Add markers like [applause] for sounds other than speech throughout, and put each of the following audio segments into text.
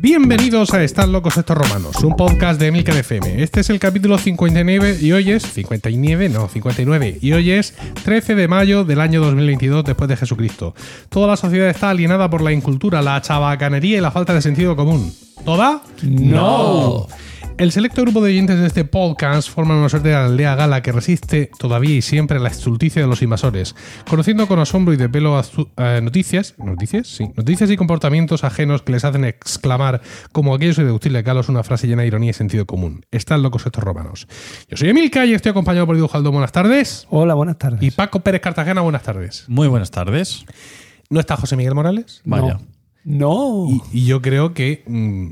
Bienvenidos a Están locos estos romanos, un podcast de Emilcar FM. Este es el capítulo 59 y hoy es 59, no, 59 y hoy es 13 de mayo del año 2022 después de Jesucristo. Toda la sociedad está alienada por la incultura, la chabacanería y la falta de sentido común. ¿Toda? No. El selecto grupo de oyentes de este podcast forman una suerte de aldea gala que resiste todavía y siempre la estulticia de los invasores, conociendo con asombro y de pelo azul eh, noticias, noticias, sí, noticias y comportamientos ajenos que les hacen exclamar como aquellos de deducirle Carlos una frase llena de ironía y sentido común. Están locos estos romanos. Yo soy Emilca y estoy acompañado por Jaldo. Buenas tardes. Hola, buenas tardes. Y Paco Pérez Cartagena. Buenas tardes. Muy buenas tardes. ¿No está José Miguel Morales? Vaya. No. Y, y yo creo que mm,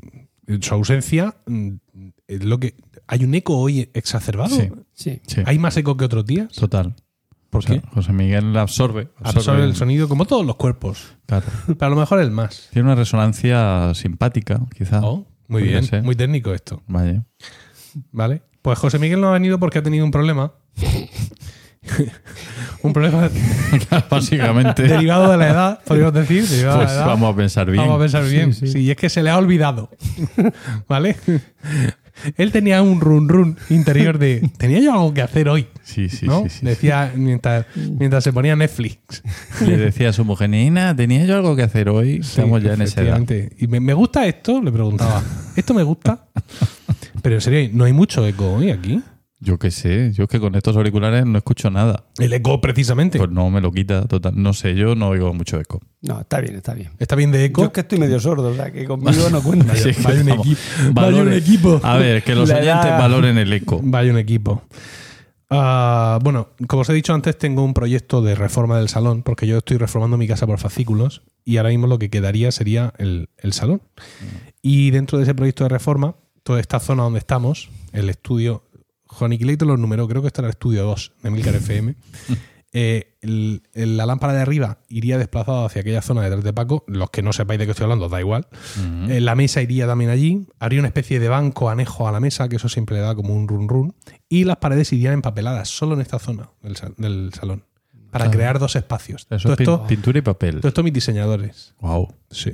su ausencia mm, es lo que hay un eco hoy exacerbado. Sí. Sí. Sí, Hay más eco que otros días. total. ¿Por José, qué? José Miguel absorbe. Absorbe el sonido como todos los cuerpos. Claro. [laughs] Pero a lo mejor el más. Tiene una resonancia simpática, quizá. Oh, muy bien, ser. muy técnico esto. Vaya. ¿Vale? Pues José Miguel no ha venido porque ha tenido un problema. [laughs] un problema Básicamente. derivado de la edad, podríamos decir. de pues la edad. vamos a pensar bien. Vamos a pensar bien. Sí, Sí, sí. y es que se le ha olvidado. [laughs] ¿Vale? Él tenía un run run interior de. [laughs] Tenía yo algo que hacer hoy. Sí, sí, ¿no? sí. Decía mientras, mientras se ponía Netflix. [laughs] Le decía a su mujer, Nina, ¿tenía yo algo que hacer hoy? Estamos Sí, ya en esa edad. Y me, me gusta esto, le preguntaba. [laughs] ¿Esto me gusta? Pero en serio, no hay mucho eco hoy aquí. Yo qué sé, yo es que con estos auriculares no escucho nada. El eco, precisamente. Pues no me lo quita total. No sé, yo no oigo mucho eco. No, está bien, está bien. ¿Está bien de Yo eco? es que estoy medio sordo, o sea que conmigo no cuenta. [laughs] Sí, vaya un equipo. Vaya un equipo. A ver, que los La oyentes edad- valoren el eco. Vaya un equipo. Ah, bueno, como os he dicho antes, tengo un proyecto de reforma del salón, porque yo estoy reformando mi casa por fascículos y ahora mismo lo que quedaría sería el, el salón. Y dentro de ese proyecto de reforma, toda esta zona donde estamos, el estudio, Juan Iquileito los números, creo que está en el estudio 2 de Milcar [laughs] FM. eh, el- el- la lámpara de arriba iría desplazada hacia aquella zona detrás de Paco. Los que no sepáis de qué estoy hablando, da igual. Eh, la mesa iría también allí. Haría una especie de banco anejo a la mesa, que eso siempre le da como un run run. Y las paredes irían empapeladas solo en esta zona del, sal- del salón. Para Claro. crear dos espacios. Eso todo, es esto, pintura y papel. todo esto mis diseñadores. Wow. Sí.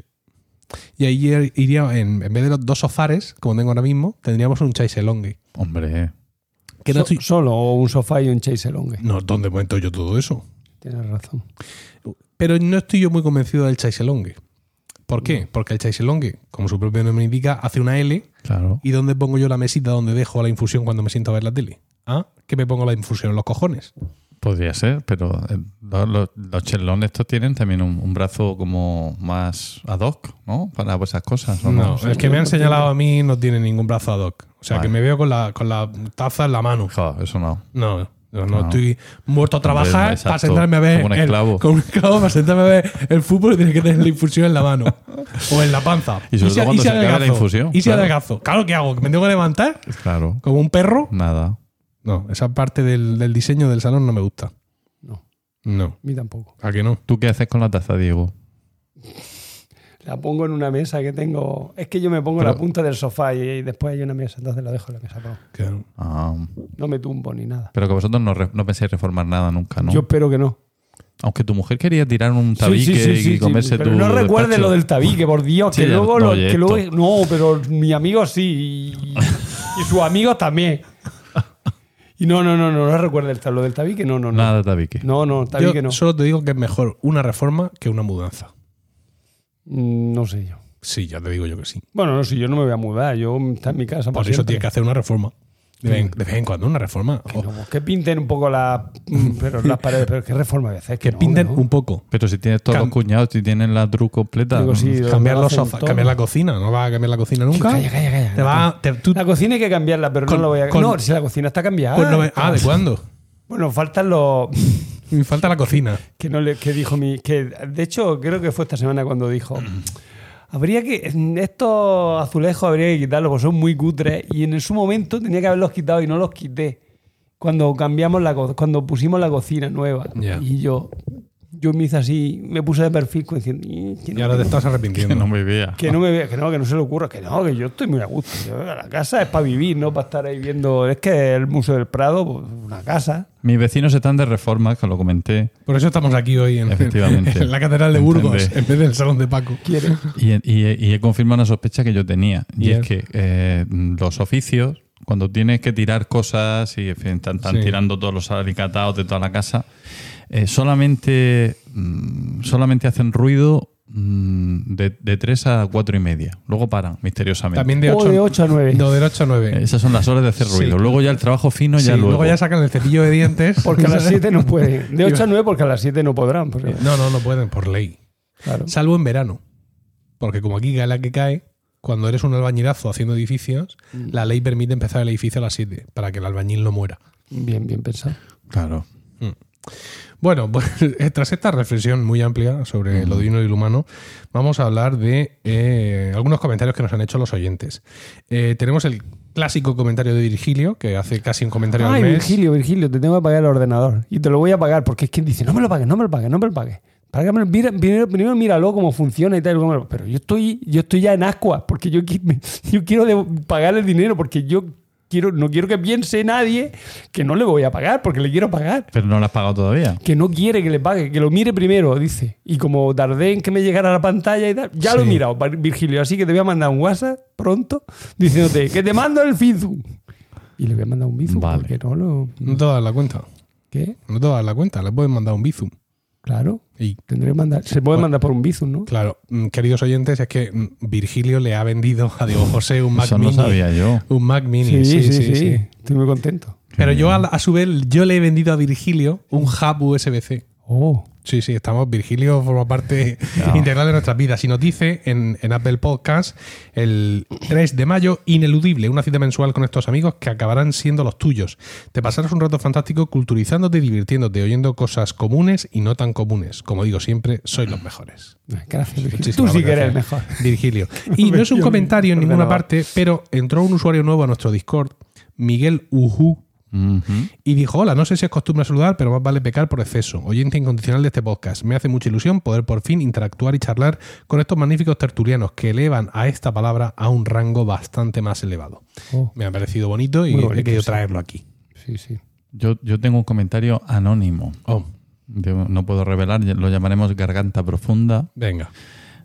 Y ahí iría, en, en vez de los dos sofares, como tengo ahora mismo, tendríamos un chaiselongue. Hombre. Que no So- estoy- Solo un sofá y un chaiselongue. No, ¿dónde momento yo todo eso? Tienes razón. Pero no estoy yo muy convencido del chaiselongue. ¿Por qué? Porque el chaiselongue, como su propio nombre indica, hace una L Claro. ¿Y dónde pongo yo la mesita donde dejo la infusión cuando me siento a ver la tele? ¿Ah? ¿Que me pongo la infusión en los cojones? Podría ser, pero eh, los, los, chelones estos tienen también un, un brazo como más ad hoc, ¿no? Para esas cosas. ¿o No, no? el que me han señalado a mí no tiene ningún brazo ad hoc. O sea, Vale. que me veo con la, con la taza en la mano. Jo, eso no. No, no, No. estoy muerto a trabajar exacto. para sentarme a ver. Como un el- esclavo. como un esclavo para sentarme a ver el fútbol y tienes que tener la infusión en la mano. [laughs] o en la panza. Y sobre todo cuando se acabe la infusión, ¿Y si claro. adelgazo? Claro, ¿qué hago? ¿Que me tengo que levantar? Claro. ¿Como un perro? Nada. No, esa parte del, del diseño del salón no me gusta. No, No. a mí tampoco. ¿A que no? ¿Tú qué haces con la taza, Diego? La pongo en una mesa que tengo. Es que yo me pongo en Pero- la punta del sofá y, y después hay una mesa, entonces la dejo en la mesa. pero Que- Ah, no me tumbo ni nada. pero que vosotros no, re- no pensáis reformar nada nunca, ¿no? Yo espero que no. Aunque tu mujer quería tirar un Sí, tabique sí, sí, sí, y sí, comerse pero tu no recuerde despacho. lo del tabique, por Dios, Sí, que ya- luego, no, lo- oye, que luego- esto. no, pero mi amigo sí y, y sus amigos también. [laughs] Y no, no, no, no, no recuerde el, lo del tabique, no, no, no. Nada de tabique. No, no, Yo tabique no. solo te digo que es mejor una reforma que una mudanza. Mm, No sé yo. Sí, ya te digo yo que sí. Bueno, no sé, yo no me voy a mudar, yo está en mi casa. Por eso siempre. tienes que hacer una reforma. De vez, en- de vez en cuando una reforma. Que, O no, que pinten un poco la, mm, [laughs] pero las paredes, pero ¿qué reforma voy a hacer? que no, pinten no. un poco. Pero si tienes todos Cam- los cuñados, si tienen la tru completa. Digo, sí, lo- Cambiar lo los sofás, cambiar la cocina. No vas a cambiar la cocina nunca. Calla, calla, calla. Te va, te- tú- La cocina hay que cambiarla, pero Con- no lo voy a con- No, si la cocina está cambiada. pues no me- ah, ¿de cuándo? Bueno, faltan los. [laughs] Me falta la cocina. [laughs] que no le que dijo mi que de hecho creo que fue esta semana cuando dijo habría que estos azulejos habría que quitarlos porque son muy cutres y en su momento tenía que haberlos quitado y no los quité. Cuando cambiamos la cuando pusimos la cocina nueva y yo yo me hice así, me puse de perfil diciendo, "Y, que Y no, ahora te estás Que arrepintiendo. no me vea. que no me vea, que no, que no se le ocurra, que no, que yo estoy muy a gusto. Yo, la casa es para vivir, no para estar ahí viendo. Es que el Museo del Prado, pues, una casa. Mis vecinos están de reforma, que lo comenté. Por eso estamos aquí hoy en, Efectivamente. [laughs] en la Catedral de Burgos, Entendé. en vez del Salón de Paco. Y, y- y he confirmado una sospecha que yo tenía. Y Bien. es que eh, los oficios, cuando tienes que tirar cosas y en fin, están, están Sí. tirando todos los alicatados de toda la casa, eh, solamente, mm, solamente hacen ruido mm, de, de 3 a 4 y media. Luego paran, misteriosamente. También de O 8, de 8 a 9. No, de 8 a 9. Esas son las horas de hacer Sí. ruido. Luego ya el trabajo fino, Sí, ya luego. luego ya sacan el cepillo de dientes. Porque a las [laughs] 7 no pueden. De 8 a 9 porque a las 7 no podrán. porque- No, no, no pueden, por ley. claro. Salvo en verano. Porque como aquí cae la que cae, cuando eres un albañilazo haciendo edificios, Mm. la ley permite empezar el edificio a las 7 para que el albañil no muera. Bien, bien pensado. Claro. Bueno, [laughs] pues tras esta reflexión muy amplia sobre lo divino y lo humano, vamos a hablar de eh, algunos comentarios que nos han hecho los oyentes. Eh, tenemos el clásico comentario de Virgilio, que hace casi un comentario Ay, al mes. Virgilio, Virgilio, te tengo que pagar el ordenador. Y te lo voy a pagar porque es que dice, no me lo pagues, no me lo pagues, no me lo pagues. Mira, primero, primero míralo cómo funciona y tal. Pero yo estoy, yo estoy ya en ascua porque yo, [laughs] yo quiero pagar el dinero porque yo quiero, no quiero que piense nadie que no le voy a pagar porque le quiero pagar. Pero no lo has pagado todavía. Que no quiere que le pague, que lo mire primero, dice. Y como tardé en que me llegara a la pantalla y tal, ya lo he mirado, Virgilio. Así que te voy a mandar un WhatsApp pronto diciéndote que te mando el Fizu. Y le voy a mandar un Bizu Vale. porque no lo. No te vas a dar la cuenta. ¿Qué? No te vas a dar la cuenta. Le puedes mandar un bizum. Claro. Y Tendré que mandar. Se puede mandar por un Bizum, ¿no? claro, mm, queridos oyentes, es que mm, Virgilio le ha vendido a Diego José un Mac Eso no Mini. sabía yo. Un Mac Mini. Sí sí sí, Estoy muy contento. Pero yo a su vez, yo le he vendido a Virgilio un hub USB-C. Oh. Sí, sí, estamos. Virgilio forma parte [laughs] No. integral de nuestras vidas. Y nos dice en, en Apple Podcast el 3 de mayo, ineludible, una cita mensual con estos amigos que acabarán siendo los tuyos. Te pasarás un rato fantástico culturizándote y divirtiéndote, oyendo cosas comunes y no tan comunes. Como digo siempre, sois los mejores. Gracias, Virgilio. Muchísimas Tú sí que eres el gracias, mejor. Virgilio. [laughs] Y no es un comentario en ninguna parte, pero entró un usuario nuevo a nuestro Discord, Miguel Y dijo, hola, no sé si es costumbre saludar, pero más vale pecar por exceso. Oyente incondicional de este podcast. Me hace mucha ilusión poder por fin interactuar y charlar con estos magníficos tertulianos que elevan a esta palabra a un rango bastante más elevado. Oh, Me ha parecido bonito y he querido sí. traerlo aquí. sí, sí. Yo, yo tengo un comentario anónimo. Oh, Yo no puedo revelar, lo llamaremos Garganta Profunda. venga.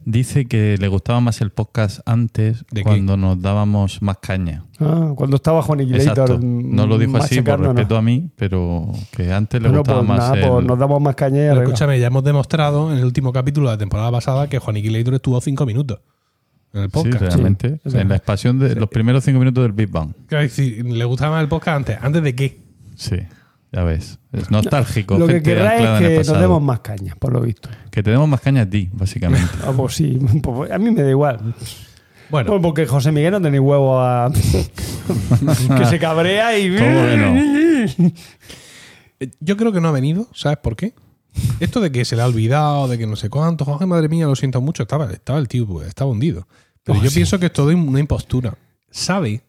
Dice que le gustaba más el podcast antes, ¿De qué? cuando nos dábamos más caña. Ah, cuando estaba Juan Exacto. No lo dijo así por respeto a mí, pero que antes le Bueno, gustaba pues más nada, el- pues nos damos más caña y Pero escúchame, ya hemos demostrado en el último capítulo de la temporada pasada que Juan Iquilator estuvo cinco minutos en el Sí, podcast. realmente. Sí, es en la expansión de los primeros cinco minutos del Big Bang. Quiero decir, ¿Le gustaba más el podcast antes? ¿Antes de qué? Sí, ya ves. Es nostálgico. Lo que gente querrá anclada es que nos demos más caña, por lo visto. Que te demos más caña a ti, básicamente. [laughs] Ah, pues sí, [laughs] pues a mí me da igual. Bueno, Pues porque José Miguel no tiene huevo a. [laughs] que se cabrea y. ¿Cómo que no? Eh, Yo creo que no ha venido, ¿sabes por qué? Esto de que se le ha olvidado, de que no sé cuánto, Jorge, madre mía, lo siento mucho, estaba, estaba el tío, pues, estaba hundido. Pero Oh, yo sí. pienso que es todo una impostura. Sabe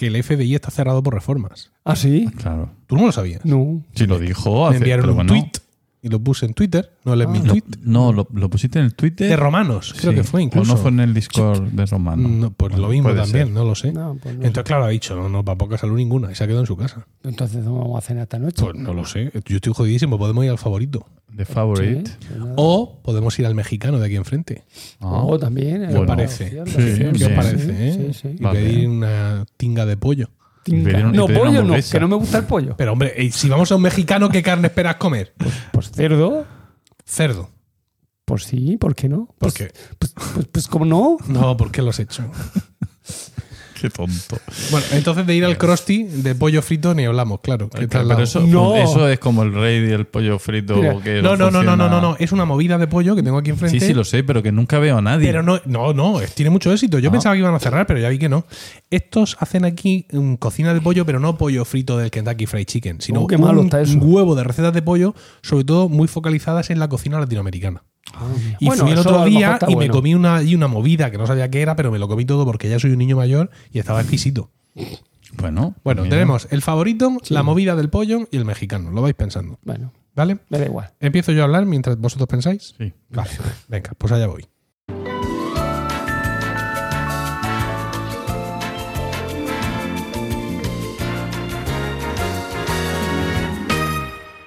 que el FBI está cerrado por reformas. ¿Ah, sí? Claro. ¿Tú no lo sabías? No. Sí, lo dijo. Me hace- enviaron pero un bueno. tweet y lo puse en Twitter, no lees mi Lo- tweet, no, lo, lo pusiste en el Twitter. de romanos, creo Sí. que fue O incluso. no fue en el Discord de Romano. No, pues Bueno, lo mismo también, ser. no lo sé. No, pues no Entonces, claro, ha dicho, no, no, para poca salud ninguna, y se ha quedado en su casa. Entonces no vamos a cenar esta noche. Pues no lo sé, yo estoy jodidísimo, podemos ir al favorito. The Favorite. Sí, pues. O podemos ir al mexicano de aquí enfrente. Ah. Oh, también. ¿Qué eh, os parece? opción, Sí, ¿Qué os parece, eh? Sí, sí. Y pedir una tinga de pollo. No, pollo no, que no me gusta el pollo. Pero hombre, si vamos a un mexicano, ¿qué carne esperas comer? Pues cerdo. Cerdo. Pues sí, ¿por qué no? ¿Por Pues, qué? Pues, pues, pues como no. No, ¿por qué lo has hecho? [laughs] Qué tonto. Bueno, entonces de ir al crusty de pollo frito ni hablamos, claro. que Pero eso, No. eso es como el rey y el pollo frito. Mira, que no, no, no, no, no, no, no. Es una movida de pollo que tengo aquí enfrente. Sí, sí, lo sé, pero que nunca veo a nadie. Pero no, no, no, es- tiene mucho éxito. Yo Ah. pensaba que iban a cerrar, pero ya vi que no. Estos hacen aquí mm, cocina de pollo, pero no pollo frito del Kentucky Fried Chicken, sino Oh, qué malo un, está eso. un huevo de recetas de pollo, sobre todo muy focalizadas en la cocina latinoamericana. Y Bueno, fui el otro día y me comí una, y una movida que no sabía qué era, pero me lo comí todo porque ya soy un niño mayor y estaba exquisito. Bueno, Bueno, mira. tenemos el favorito, la movida del pollo y el mexicano. Lo vais pensando. Bueno, ¿Vale? Me da igual. ¿Empiezo yo a hablar mientras vosotros pensáis? Sí. Vale, venga, pues allá voy.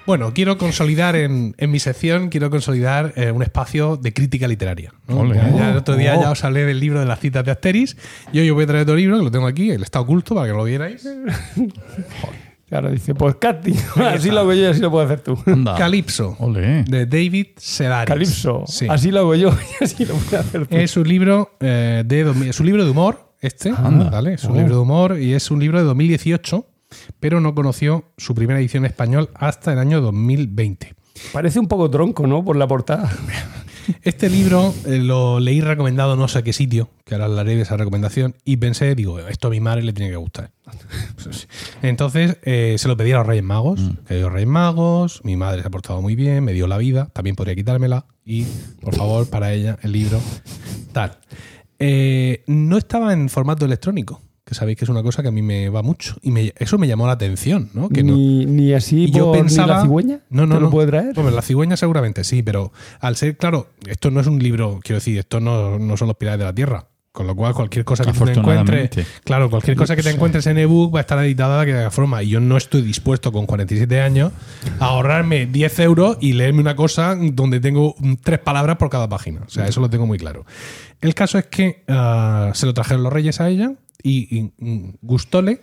Bueno, quiero consolidar en, en mi sección, quiero consolidar eh, un espacio de crítica literaria. ¿no? Ole. Ya- ya el otro día Oh. ya os hablé del libro de las citas de Asteris. Yo, yo voy a traer otro libro, que lo tengo aquí, el está oculto para que lo vierais. [laughs] Claro, dice, pues casting. [laughs] Así lo hago yo y así lo puedes hacer tú. Anda. Calipso, Ole. de David Sedaris. Calipso. Sí. Así lo hago yo [laughs] y así lo puedes hacer tú. Es un libro eh, de es un libro de humor, este, Anda. ¿vale? Es un Oh. libro de humor y es un libro de 2018, pero no conoció su primera edición en español hasta el año 2020. Parece un poco tronco, ¿no? Por la portada. [laughs] Este libro eh, lo leí recomendado no sé qué sitio, que ahora hablaré de esa recomendación, y pensé, digo, esto a mi madre le tiene que gustar. [laughs] Entonces eh, se lo pedí a los Reyes Magos, que los Reyes Magos, mi madre se ha portado muy bien, me dio la vida, también podría quitármela, y por favor, para ella, el libro, tal. Eh, no estaba en formato electrónico, que sabéis que es una cosa que a mí me va mucho, y me- eso me llamó la atención, ¿no? Que no- ni, ni así y yo por- ni pensaba. la cigüeña. No, no, ¿Te no. lo puede traer? Hombre, la cigüeña seguramente sí, pero al ser, claro, esto no es un libro, quiero decir, esto no, no son los pilares de la tierra. Con lo cual, cualquier cosa que tú te encuentres, claro, cualquier cosa que te encuentres en ebook va a estar editada de aquella forma. Y yo no estoy dispuesto con 47 años a ahorrarme 10 euros y leerme una cosa donde tengo tres palabras por cada página. O sea, eso lo tengo muy claro. El caso es que ah, se lo trajeron los reyes a ella y, y, mm, gustóle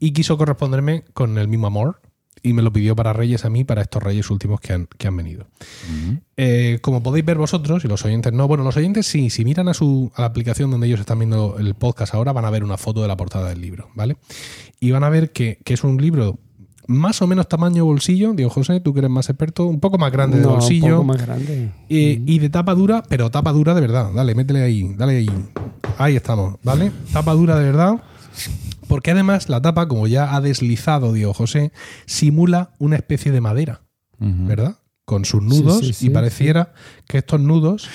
y quiso corresponderme con el mismo amor y me lo pidió para reyes a mí, para estos reyes últimos que han, que han venido. Eh, como podéis ver vosotros y los oyentes no, bueno, los oyentes sí, si miran a, su, a la aplicación donde ellos están viendo el podcast ahora, van a ver una foto de la portada del libro, ¿vale? Y van a ver que, que es un libro más o menos tamaño bolsillo, digo José, tú que eres más experto, un poco más grande de bolsillo. Un poco más grande. Y, y de tapa dura, pero tapa dura de verdad. Dale, métele ahí, dale ahí. Ahí estamos, ¿vale? Tapa dura de verdad. Porque además la tapa, como ya ha deslizado, digo José, simula una especie de madera. ¿verdad? Con sus nudos sí, sí, y pareciera que estos nudos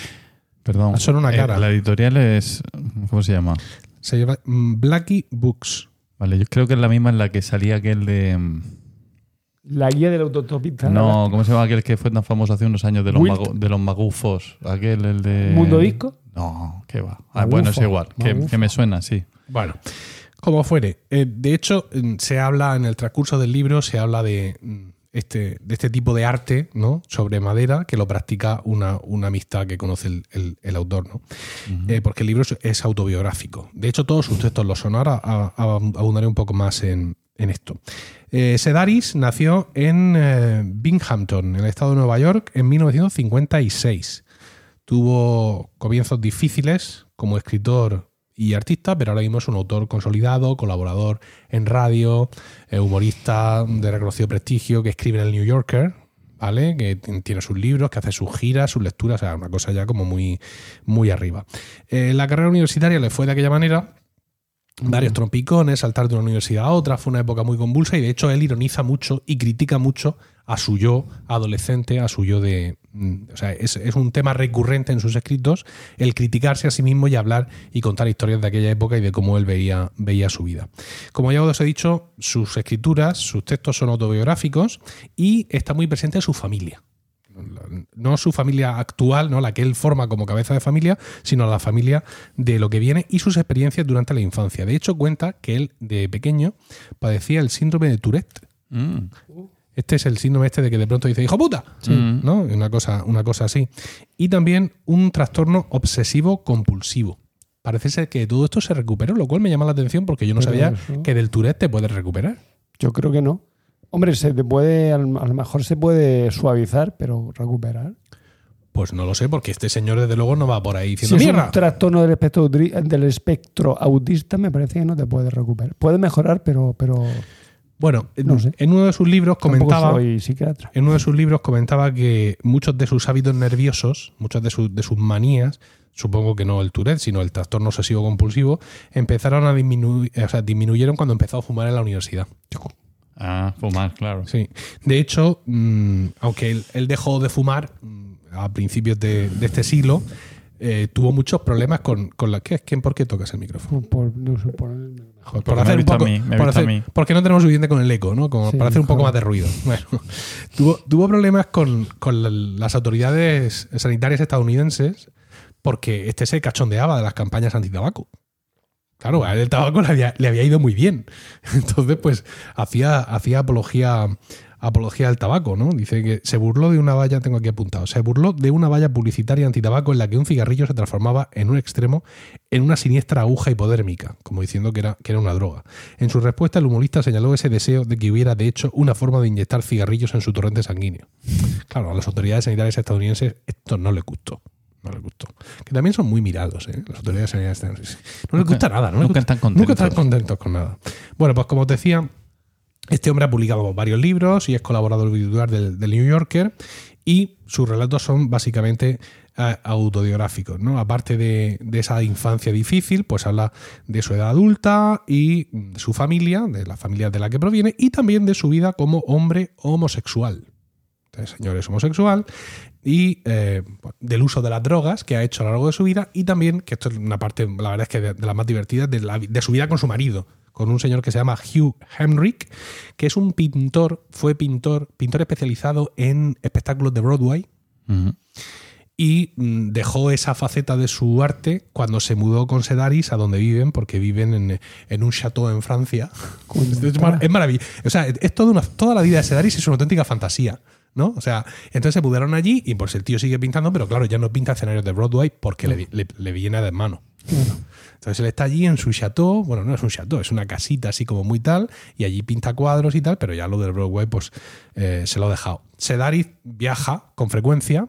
Perdón. Son una Eh, cara. la editorial es. ¿Cómo se llama? se llama mm, Blackie Books. Vale, yo creo que es la misma en la que salía aquel de. La guía del autotopista. No, ¿cómo se llama aquel que fue tan famoso hace unos años de los, mago- de los magufos? Aquel, el de. ¿Mundo Disco? No, ¿qué va? Ah, bueno, es igual. Que, que me suena, sí. Bueno, como fuere. Eh, de hecho, mm, se habla en el transcurso del libro, se habla de mm, este, de este tipo de arte, ¿no? Sobre madera, que lo practica una, una amistad que conoce el, el- el autor, ¿no? Eh, porque el libro es, autobiográfico. De hecho, todos sus textos lo son. Ahora abundaré un poco más en, en esto. Eh, Sedaris nació en eh, Binghamton, en el estado de Nueva York, en 1956. Tuvo comienzos difíciles como escritor y artista, pero ahora mismo es un autor consolidado, colaborador en radio, eh, humorista de reconocido prestigio, que escribe en el New Yorker, ¿vale? Que tiene sus libros, que hace sus giras, sus lecturas, o sea, una cosa ya como muy, muy arriba. La carrera universitaria le fue de aquella manera, varios trompicones, saltar de una universidad a otra, fue una época muy convulsa y de hecho él ironiza mucho y critica mucho a su yo adolescente, a su yo de... mm, O sea, es, es un tema recurrente en sus escritos el criticarse a sí mismo y hablar y contar historias de aquella época y de cómo él veía, veía su vida. Como ya os he dicho, sus escrituras, sus textos son autobiográficos y está muy presente su familia no su familia actual, no la que él forma como cabeza de familia, sino la familia de lo que viene y sus experiencias durante la infancia. De hecho, cuenta que él de pequeño padecía el síndrome de Tourette. Mm. Este es el síndrome este de que de pronto dice, hijo puta, Mm. ¿no? Una cosa, una cosa así. Y también un trastorno obsesivo compulsivo. Parece ser que todo esto se recuperó, lo cual me llama la atención porque yo no Pero sabía eso- que del Tourette te puedes recuperar. Yo creo que no. Hombre, se te puede, a lo mejor se puede suavizar, pero recuperar. Pues no lo sé, porque este señor desde luego no va por ahí Si diciendo es mierda. un trastorno del espectro, autri- del espectro autista, me parece que no te puede recuperar. Puede mejorar, pero, pero Bueno, en, No sé. en uno de sus libros comentaba, soy psiquiatra. en uno de sus libros comentaba que muchos de sus hábitos nerviosos, muchas de, sus- de sus manías, supongo que no el Tourette, sino el trastorno obsesivo compulsivo, empezaron a disminuir, o sea, disminuyeron cuando empezó a fumar en la universidad. Ah, fumar, claro. Sí. De hecho, mm, aunque él, él dejó de fumar mm, a principios de, de este siglo, eh, tuvo muchos problemas con, con la. ¿Qué es? ¿Quién, ¿Por qué tocas el micrófono? Por, no sé, por el-. Por hacer ha un poco- mí, por hacer- mí. Porque no tenemos suficiente con el eco, ¿no? Como Sí, para hacer un poco joder. más de ruido. [laughs] Bueno, tuvo, tuvo problemas con, con la- las autoridades sanitarias estadounidenses porque este se cachondeaba de las campañas antitabaco. Claro, a él el tabaco le había, ido muy bien. [laughs] Entonces, pues, hacía, hacía apología, apología al tabaco, ¿no? Dice que se burló de una valla, tengo aquí apuntado, se burló de una valla publicitaria antitabaco en la que un cigarrillo se transformaba en un extremo en una siniestra aguja hipodérmica, como diciendo que era, que era una droga. En su respuesta, el humorista señaló ese deseo de que hubiera, de hecho, una forma de inyectar cigarrillos en su torrente sanguíneo. Claro, a las autoridades sanitarias estadounidenses esto no les gustó. No les gustó. Que también son muy mirados, ¿eh? Las autoridades sanitarias. No les Nunca- gusta nada, ¿no? nunca gusta- están contentos. Nunca están contentos con nada. Bueno, pues como os decía, este hombre ha publicado varios libros y es colaborador titular del, del New Yorker y sus relatos son básicamente eh, autobiográficos, ¿no? Aparte de, de esa infancia difícil, pues habla de su edad adulta y de su familia, de la familia de la que proviene y también de su vida como hombre homosexual. Este señor es homosexual y eh, del uso de las drogas que ha hecho a lo largo de su vida y también, que esto es una parte, la verdad es que de, de las más divertidas, de, la- de su vida con su marido, con un señor que se llama Hugh Hemrick, que es un pintor, fue pintor, pintor especializado en espectáculos de Broadway y mm, dejó esa faceta de su arte cuando se mudó con Sedaris a donde viven, porque viven en, en un chateau en Francia. [laughs] Es maravilloso. O sea, es toda, una, toda la vida de Sedaris es una auténtica fantasía. ¿No? O sea, entonces se mudaron allí y pues el tío sigue pintando, pero claro, ya no pinta escenarios de Broadway porque le, le- le viene de mano. Entonces él está allí en su chateau, bueno, no es un chateau, es una casita así como muy tal, y allí pinta cuadros y tal, pero ya lo del Broadway pues eh, se lo ha dejado. Sedaris viaja con frecuencia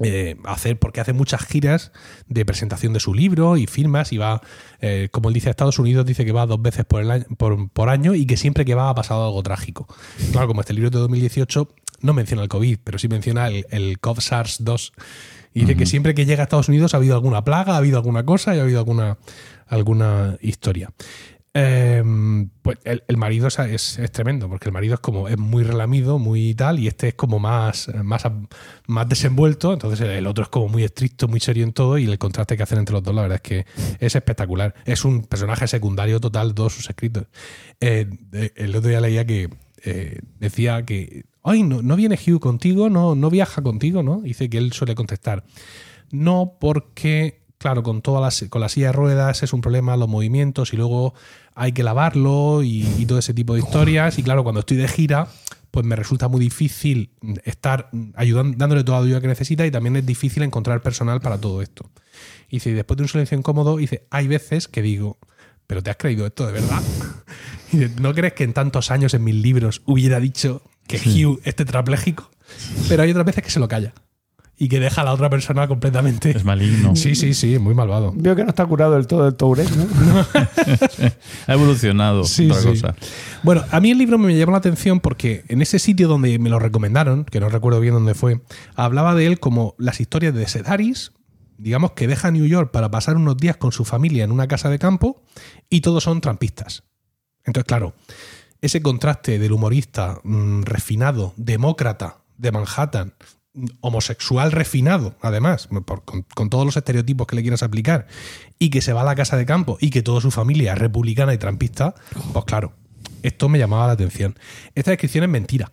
eh, hacer, porque hace muchas giras de presentación de su libro y firmas y va, eh, como él dice, a Estados Unidos dice que va dos veces por, el año, por, por año y que siempre que va ha pasado algo trágico. Claro, como este libro es de 2018 no menciona el COVID, pero sí menciona el, el COV-SARS-2 y dice que siempre que llega a Estados Unidos ha habido alguna plaga, ha habido alguna cosa y ha habido alguna, alguna historia. Eh, pues el, el marido es, es- es tremendo, porque el marido es como, es muy relamido, muy tal, y este es como más, más, más desenvuelto, entonces el otro es como muy estricto, muy serio en todo, y el contraste que hacen entre los dos, la verdad es que es espectacular. Es un personaje secundario total, todos sus escritos. Eh, el otro día leía que eh, decía que, ay, no, no viene Hugh contigo, no, no viaja contigo, ¿no? Dice que él suele contestar, no porque, claro, con toda la, con la silla de ruedas es un problema los movimientos y luego hay que lavarlo y, y todo ese tipo de historias. Y claro, cuando estoy de gira, pues me resulta muy difícil estar ayudando, dándole toda la ayuda que necesita y también es difícil encontrar personal para todo esto. Y dice, y después de un silencio incómodo, dice, hay veces que digo, pero te has creído esto de verdad. [laughs] Y dice, ¿no crees que en tantos años en mis libros hubiera dicho que Hugh es tetrapléjico? Pero hay otras veces que se lo calla y que deja a la otra persona completamente. Es maligno. Sí, sí, sí, muy malvado. Veo que no está curado del todo el Tourette, [laughs] ¿no? Ha evolucionado. Sí, otra sí. cosa. Bueno, a mí el libro me llamó la atención porque en ese sitio donde me lo recomendaron, que no recuerdo bien dónde fue, hablaba de él como las historias de Sedaris, digamos que deja New York para pasar unos días con su familia en una casa de campo y todos son trampistas. Entonces, claro, ese contraste del humorista mm, refinado, demócrata de Manhattan, mm, homosexual refinado, además, por- con, con todos los estereotipos que le quieras aplicar, y que se va a la casa de campo y que toda su familia es republicana y trampista, pues claro, esto me llamaba la atención. Esta descripción es mentira.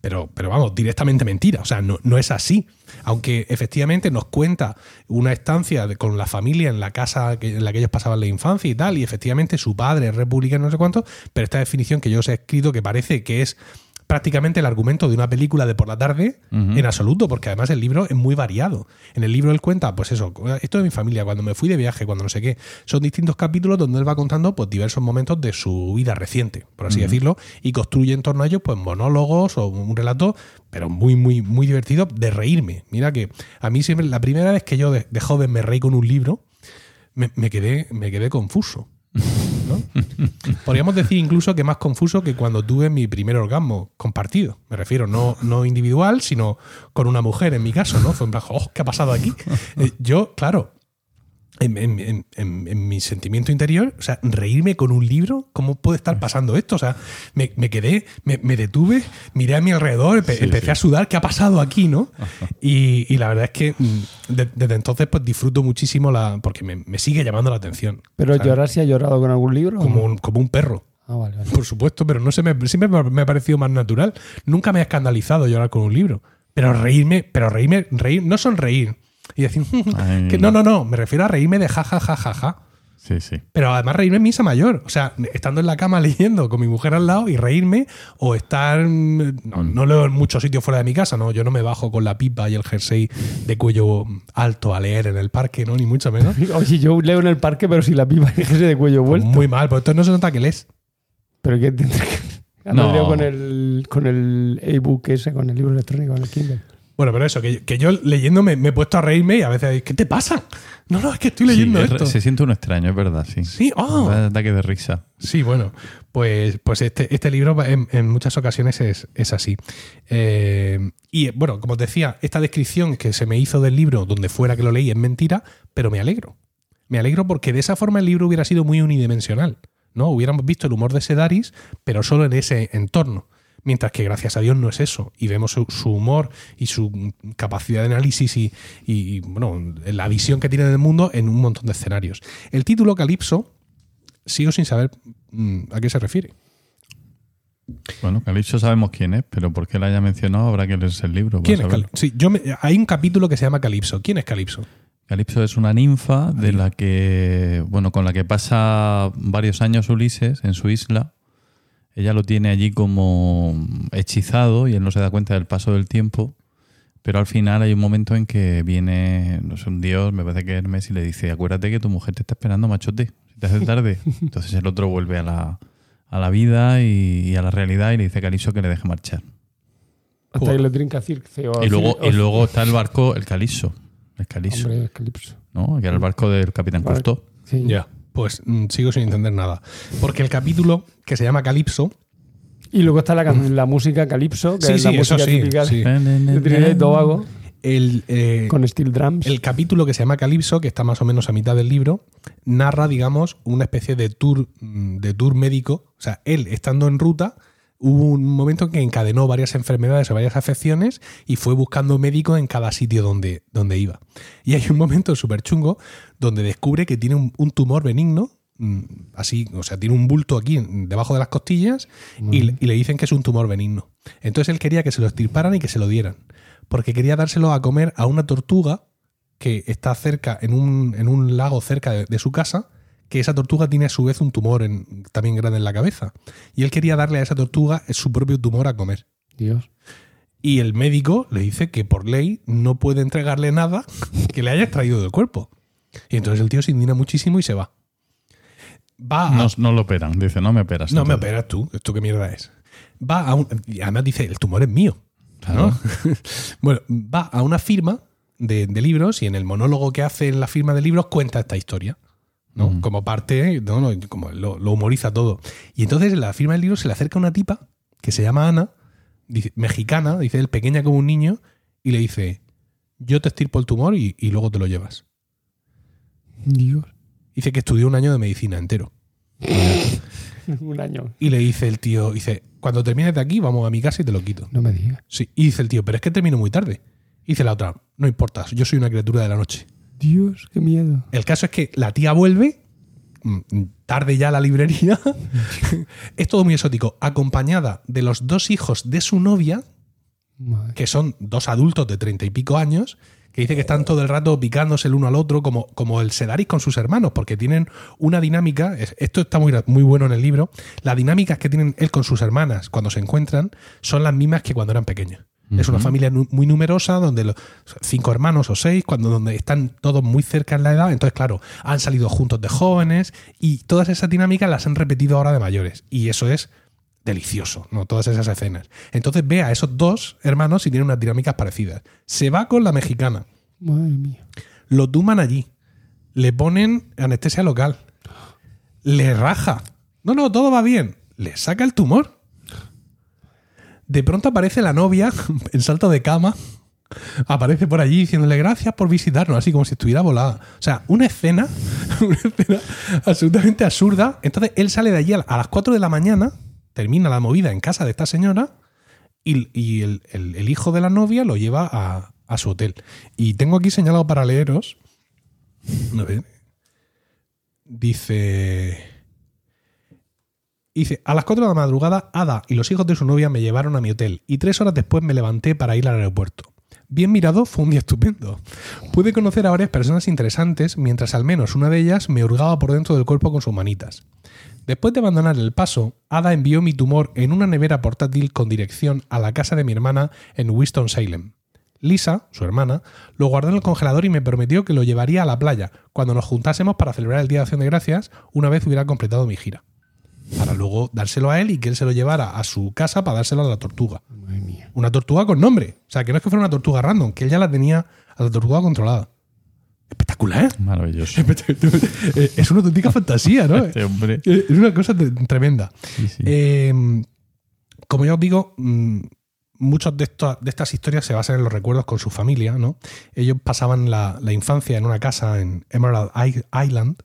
Pero, pero vamos, directamente mentira. O sea, no, no es así. Aunque efectivamente nos cuenta una estancia con la familia en la casa en la que ellos pasaban la infancia y tal, y efectivamente su padre es republicano, no sé cuánto, pero esta definición que yo os he escrito que parece que es prácticamente el argumento de una película de por la tarde en absoluto, porque además el libro es muy variado. En el libro él cuenta, pues eso, esto de mi familia, cuando me fui de viaje, cuando no sé qué. Son distintos capítulos donde él va contando pues diversos momentos de su vida reciente, por así decirlo, y construye en torno a ellos pues monólogos o un relato, pero muy, muy, muy divertido de reírme. Mira que a mí siempre, la primera vez que yo de, de joven me reí con un libro, me, me quedé, me quedé confuso. [laughs] Podríamos decir incluso que más confuso que cuando tuve mi primer orgasmo compartido. Me refiero, no, no individual, sino con una mujer en mi caso, ¿no? Fue en plan, oh, ¿qué ha pasado aquí? Eh, yo, claro, en, en- en- en- en mi sentimiento interior, o sea, reírme con un libro, ¿cómo puede estar pasando esto? O sea, me, me quedé, me, me detuve, miré a mi alrededor, empe- Sí, empecé sí. a sudar, ¿qué ha pasado aquí, no? Y, y la verdad es que mm, de- desde entonces pues disfruto muchísimo la porque me, me sigue llamando la atención. Pero ¿sabes? llorar si ha llorado con algún libro. como un, como un perro. Ah, vale, vale. Por supuesto, pero no sé, me, siempre me, me ha parecido más natural. Nunca me ha escandalizado llorar con un libro. Pero reírme, pero reírme, reír, no sonreír. Y decir, [laughs] que no, no, no, me refiero a reírme de ja, ja, ja, ja, ja. Sí, sí. Pero además reírme en misa mayor. O sea, estando en la cama [laughs] leyendo con mi mujer al lado y reírme o estar... mm, No, no leo en muchos sitios fuera de mi casa, ¿no? Yo no me bajo con la pipa y el jersey de cuello alto a leer en el parque, ¿no? Ni mucho menos. [laughs] Oye, yo leo en el parque, pero si la pipa es ese de cuello vuelto. Muy mal, porque entonces no se nota que lees. Pero que tendré que. No. leo con el, con el ebook ese, con el libro electrónico, con el Kindle. Bueno, pero eso, que, que yo leyendo me, me he puesto a reírme y a veces, ¿qué te pasa? No, no, es que estoy leyendo Sí, es- esto. se siente uno extraño, es verdad, sí. Sí, oh. Da ataque de risa. Sí, bueno, pues, pues este, este libro en, en muchas ocasiones es, es así. Eh, y bueno, como os decía, esta descripción que se me hizo del libro, donde fuera que lo leí, es mentira, pero me alegro. Me alegro porque de esa forma el libro hubiera sido muy unidimensional. ¿no? Hubiéramos visto el humor de Sedaris, pero solo en ese entorno. Mientras que gracias a Dios no es eso. Y vemos su, su humor y su capacidad de análisis y, bueno, la visión que tiene del mundo en un montón de escenarios. El título Calipso, sigo sin saber mm, a qué se refiere. Bueno, Calipso sabemos quién es, pero por qué la haya mencionado habrá que leerse el libro. ¿Quién es. Calipso? Sí, yo me- hay un capítulo que se llama Calipso. ¿Quién es Calipso? Calipso es una ninfa de la que, bueno, con la que pasa varios años Ulises en su isla. Ella lo tiene allí como hechizado y él no se da cuenta del paso del tiempo. Pero al final hay un momento en que viene, no sé, un dios, me parece que Hermes, y le dice, acuérdate que tu mujer te está esperando, machote, si te hace tarde. [laughs] Entonces el otro vuelve a la, a la vida y, y a la realidad y le dice a Calipso que le deje marchar. Hasta Joder. que lo trinca Circe. o Y luego, Cir- y luego está el barco, el Calipso. El Hombre, es Calipso. ¿no? Que era el barco del Capitán Vale. Cousteau. Sí. Ya. Pues mm, sigo sin entender nada. Porque el capítulo que se llama Calipso. Y luego está la, la música Calipso, que Sí, es sí, la música sí, típica sí. de Trinidad y Tobago, El, eh, con steel drums. el capítulo que se llama Calipso, que está más o menos a mitad del libro, narra, digamos, una especie de tour, mm, de tour médico. O sea, él estando en ruta, hubo un momento en que encadenó varias enfermedades o varias afecciones y fue buscando médicos en cada sitio donde, donde iba. Y hay un momento súper chungo donde descubre que tiene un, un tumor benigno. Mm, Así, o sea, tiene un bulto aquí debajo de las costillas y, le- y le dicen que es un tumor benigno. Entonces él quería que se lo extirparan y que se lo dieran. Porque quería dárselo a comer a una tortuga que está cerca, en un, en un lago cerca de, de su casa, que esa tortuga tiene a su vez un tumor en- también grande en la cabeza. Y él quería darle a esa tortuga su propio tumor a comer. Dios. Y el médico le dice que por ley no puede entregarle nada que le haya extraído del cuerpo. Y entonces el tío se indigna muchísimo y se va. Va a, No, no lo operan, dice, no me operas. no me operas tú, ¿esto qué mierda es? Va a un, y además dice, el tumor es mío. ¿no? [laughs] bueno, va a una firma de, de libros y en el monólogo que hace en la firma de libros cuenta esta historia. ¿no? Ujú. Como parte, no, no, como lo, lo humoriza todo. Y entonces en la firma del libro se le acerca una tipa que se llama Ana, dice- mexicana, dice él pequeña como un niño, y le dice, yo te estirpo el tumor y, y luego te lo llevas. Dios. Dice que estudió un año de medicina entero. [laughs] Un año. Y le dice el tío, dice, cuando termines de aquí, vamos a mi casa y te lo quito. No me digas. Sí. Y dice el tío, pero es que termino muy tarde. Y dice la otra, no importa, yo soy una criatura de la noche. Dios, qué miedo. El caso es que la tía vuelve, mm, tarde ya a la librería, [laughs] es todo muy exótico, acompañada de los dos hijos de su novia, Madre. que son dos adultos de treinta y pico años, que dice que están todo el rato picándose el uno al otro, como, como el Sedaris con sus hermanos, porque tienen una dinámica, es- esto está muy, muy bueno en el libro, las dinámicas que tienen él con sus hermanas cuando se encuentran son las mismas que cuando eran pequeños. Es una familia muy numerosa, donde los cinco hermanos o seis, cuando donde están todos muy cerca en la edad, entonces claro, han salido juntos de jóvenes y todas esas dinámicas las han repetido ahora de mayores. Y eso es delicioso, ¿no? Todas esas escenas. Entonces ve a esos dos hermanos y tienen unas dinámicas parecidas. Se va con la mexicana, Madre mía. lo tuman allí, le ponen anestesia local, le raja. No, no, todo va bien. Le saca el tumor. De pronto aparece la novia [laughs] en salto de cama aparece por allí diciéndole gracias por visitarnos, así como si estuviera volada. O sea, una escena, [laughs] una escena absolutamente absurda. Entonces él sale de allí a las 4 de la mañana, termina la movida en casa de esta señora y, el, hijo de la novia lo lleva a, a su hotel. Y tengo aquí señalado para leeros. A ver. Dice. Dice, a las 4 de la madrugada, Ada y los hijos de su novia me llevaron a mi hotel y tres horas después me levanté para ir al aeropuerto. Bien mirado, fue un día estupendo. Pude conocer a varias personas interesantes mientras al menos una de ellas me hurgaba por dentro del cuerpo con sus manitas. Después de abandonar el paso, Ada envió mi tumor en una nevera portátil con dirección a la casa de mi hermana en Winston-Salem. Lisa, su hermana, lo guardó en el congelador y me prometió que lo llevaría a la playa cuando nos juntásemos para celebrar el Día de Acción de Gracias una vez hubiera completado mi gira. Para luego dárselo a él y que él se lo llevara a su casa para dárselo a la tortuga. Madre mía. Una tortuga con nombre. O sea, que no es que fuera una tortuga random, que él ya la tenía a la tortuga controlada. Espectacular. Maravilloso. [laughs] Es una auténtica fantasía, ¿no? Este hombre. Es una cosa tremenda. Sí, sí. Eh, como ya os digo, mm, muchas de, estas- de estas historias se basan en los recuerdos con su familia, ¿no? Ellos pasaban la, la infancia en una casa en Emerald Island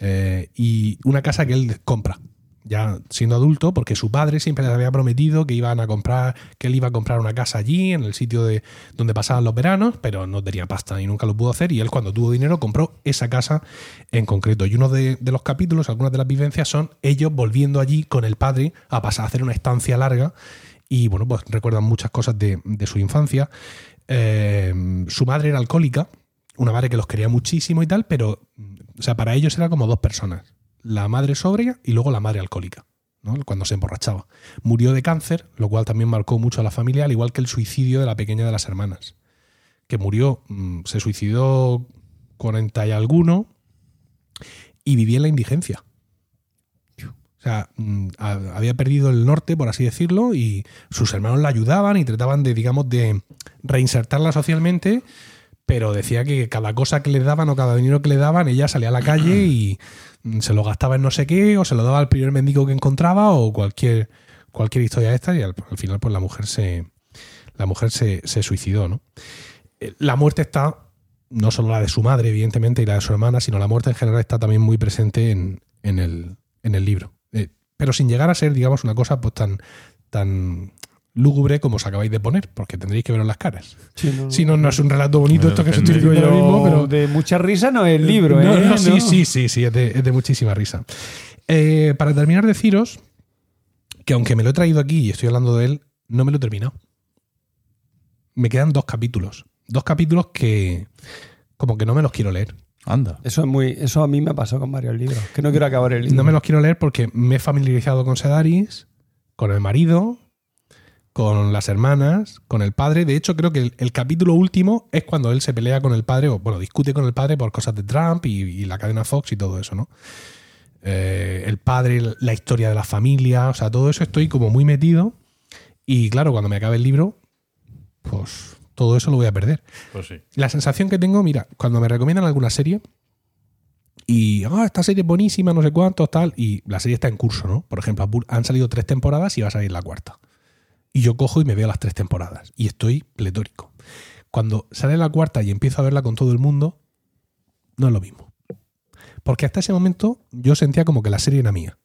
eh, y una casa que él compra, ya siendo adulto, porque su padre siempre les había prometido que iban a comprar, que él iba a comprar una casa allí, en el sitio de donde pasaban los veranos, pero no tenía pasta y nunca lo pudo hacer. Y él, cuando tuvo dinero, compró esa casa en concreto. Y uno de, los capítulos, algunas de las vivencias, son ellos volviendo allí con el padre a pasar a hacer una estancia larga. Y bueno, pues recuerdan muchas cosas de, de su infancia. Eh, su madre era alcohólica, una madre que los quería muchísimo y tal, pero o sea, para ellos era como dos personas. La madre sobria y luego la madre alcohólica, ¿no? cuando se emborrachaba. Murió de cáncer, lo cual también marcó mucho a la familia, al igual que el suicidio de la pequeña de las hermanas, que murió, mm, se suicidó 40 y alguno y vivía en la indigencia. O sea, mm, había perdido el norte, por así decirlo, y sus hermanos la ayudaban y trataban de, digamos, de reinsertarla socialmente, pero decía que cada cosa que le daban o cada dinero que le daban, ella salía a la calle y se lo gastaba en no sé qué, o se lo daba al primer mendigo que encontraba, o cualquier, cualquier historia de esta, y al, al final, pues la mujer se. La mujer se, se suicidó, ¿no? Eh, La muerte está, no solo la de su madre, evidentemente, y la de su hermana, sino la muerte en general está también muy presente en, en el, en el libro. Eh, pero sin llegar a ser, digamos, una cosa pues tan, tan lúgubre como os acabáis de poner, porque tendréis que veros las caras. Sí, no, Si no, no es un relato bonito Bueno, esto que os estoy diciendo ahora mismo, pero de mucha risa no es el libro, no, ¿eh? no, sí, No. sí, sí, sí, es de, es de muchísima risa. Eh, para terminar, deciros que aunque me lo he traído aquí y estoy hablando de él, no me lo he terminado. Me quedan dos capítulos. Dos capítulos que como que no me los quiero leer. Anda. Eso es muy, eso a mí me pasó con varios libros, que no quiero acabar el libro. No me los quiero leer porque me he familiarizado con Sedaris, con el marido, con las hermanas, con el padre. De hecho, creo que el, el capítulo último es cuando él se pelea con el padre, o bueno, discute con el padre por cosas de Trump y, y la cadena Fox y todo eso, ¿no? Eh, el padre, la historia de la familia, o sea, todo eso estoy como muy metido. Y claro, cuando me acabe el libro, pues todo eso lo voy a perder. Pues sí. La sensación que tengo, mira, cuando me recomiendan alguna serie y, ah, esta serie es buenísima, no sé cuántos, tal, y la serie está en curso, ¿no? Por ejemplo, han salido tres temporadas y va a salir la cuarta. Y yo cojo y me veo las tres temporadas y estoy pletórico. Cuando sale la cuarta y empiezo a verla con todo el mundo, no es lo mismo. Porque hasta ese momento yo sentía como que la serie era mía.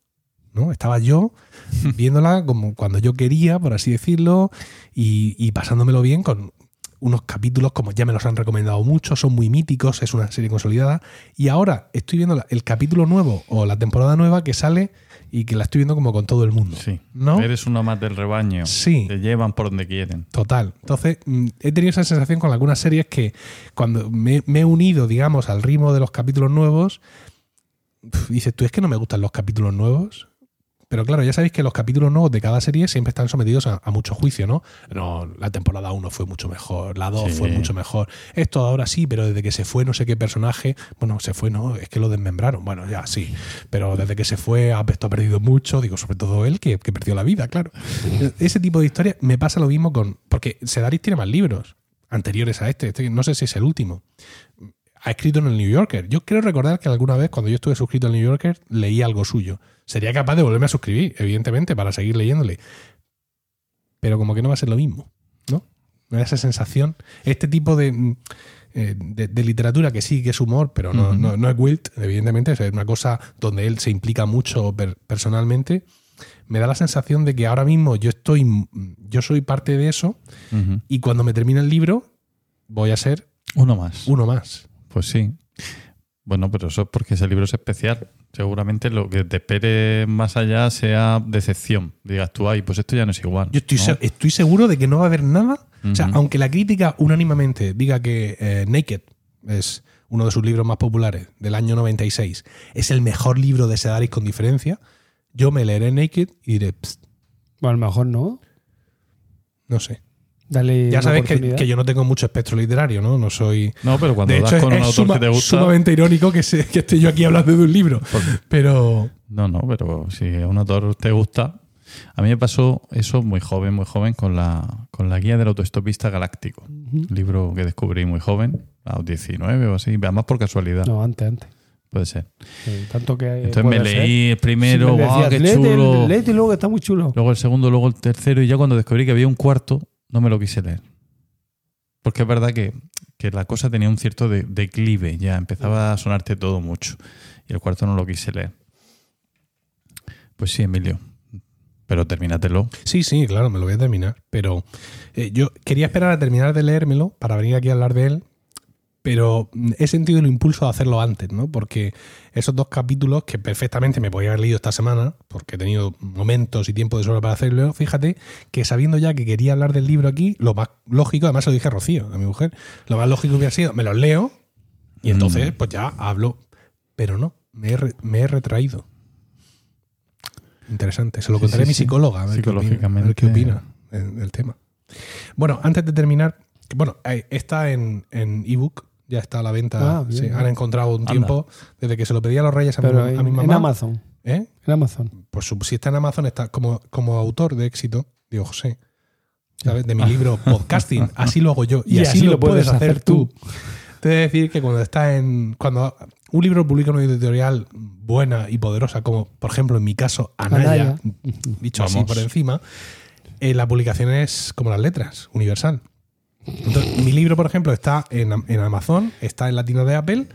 ¿no? Estaba yo [laughs] viéndola como cuando yo quería, por así decirlo, y, y pasándomelo bien con unos capítulos como ya me los han recomendado mucho, son muy míticos, es una serie consolidada. Y ahora estoy viendo el capítulo nuevo o la temporada nueva que sale y que la estoy viendo como con todo el mundo. Sí. ¿No? Eres uno más del rebaño. Sí. Te llevan por donde quieren. Total. Entonces, mm, he tenido esa sensación con algunas series que cuando me, me he unido, digamos, al ritmo de los capítulos nuevos, dices, tú es que no me gustan los capítulos nuevos. Pero claro, ya sabéis que los capítulos nuevos de cada serie siempre están sometidos a, a mucho juicio, ¿no? No, la temporada 1 fue mucho mejor, la 2 Sí. fue mucho mejor. Esto ahora sí, pero desde que se fue no sé qué personaje, bueno, se fue, no, es que lo desmembraron. Bueno, ya sí, pero desde que se fue esto ha perdido mucho, digo, sobre todo él, que, que perdió la vida, claro. Ese tipo de historias me pasa lo mismo con. Porque Sedaris tiene más libros anteriores a este, este no sé si es el último. Ha escrito en el New Yorker. Yo creo recordar que alguna vez, cuando yo estuve suscrito al New Yorker, leí algo suyo. Sería capaz de volverme a suscribir, evidentemente, para seguir leyéndole. Pero como que no va a ser lo mismo, ¿no? Me da esa sensación. Este tipo de, mm, eh, de, de literatura que sí que es humor, pero no, no, no es Wilt, evidentemente, es una cosa donde él se implica mucho per- personalmente. Me da la sensación de que ahora mismo yo estoy, mm, yo soy parte de eso y cuando me termine el libro voy a ser Uno más. uno más. Pues sí. Bueno, pero eso es porque ese libro es especial. Seguramente lo que te espere más allá sea decepción. Digas tú, ay, pues esto ya no es igual. Yo estoy, ¿no? se- estoy seguro de que no va a haber nada. O sea, aunque la crítica unánimemente diga que eh, Naked es uno de sus libros más populares del año 96, es el mejor libro de Sedaris con diferencia, yo me leeré Naked y diré, "Psst, Bueno, a lo mejor no. no sé. Dale Ya sabes que, yo no tengo mucho espectro literario, ¿no? No soy... No, pero cuando de das hecho, con es, un es autor suma- que te gusta. sumamente irónico que, se- que esté yo aquí hablando de un libro. Pero... No, no, pero si a un autor te gusta. A mí me pasó eso muy joven, muy joven, con la, con la guía del autoestopista galáctico. Un libro que descubrí muy joven, a los 19 o así, además por casualidad, No, antes, antes. puede ser. Sí, tanto que. Entonces me ser. leí el Sí, primero, me ¡guau, decías, qué "Léete chulo! luego que está muy chulo. Luego el segundo, luego el tercero, y ya cuando descubrí que había un cuarto, no me lo quise leer. Porque es verdad que, que la cosa tenía un cierto de- declive, ya empezaba a sonarte todo mucho. Y el cuarto no lo quise leer. Pues sí, Emilio. Pero termínatelo. Sí, sí, claro, me lo voy a terminar. Pero eh, yo quería esperar a terminar de leérmelo para venir aquí a hablar de él, pero mm, he sentido el impulso de hacerlo antes, ¿no? Porque esos dos capítulos que perfectamente me podía haber leído esta semana, porque he tenido momentos y tiempo de sobra para hacerlo, fíjate que sabiendo ya que quería hablar del libro aquí, lo más lógico, además se lo dije a Rocío, a mi mujer, lo más lógico hubiera sido, me los leo y entonces Mm. pues ya hablo. Pero no, me he, me he retraído. Interesante, se lo Sí, contaré sí, a mi psicóloga, a ver Psicológicamente. qué opina del, tema. Bueno, antes de terminar, bueno, eh, está en en ebook, ya está a la venta. Ah, bien, sí, bien. han encontrado un Anda. tiempo desde que se lo pedí a los reyes a, mi, a en, mi en mamá. Amazon. ¿eh? En Amazon. Pues si está en Amazon, está como, como autor de éxito, digo José. ¿Sabes? De mi libro Podcasting. [laughs] Así lo hago yo. Y, así, lo, puedes hacer tú. Te he de decir que cuando está en. Cuando un libro publica una editorial buena y poderosa, como por ejemplo en mi caso, Anaya, Anaya. dicho así por encima, eh, la publicación es como las letras, universal. Entonces, mi libro, por ejemplo, está en, en Amazon, está en la tienda de Apple.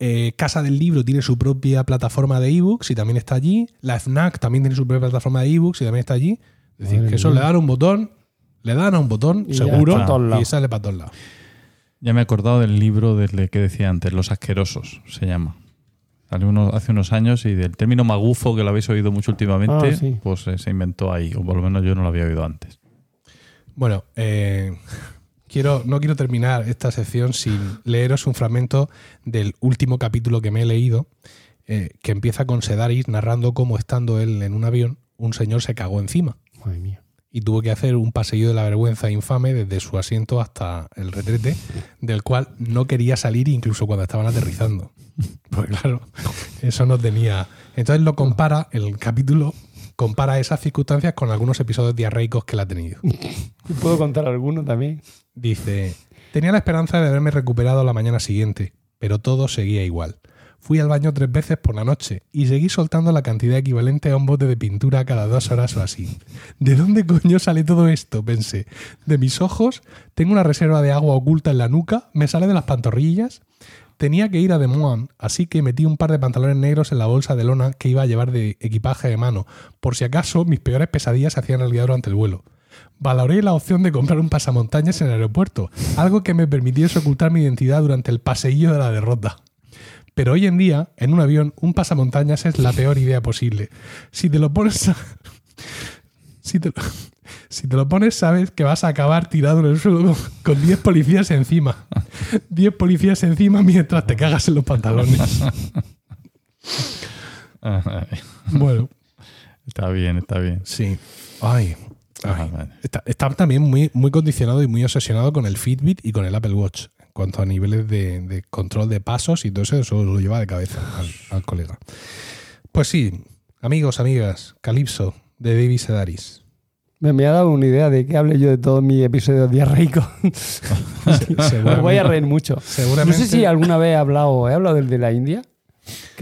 eh, Casa del Libro tiene su propia plataforma de ebooks y también está allí. La FNAC también tiene su propia plataforma de ebooks y también está allí. Es decir, Madre que eso mía. le dan un botón, le dan a un botón, Y seguro, y sale para todos lados. Ya me he acordado del libro del que decía antes, Los Asquerosos, se llama. Salió uno- hace unos años y del término magufo, que lo habéis oído mucho últimamente, Ah, sí. pues eh, se inventó ahí, o por lo menos yo no lo había oído antes. Bueno, eh, [laughs] quiero, no quiero terminar esta sección sin leeros un fragmento del último capítulo que me he leído, eh, que empieza con Sedaris narrando cómo estando él en un avión, un señor se cagó encima Madre mía. y tuvo que hacer un pasillo de la vergüenza infame desde su asiento hasta el retrete, del cual no quería salir incluso cuando estaban aterrizando. Porque claro, eso no tenía... Entonces lo compara, el capítulo compara esas circunstancias con algunos episodios diarreicos que él ha tenido. ¿Y ¿Puedo contar alguno también? Dice, tenía la esperanza de haberme recuperado la mañana siguiente, pero todo seguía igual. Fui al baño tres veces por la noche y seguí soltando la cantidad equivalente a un bote de pintura cada dos horas o así. ¿De dónde coño sale todo esto? Pensé. ¿De mis ojos? ¿Tengo una reserva de agua oculta en la nuca? ¿Me sale de las pantorrillas? Tenía que ir a Des Moines, así que metí un par de pantalones negros en la bolsa de lona que iba a llevar de equipaje de mano, por si acaso mis peores pesadillas se hacían realidad durante el vuelo. Valoré la opción de comprar un pasamontañas en el aeropuerto, algo que me permitiese ocultar mi identidad durante el paseillo de la derrota. Pero hoy en día, en un avión, un pasamontañas es la peor idea posible. Si te lo pones a- [laughs] Si te, lo- [laughs] si te lo pones, sabes que vas a acabar tirado en el suelo con- con 10 policías encima. 10 policías encima mientras te cagas en los pantalones. [laughs] Bueno, está bien, está bien. sí. Ay. Ay. Está, está también muy, muy condicionado y muy obsesionado con el Fitbit y con el Apple Watch. En cuanto a niveles de, de control de pasos y todo eso, eso lo lleva de cabeza al, al colega. Pues sí, amigos, amigas, Calypso de David Sedaris. Me, me ha dado una idea de que hable yo de todos mis episodios diarreicos. [laughs] Me voy a reír mucho. No sé si alguna vez he hablado, he hablado del de la India,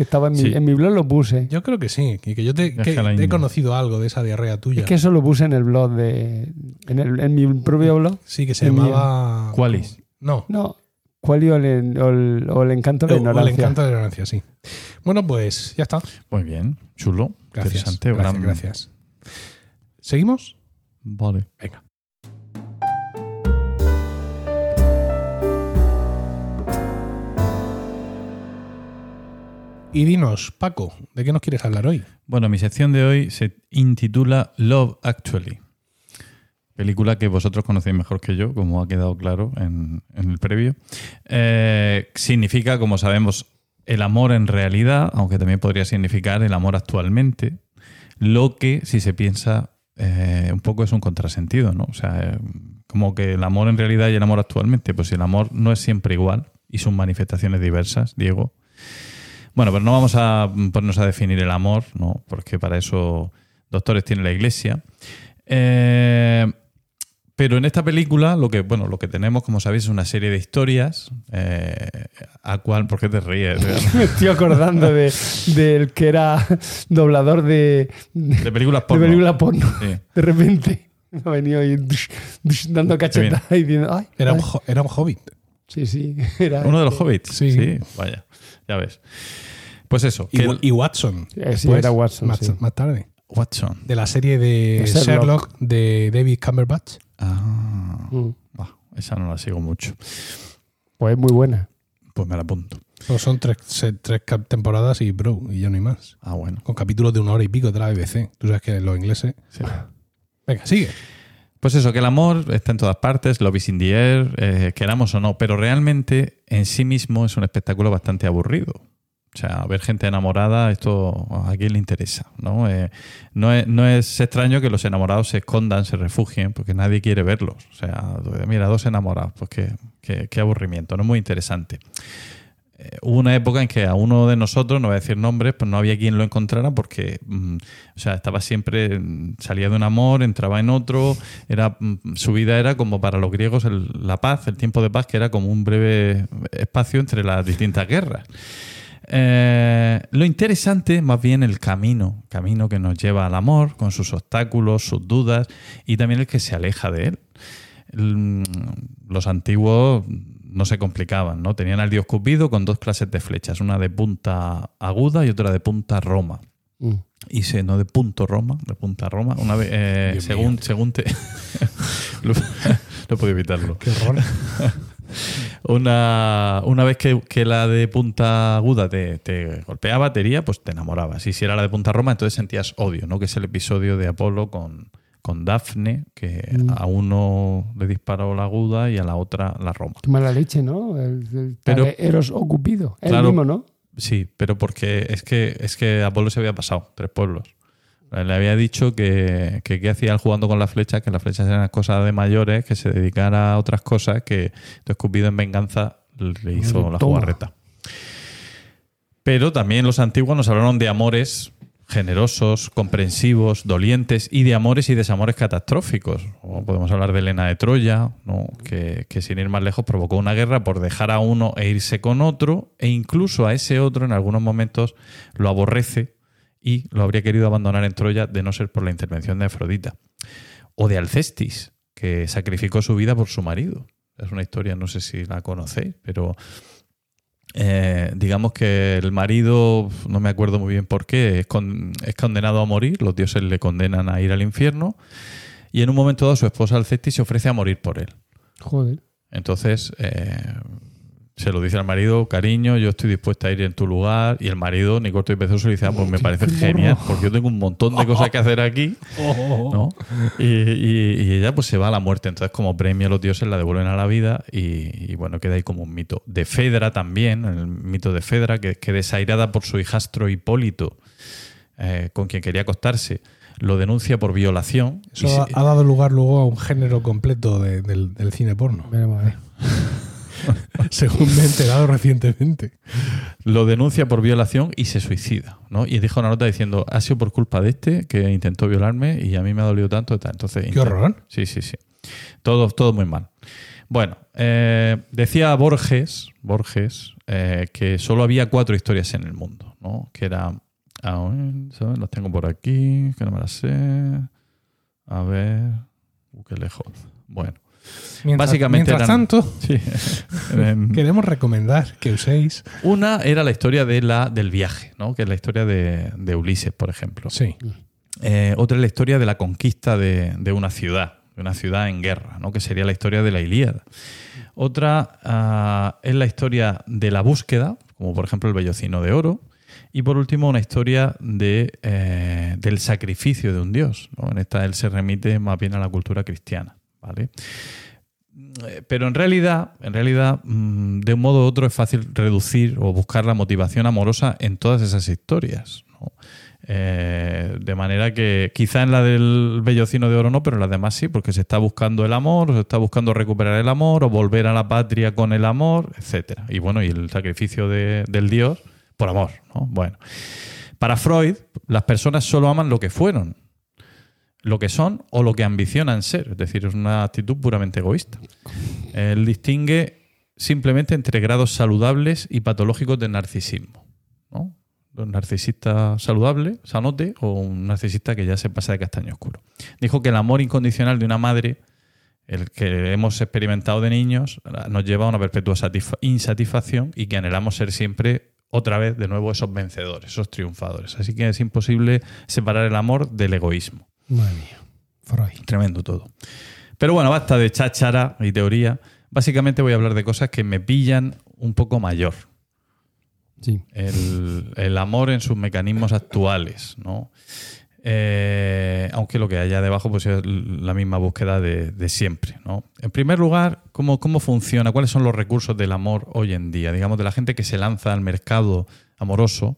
que estaba en mi, Sí. en mi blog, lo puse. Yo creo que sí, y que yo te, que he conocido algo de esa diarrea tuya. Es que eso lo puse en el blog de. En, el- en mi propio blog. sí, que se llamaba... ¿Cuális? No. No. ¿Cuál o el, o el- o el encanto de la O- o el ignorancia? encanto de la ignorancia, sí. Bueno, pues ya está. Muy bien, chulo, Gracias. interesante. Gracias, gran- gracias. ¿Seguimos? Vale. Venga. Y dinos, Paco, ¿de qué nos quieres hablar hoy? Bueno, mi sección de hoy se intitula Love Actually. Película que vosotros conocéis mejor que yo, como ha quedado claro en, en el previo. Eh, significa, como sabemos, el amor en realidad, aunque también podría significar el amor actualmente, lo que, si se piensa, eh, un poco es un contrasentido, ¿no? O sea, eh, como que el amor en realidad y el amor actualmente, pues el amor no es siempre igual y sus manifestaciones diversas, Diego. Bueno, pero no vamos a ponernos a definir el amor, ¿no? Porque para eso doctores tiene la iglesia. Eh, pero en esta película lo que, bueno, lo que tenemos, como sabéis, es una serie de historias eh, a cual, ¿por qué te ríes? [laughs] Me estoy acordando de, del que era doblador de, de, De películas porno. película porno. Sí. De repente me ha venido ahí dush, dush, dando cachetadas y diciendo, ay, Era un, ay. era un hobbit. Sí, sí. [laughs] Era, Uno de los hobbits. Sí. vaya, ya ves. Pues eso, Y, que Watson. Sí, después, era Watson, Más, sí. más tarde. Watson. De la serie de De Sherlock. Sherlock. de David Cumberbatch. Ah, Mm. bah, esa no la sigo mucho. Pues es muy buena. Pues me la apunto. Son tres, tres temporadas y bro, y ya no hay más. Ah, bueno. Con capítulos de una hora y pico de la BBC. Tú sabes que los ingleses. Sí. Venga, sigue. Pues eso, que el amor está en todas partes, love is in the air, eh, queramos o no, pero realmente en sí mismo es un espectáculo bastante aburrido. O sea, ver gente enamorada, esto a quién le interesa, ¿no? Eh, no, es, extraño que los enamorados se escondan, se refugien, porque nadie quiere verlos. O sea, mira, dos enamorados, pues qué, qué- qué aburrimiento, no es muy interesante. Eh, hubo una época en que a uno de nosotros, no voy a decir nombres, pues no había quien lo encontrara porque, mm, o sea, estaba siempre, mm, salía de un amor, entraba en otro, era, mm, su vida era como para los griegos el- la paz, el tiempo de paz, que era como un breve espacio entre las distintas guerras. Eh, lo interesante, más bien el camino, camino que nos lleva al amor, con sus obstáculos, sus dudas, y también el que se aleja de él. Los antiguos no se complicaban, ¿no? Tenían al dios Cupido con dos clases de flechas, una de punta aguda y otra de punta roma. Mm. Y se, no de punto Roma, de punta Roma. Una vez, eh, según, mío. según te. [laughs] no puedo evitarlo. Qué horror. [laughs] Una, una vez que, que la de punta aguda te, te golpeaba, te hería, pues te enamorabas. Y si era la de punta Roma, entonces sentías odio, ¿no? Que es el episodio de Apolo con, con Dafne, que Mm. a uno le disparó la aguda y a la otra la Roma. Qué mala leche, ¿no? El, el Pero- Eros o Cupido. Es Claro. el mismo, ¿no? Sí, pero porque es que, es que Apolo se había pasado, tres pueblos. Le había dicho que, que qué hacía él jugando con las flechas, que las flechas eran cosas de mayores, que se dedicara a otras cosas, que entonces Cupido en venganza le hizo la jugarreta. Pero también los antiguos nos hablaron de amores generosos, comprensivos, dolientes y de amores y desamores catastróficos. Podemos hablar de Elena de Troya, que sin ir más lejos provocó una guerra por dejar a uno e irse con otro, e incluso a ese otro en algunos momentos lo aborrece y lo habría querido abandonar en Troya de no ser por la intervención de Afrodita. O de Alcestis, que sacrificó su vida por su marido. Es una historia, no sé si la conocéis, pero eh, digamos que el marido, no me acuerdo muy bien por qué, es, con- es condenado a morir, los dioses le condenan a ir al infierno, y en un momento dado su esposa Alcestis se ofrece a morir por él. Joder. Entonces eh, se lo dice al marido, cariño, yo estoy dispuesta a ir en tu lugar, y el marido, ni corto ni perezoso, le dice, ah, pues me parece qué morro. genial, porque yo tengo un montón de cosas que hacer aquí. [laughs] ¿no? Y, y- y ella pues se va a la muerte. Entonces, como premio los dioses la devuelven a la vida y, y, bueno, queda ahí como un mito. De Fedra también, el mito de Fedra, que, que desairada por su hijastro Hipólito, eh, con quien quería acostarse, lo denuncia por violación. y Eso se- ha, ha dado lugar luego a un género completo de- del, del cine porno. Veremos a ver. [laughs] [laughs] según me he enterado recientemente. lo denuncia por violación y se suicida. ¿no? Y deja una nota diciendo, ha sido por culpa de este que intentó violarme y a mí me ha dolido tanto. Tal. Entonces, Qué horror. Sí, sí, sí. Todo, todo muy mal. Bueno, eh, decía Borges, Borges eh, que solo había cuatro historias en el mundo, ¿no? Que era. ¿sabes? Las tengo por aquí, que no me las sé. A ver. Uh, qué lejos. Bueno. Mientras, Básicamente mientras eran- tanto, [laughs] Sí. Em, queremos recomendar que uséis. Una era la historia de la, del viaje, ¿no? que es la historia de, de Ulises, por ejemplo. Sí. Eh, otra es la historia de la conquista de, de una ciudad, de una ciudad en guerra, ¿no? que sería la historia de la Ilíada. Otra ah, es la historia de la búsqueda, como por ejemplo el Bellocino de Oro. Y por último, una historia de, eh, del sacrificio de un dios. ¿no? En esta él se remite más bien a la cultura cristiana. ¿Vale? Eh, Pero en realidad, en realidad, mm, de un modo u otro es fácil reducir o buscar la motivación amorosa en todas esas historias. ¿no? Eh, de manera que quizá en la del Bellocino de Oro no, pero en las demás sí, porque se está buscando el amor, o se está buscando recuperar el amor, o volver a la patria con el amor, etcétera. Y bueno, y el sacrificio de- del Dios por amor. ¿no? Bueno, para Freud, las personas solo aman lo que fueron, lo que son o lo que ambicionan ser. Es decir, es una actitud puramente egoísta. Él distingue simplemente entre grados saludables y patológicos de narcisismo. ¿no? Un narcisista saludable, sanote, o un narcisista que ya se pasa de castaño oscuro. Dijo que el amor incondicional de una madre, el que hemos experimentado de niños, nos lleva a una perpetua satisfa- insatisfacción y que anhelamos ser siempre otra vez de nuevo esos vencedores, esos triunfadores. Así que es imposible separar el amor del egoísmo. Madre mía. Freud. Tremendo todo. Pero bueno, basta de cháchara y teoría. Básicamente voy a hablar de cosas que me pillan un poco mayor. Sí. El, el amor en sus mecanismos actuales, ¿no? Eh, aunque lo que haya debajo pues es la misma búsqueda de, de siempre, ¿no? En primer lugar, ¿cómo, ¿cómo funciona? ¿Cuáles son los recursos del amor hoy en día? Digamos, de la gente que se lanza al mercado amoroso,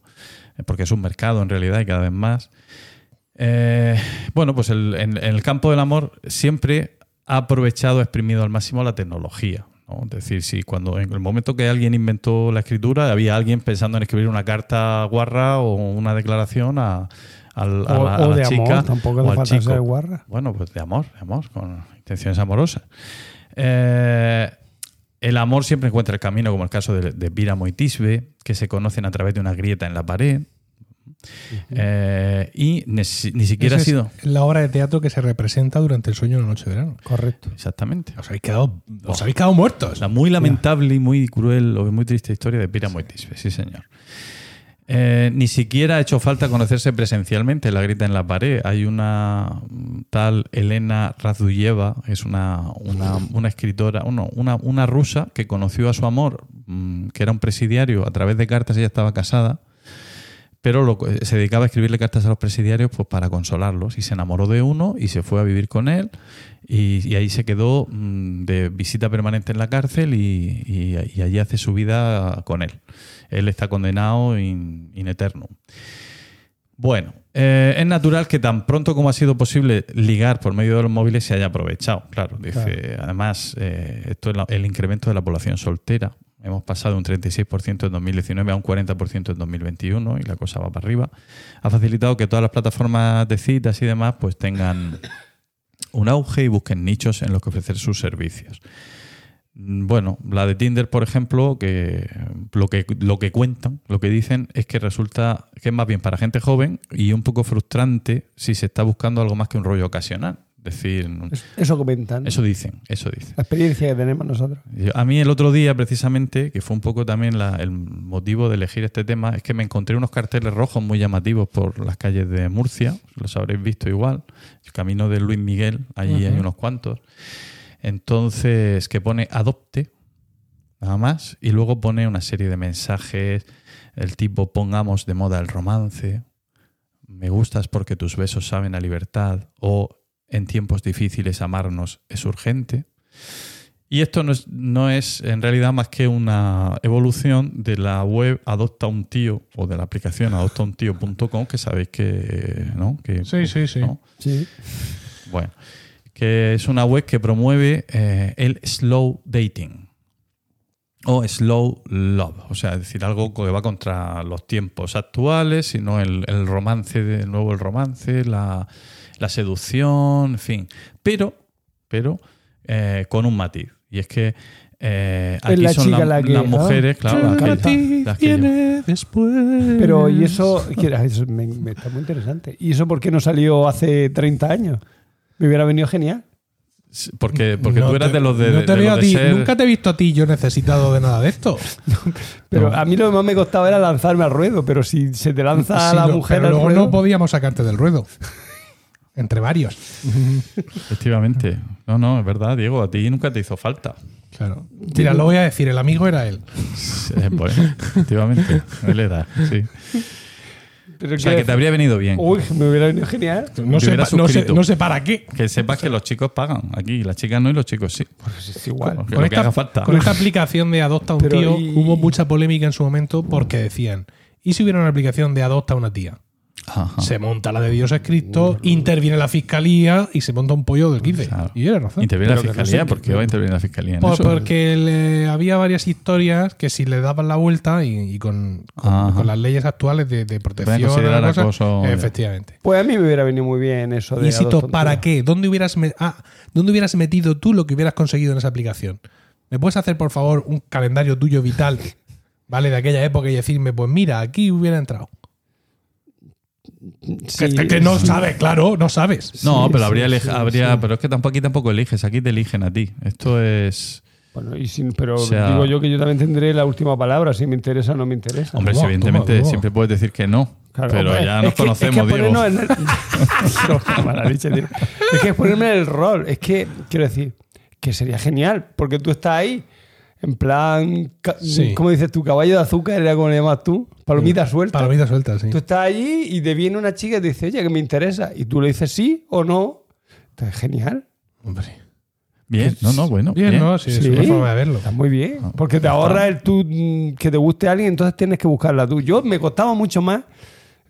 eh, porque es un mercado en realidad y cada vez más. Eh, bueno, pues el- en, en el campo del amor siempre ha aprovechado, exprimido al máximo la tecnología. ¿no? Es decir, si cuando en el momento que alguien inventó la escritura, había alguien pensando en escribir una carta guarra o una declaración a, al- a O, la, a o la de chica amor, tampoco o al chico. ser guarra. Bueno, pues de amor, de amor, con intenciones amorosas. Eh, el amor siempre encuentra el camino, como el caso de, de Píramo y Tisbe, que se conocen a través de una grieta en la pared. Eh, y ni, si- ni siquiera ha sido. es la obra de teatro que se representa durante el sueño de la noche de verano. Correcto. Exactamente. Os habéis quedado, os habéis quedado muertos. La muy lamentable y muy cruel o muy triste historia de y Tisbe, sí, señor. Eh, ni siquiera ha hecho falta conocerse presencialmente, la grita en la pared. Hay una tal Elena Razuyeva, es una, una, una escritora, uno, una, una rusa que conoció a su amor, mm, que era un presidiario, a través de cartas, ella estaba casada, pero lo- se dedicaba a escribirle cartas a los presidiarios pues, para consolarlos. Y se enamoró de uno y se fue a vivir con él. Y, y ahí se quedó mm, de visita permanente en la cárcel y, y- y allí hace su vida con él. Él está condenado in, in eternum. Bueno, eh, es natural que tan pronto como ha sido posible ligar por medio de los móviles se haya aprovechado. Claro, dice, además, eh, esto es la- el incremento de la población soltera. Hemos pasado un 36% en 2019 a un 40% en 2021 y la cosa va para arriba. Ha facilitado que todas las plataformas de citas y demás pues tengan un auge y busquen nichos en los que ofrecer sus servicios. Bueno, la de Tinder, por ejemplo, que lo que lo que cuentan, lo que dicen es que resulta que es más bien para gente joven y un poco frustrante si se está buscando algo más que un rollo ocasional. Decir, Es- Eso comentan. eso dicen, eso dicen. La experiencia que tenemos nosotros. A mí el otro día, precisamente, que fue un poco también la- el motivo de elegir este tema, es que me encontré unos carteles rojos muy llamativos por las calles de Murcia, los habréis visto igual, el camino de Luis Miguel, allí hay unos cuantos. Entonces, que pone adopte, nada más, y luego pone una serie de mensajes, el tipo pongamos de moda el romance, me gustas porque tus besos saben a libertad, o en tiempos difíciles amarnos es urgente. Y esto no es, no es en realidad más que una evolución de la web Adopta un tío o de la aplicación adoptauntío.com que sabéis que, ¿no? Que, Sí, sí, sí. ¿no? Sí. Bueno, que es una web que promueve eh, el slow dating o slow love, o sea, es decir, algo que va contra los tiempos actuales, sino el, el romance, de nuevo el romance, la, la seducción, en fin, pero, pero eh, con un matiz. Y es que eh, aquí la son chica la- la que- las mujeres, ah, claro, las que- las que llevan. viene después. Pero, y eso, era- eso me, me está muy interesante. ¿Y eso por qué no salió hace 30 años? Me hubiera venido genial. Porque, porque No tú eras te- de los de, no te veo a ti- ser- Nunca te he visto a ti yo necesitado de nada de esto. [laughs] Pero No. a mí lo que más me costaba era lanzarme al ruedo. Pero si se te lanza Sí, la no, mujer pero al luego ruedo, no podíamos sacarte del ruedo. [laughs] Entre varios. Efectivamente. No, no, es verdad, Diego, a ti nunca te hizo falta. Claro. Mira, lo voy a decir, el amigo era él. Eh, pues, efectivamente, él era, sí. pero O sea, que te habría venido bien. Uy, me hubiera venido genial. No sé, no, sé, suscrito. no sé para qué. Que sepas que los chicos pagan aquí, las chicas no y los chicos sí. Pues es igual. Que Con esta, haga falta. con esta aplicación de Adopta a un Pero tío y- hubo mucha polémica en su momento porque decían, ¿y si hubiera una aplicación de Adopta a una tía? Ajá. Se monta la de Dios es Cristo, interviene la fiscalía y se monta un pollo del 15. Claro. Y era razón. Interviene la no fiscalía, sé- ¿por qué va a intervenir la fiscalía en Por- eso? porque le- había varias historias que si le daban la vuelta y, y con, con- Ajá. con las leyes actuales de, de protección, considerar efectivamente. Pues a mí me hubiera venido muy bien eso de. Un ¿para qué? ¿Dónde hubieras, me- ah, ¿Dónde hubieras metido tú lo que hubieras conseguido en esa aplicación? ¿Me puedes hacer, por favor, un calendario tuyo vital, [laughs] ¿vale? De aquella época y decirme, pues mira, aquí hubiera entrado. Sí, que, que no sabes, claro, no sabes. No, Sí, pero habría, sí, habría sí. pero es que tampoco aquí tampoco eliges, aquí te eligen a ti. Esto es, Bueno, y sin, pero O sea- digo yo que yo también tendré la última palabra, si me interesa o no me interesa. hombre, evidentemente siempre puedes decir que no, Claro, pero hombre, ya es nos que- conocemos, es que Diego. el- [laughs] No. Es que es ponerme en el rol. Es que, quiero decir, que sería genial, porque tú estás ahí, en plan, Sí. ¿cómo dices tú? Caballo de azúcar, era como le llamas tú, palomita suelta. Palomita suelta, sí. Tú estás allí y te viene una chica y te dice, oye, que me interesa. Y tú le dices sí o no. Entonces, genial. Hombre. Bien, no, no, bueno. Bien, bien. ¿no? Sí, es Sí. una forma de verlo. Está muy bien. Porque te ahorra el tú mm, que te guste a alguien, entonces tienes que buscarla tú. Yo me costaba mucho más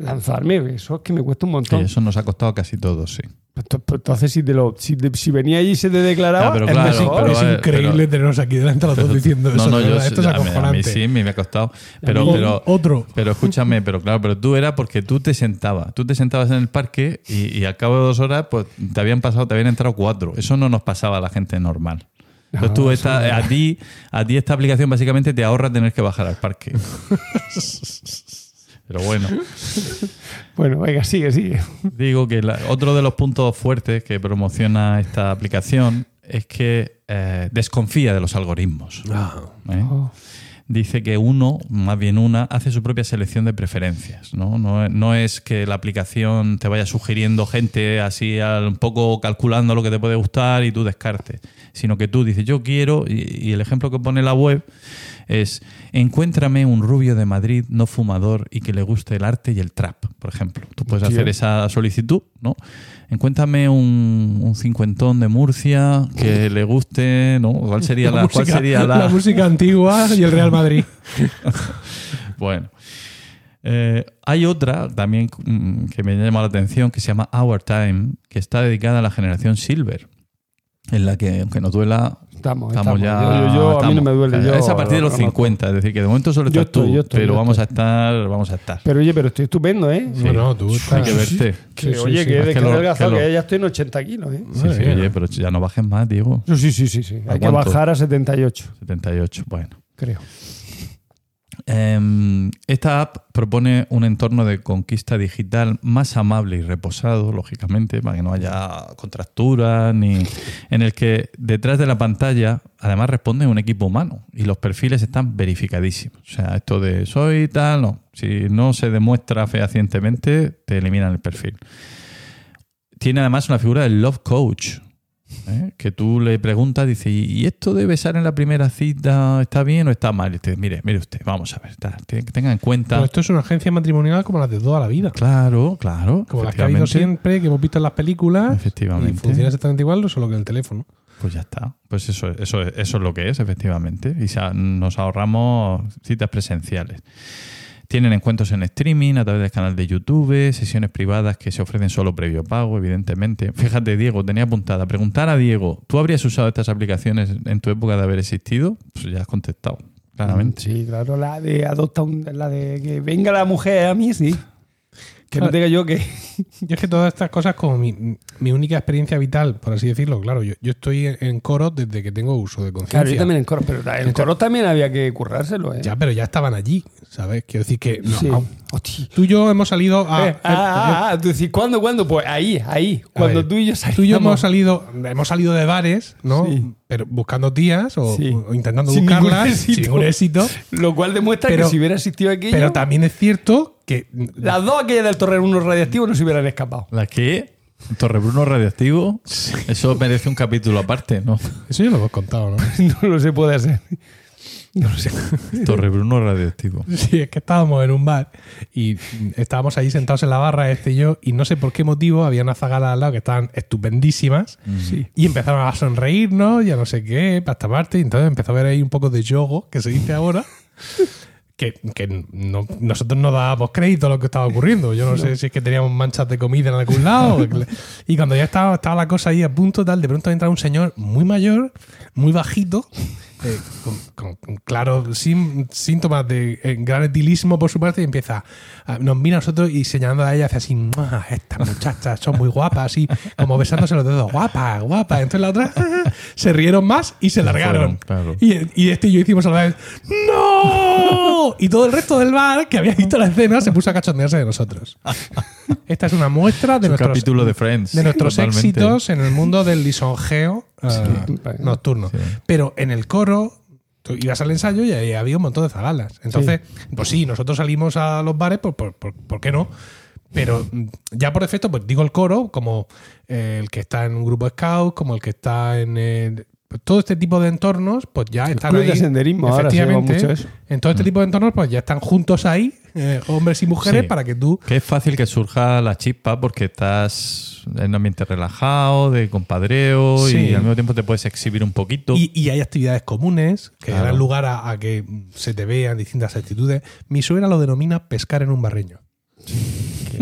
lanzarme. Eso es que me cuesta un Sí, montón. eso nos ha costado casi todos, sí. Pues pues Entonces, si, te lo, si, te- si venía allí y se te declaraba, Ya, pero es claro, mejor. pero- es eh, increíble tenernos aquí delante los dos diciendo eso. no, yo. Esto es a mí- a mí acojonante. sí, me, me ha costado. Pero, pero, otro. pero escúchame, pero claro, pero tú era porque tú te sentabas. Tú te sentabas en el parque y, y al cabo de dos horas, pues te habían pasado, te habían entrado cuatro. Eso no nos pasaba a la gente normal. Entonces No, tú esta- a ti, a ti esta aplicación básicamente te ahorra tener que bajar al parque. [laughs] Pero bueno, [laughs] Bueno, venga, sigue, sigue. digo que la- otro de los puntos fuertes que promociona esta aplicación es que eh, desconfía de los algoritmos. ¿eh? Oh. Dice que uno, más bien una, hace su propia selección de preferencias. No, no, no es que la aplicación te vaya sugiriendo gente así al- un poco calculando lo que te puede gustar y tú descartes, sino que tú dices, yo quiero, y, y el ejemplo que pone la web es, encuéntrame un rubio de Madrid no fumador y que le guste el arte y el trap, por ejemplo. Tú puedes hacer esa solicitud, ¿no? Encuéntrame un, un cincuentón de Murcia que le guste, ¿no? ¿Cuál sería la, cuál música, sería la, música antigua y el Real Madrid. [laughs] Bueno. Eh, hay otra también mm, que me llama la atención que se llama Our Time, que está dedicada a la generación Silver, en la que, aunque nos duela, Estamos, estamos estamos. ya. Yo, yo- yo- a mí no estamos. me duele. Yo, es a partir de los lo conozco. 50, es decir, que de momento solo Yo estás tú, estoy, yo estoy, pero yo vamos a estoy. estar, vamos a estar. Pero oye, pero estoy estupendo, ¿eh? Sí. No, no, tú Hay estás- que verte. Que, Sí, oye, sí. que, Es que, que lo- que lo- que ya estoy en 80 kilos, ¿eh? Sí, sí, oye, pero ya no bajes más, Diego. Sí, sí, sí, sí. Hay que bajar a 78, 78, bueno. creo. Em, esta app propone un entorno de conquista digital más amable y reposado, lógicamente, para que no haya contracturas, ni en el que detrás de la pantalla además responde un equipo humano y los perfiles están verificadísimos. O sea, esto de soy tal, no. Si no se demuestra fehacientemente, te eliminan el perfil. Tiene además una figura del love coach, ¿eh? que tú le preguntas, dice, ¿y esto de besar en la primera cita está bien o está mal? Y te dice, mire, mire usted, vamos a ver, está, te- tenga en cuenta. Pero esto es una agencia matrimonial como las de toda la vida. Claro, claro. Como las que ha habido siempre, que hemos visto en las películas. Efectivamente. Y funciona exactamente igual, solo que en el teléfono. Pues ya está. Pues eso, eso, eso es lo que es, efectivamente. Y nos ahorramos citas presenciales. Tienen encuentros en streaming a través del canal de YouTube, sesiones privadas que se ofrecen solo previo pago, evidentemente. Fíjate, Diego, tenía apuntada. Preguntar a Diego, ¿tú habrías usado estas aplicaciones en tu época de haber existido? Pues ya has contestado, claramente. Sí, claro, la de adopta un, la de que venga la mujer a mí, sí. Que no tenga yo que. [laughs] Yo es que todas estas cosas, como mi, mi única experiencia vital, por así decirlo, claro, yo, yo estoy en, en coro desde que tengo uso de conciencia. Claro, yo también en coro, pero en coro también había que currárselo, ¿eh? Ya, pero ya estaban allí, ¿sabes? Quiero decir que no, Sí. tú y yo hemos salido a. Eh, ah, ah, ah, tú decís, ¿cuándo, cuándo? Pues ahí, ahí. Cuando ver, tú y yo salimos. Tú y yo hemos salido, hemos salido de bares, ¿no? Sí. Pero buscando tías o, Sí. o intentando Sin ningún buscarlas éxito. sin ningún éxito. Lo cual demuestra Pero- que si hubiera existido aquello, Pero también es cierto que las dos aquellas del Torre unos radiactivos no se hubieran escapado. ¿La qué? ¿Torrebruno radioactivo? Eso merece un capítulo aparte, ¿no? eso ya lo hemos contado, ¿no? [laughs] No lo se puede hacer. No lo sé. Torrebruno radioactivo. Sí, es que estábamos en un bar y estábamos allí sentados en la barra, este y yo, y no sé por qué motivo había unas zagalas al lado que estaban estupendísimas Sí. y empezaron a sonreírnos, ya no sé qué, pasta parte, y entonces empezó a ver ahí un poco de yogo, que se dice ahora, [laughs] que, que no- nosotros no dábamos crédito a lo que estaba ocurriendo. Yo no, sé si es que teníamos manchas de comida en algún lado. [laughs] y cuando ya estaba, estaba la cosa ahí a punto tal, de pronto entra un señor muy mayor, muy bajito, eh, con, con- con claros sim- síntomas de eh, gran etilismo por su parte y empieza, a- nos mira a nosotros y señalando a ella hace así, "Mua, estas muchachas son muy guapas, así como besándose los dedos, guapa, guapa. Entonces la otra [laughs] se rieron más y se largaron. claro. y, y este y yo hicimos a la vez, ¡No! Y todo el resto del bar que había visto la escena se puso a cachondearse de nosotros. Esta es una muestra de nuestros, capítulo de Friends. de nuestros totalmente. éxitos en el mundo del lisonjeo eh, Sí. nocturno. Sí. Pero en el coro, tú ibas al ensayo y ahí había un montón de zagalas. Entonces, pues sí, nosotros salimos a los bares, pues, por, por- ¿por qué no? Pero mm, ya por defecto, pues digo el coro, como eh, el que está en un grupo scout, como el que está en el- pues todo este tipo de entornos, pues ya están club ahí. de senderismo ahora Efectivamente, mucho eso. En todo este tipo de entornos, pues ya están juntos ahí, eh, hombres y mujeres, Sí. para que tú Que es fácil que surja la chispa porque estás en un ambiente relajado, de compadreo Sí. y al mismo tiempo te puedes exhibir un poquito. Y, y hay actividades comunes que Claro. dan lugar a, a que se te vean distintas actitudes. Mi suegra lo denomina pescar en un barreño. Que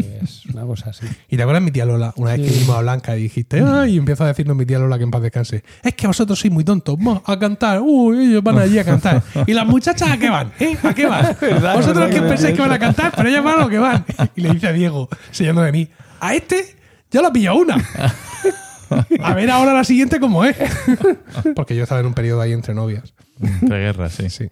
es una cosa así. ¿Y te acuerdas mi tía Lola? Una vez que vimos a Blanca y dijiste, ¡ay! Y empezó a decirnos mi tía Lola que en paz descanse. Es que vosotros sois muy tontos. Va, a cantar. Uy, ellos van allí a cantar. ¿Y las muchachas a qué van? ¿Eh? ¿A qué van? [laughs] ¿Verdad? Vosotros ¿Verdad que pensáis que van a cantar, pero ellas van a lo que van. [laughs] Y le dice a Diego, sellando de mí, a este ya lo ha pillado una. [laughs] A ver ahora la siguiente cómo es. Porque yo estaba en un periodo ahí entre novias. De guerra, sí. Sí.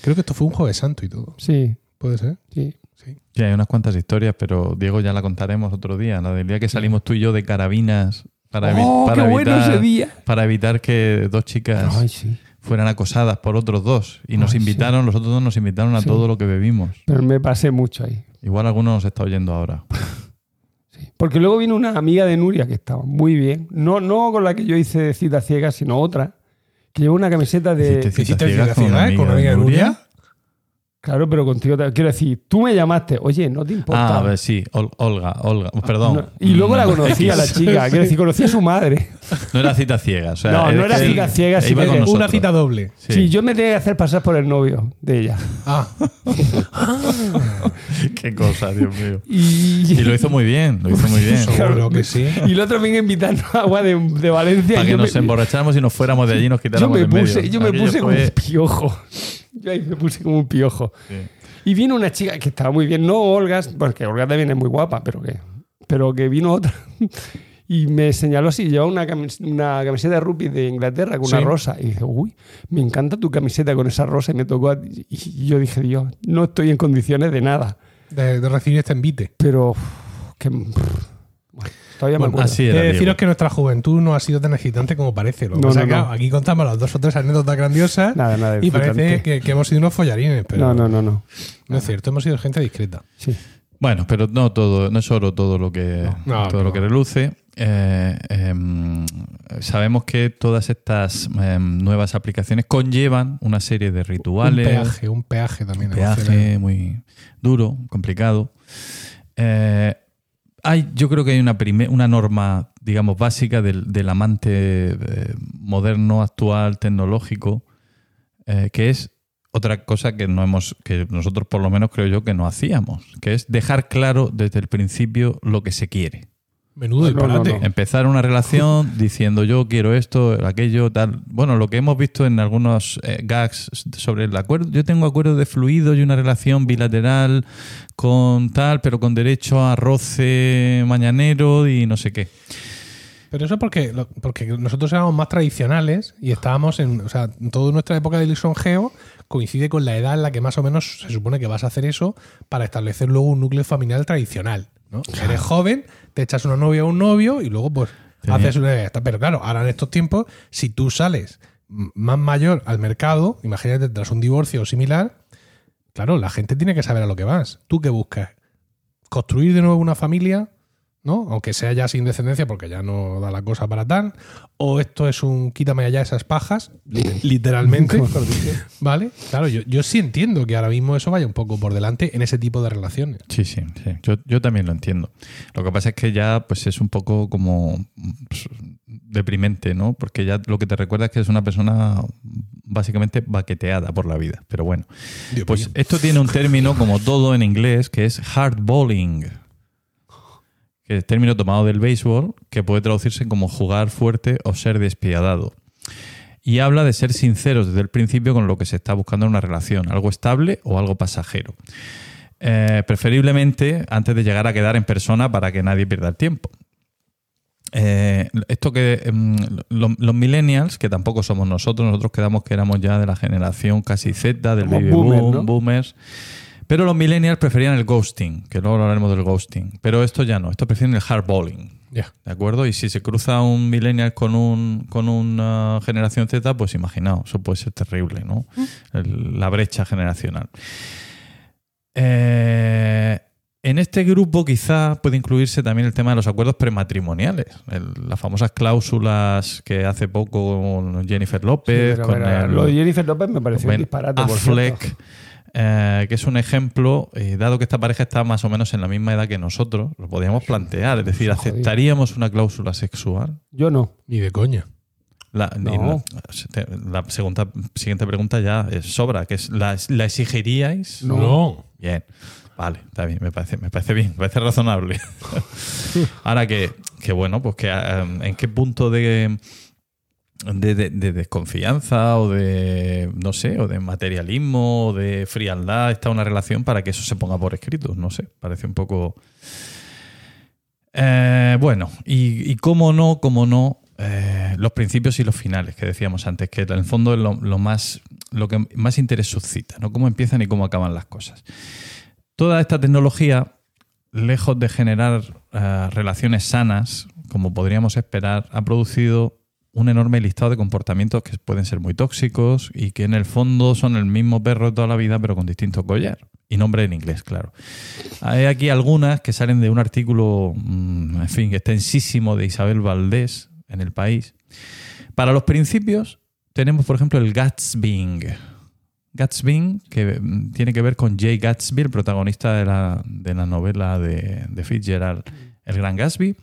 Creo que esto fue un jueves santo y todo. Sí, ¿Puede ser? sí. Sí. Sí, hay unas cuantas historias, pero Diego ya la contaremos otro día. La del día que salimos tú y yo de carabinas para, evi- ¡Oh, para qué bueno evitar, ese día! para evitar que dos chicas Ay, sí. fueran acosadas por otros dos. Y nos Ay, invitaron, los otros dos nos invitaron a Sí. todo lo que bebimos. Pero me pasé mucho ahí. Igual alguno nos está oyendo ahora. [laughs] Porque luego vino una amiga de Nuria que estaba muy bien. No, no con la que yo hice cita ciega, sino otra. Que llevó una camiseta de. Hiciste ¿Hiciste cita ciega cita con una ciega, eh, con una amiga de Nuria? Claro, pero contigo. te- Quiero decir, tú me llamaste. Oye, no te importa. Ah, a ver, sí, Ol- Olga, Olga, perdón. No, y luego la Mm, conocí a la chica. Quiero decir, conocí a su madre. [laughs] No era cita ciega. o sea, No, no era que cita él ciega, sino nosotros. Una cita doble. Sí. Sí. yo me tenía que hacer pasar por el novio de ella. Ah, [laughs] Qué cosa, Dios mío. Y, Y lo hizo muy bien, lo hizo muy bien. [laughs] seguro que sí. y el otro venía invitando agua de, de Valencia. Para que yo nos me- emborracháramos y nos fuéramos de allí y nos yo quitáramos me en medio. puse, yo me Aquello puse fue- un piojo. [laughs] Yo ahí me puse como un piojo. Sí. Y vino una chica que estaba muy bien, no Olga, porque Olga también es muy guapa, pero que, pero que vino otra [laughs] y me señaló así, llevaba una, camis- una camiseta de rugby de Inglaterra con una Sí. rosa. Y dije, uy, me encanta tu camiseta con esa rosa y me tocó. a- Y yo dije, Dios, no estoy en condiciones de nada. De, de recibir este envite. Pero, que, todavía me Bueno, acuerdo. Así He era. de deciros que nuestra juventud no ha sido tan excitante como parece. Lo No, aquí contamos las dos o tres anécdotas grandiosas Nada, nada. y parece que, que hemos sido unos follarines, pero No, no, no, no. no es cierto, hemos sido gente discreta. Sí. Bueno, pero no todo, no es oro todo lo que No, todo no. lo que reluce. Eh, em, sabemos que todas estas em, nuevas aplicaciones conllevan una serie de Un rituales, peaje, un peaje también. peaje emocional. muy duro, complicado. Hay, yo creo que hay una, una norma, digamos, básica del, del amante eh, moderno, actual, tecnológico, eh, que es otra cosa que no hemos, que nosotros por lo menos creo yo que no hacíamos, que es dejar claro desde el principio lo que se quiere. Menudo No, no, disparate. no. Empezar una relación [laughs] diciendo yo quiero esto, aquello, tal. Bueno, lo que hemos visto en algunos eh, gags sobre el acuerdo. Yo tengo acuerdo de fluido y una relación bilateral con tal, pero con derecho a roce mañanero y no sé qué. Pero eso porque, porque nosotros éramos más tradicionales y estábamos en. O sea, toda nuestra época de lisonjeo coincide con la edad en la que más o menos se supone que vas a hacer eso para establecer luego un núcleo familiar tradicional. ¿No? Eres joven, te echas una novia o un novio y luego pues haces una. Pero claro, ahora en estos tiempos, si tú sales más mayor al mercado, imagínate tras un divorcio o similar, claro, la gente tiene que saber a lo que vas. ¿Tú qué buscas? ¿Construir de nuevo una familia? ¿No? Aunque sea ya sin descendencia, porque ya no da la cosa para tal. O esto es un quítame allá esas pajas, li- literalmente. [laughs] ¿Vale? Claro, yo, yo sí entiendo que ahora mismo eso vaya un poco por delante en ese tipo de relaciones. Sí, sí, sí. Yo, yo también lo entiendo. Lo que pasa es que ya pues es un poco como pues, deprimente, ¿no? Porque ya lo que te recuerda es que es una persona básicamente baqueteada por la vida. Pero bueno, Dios pues mío. esto tiene un término como todo en inglés que es hardballing. Que es término tomado del béisbol que puede traducirse como jugar fuerte o ser despiadado. Y habla de ser sinceros desde el principio con lo que se está buscando en una relación, algo estable o algo pasajero. Eh, preferiblemente antes de llegar a quedar en persona para que nadie pierda el tiempo. Eh, esto que em, lo- los millennials, que tampoco somos nosotros, nosotros quedamos que éramos ya de la generación casi Z, del Somos baby boomers, boom, ¿no? boomers. Pero los millennials preferían el ghosting, que luego hablaremos del ghosting. Pero esto ya no, esto prefieren el hardballing. Ya. ¿De acuerdo? Y si se cruza un millennial con un con una generación Z, pues imaginaos, eso puede ser terrible, ¿no? El- la brecha generacional. Eh, en este grupo quizá puede incluirse también el tema de los acuerdos prematrimoniales, el- las famosas cláusulas que hace poco con Jennifer López, Pero, con el- lo de Jennifer López me pareció un disparate, por Affleck, cierto. Eh, que es un ejemplo, eh, dado que esta pareja está más o menos en la misma edad que nosotros, lo podríamos plantear, es decir. ¿aceptaríamos una cláusula sexual? Yo no. Ni de coña. La, No. la- la segunda, siguiente pregunta ya es sobra, que es ¿la, la exigiríais? No. Bien, vale, está bien, me parece, me parece bien, me parece razonable. [laughs] Ahora que, que bueno, pues que eh, en qué punto de, de, de- de desconfianza o de, no sé, o de materialismo o de frialdad está una relación para que eso se ponga por escrito, no sé, parece un poco... Eh, bueno, y, cómo no, cómo no, eh, los principios y los finales que decíamos antes, que en el fondo es lo, lo más, lo que más interés suscita, ¿no? Cómo empiezan y cómo acaban las cosas. Toda esta tecnología, lejos de generar eh, relaciones sanas, como podríamos esperar, ha producido un enorme listado de comportamientos que pueden ser muy tóxicos y que en el fondo son el mismo perro de toda la vida, pero con distinto collar. Y nombre en inglés, claro. Hay aquí algunas que salen de un artículo, mm, en fin, extensísimo de Isabel Valdés en el país. Para los principios, tenemos, por ejemplo, el Gatsbying. Gatsby, que mm, tiene que ver con Jay Gatsby, el protagonista de la, de la novela de, de Fitzgerald, El Gran Gatsby,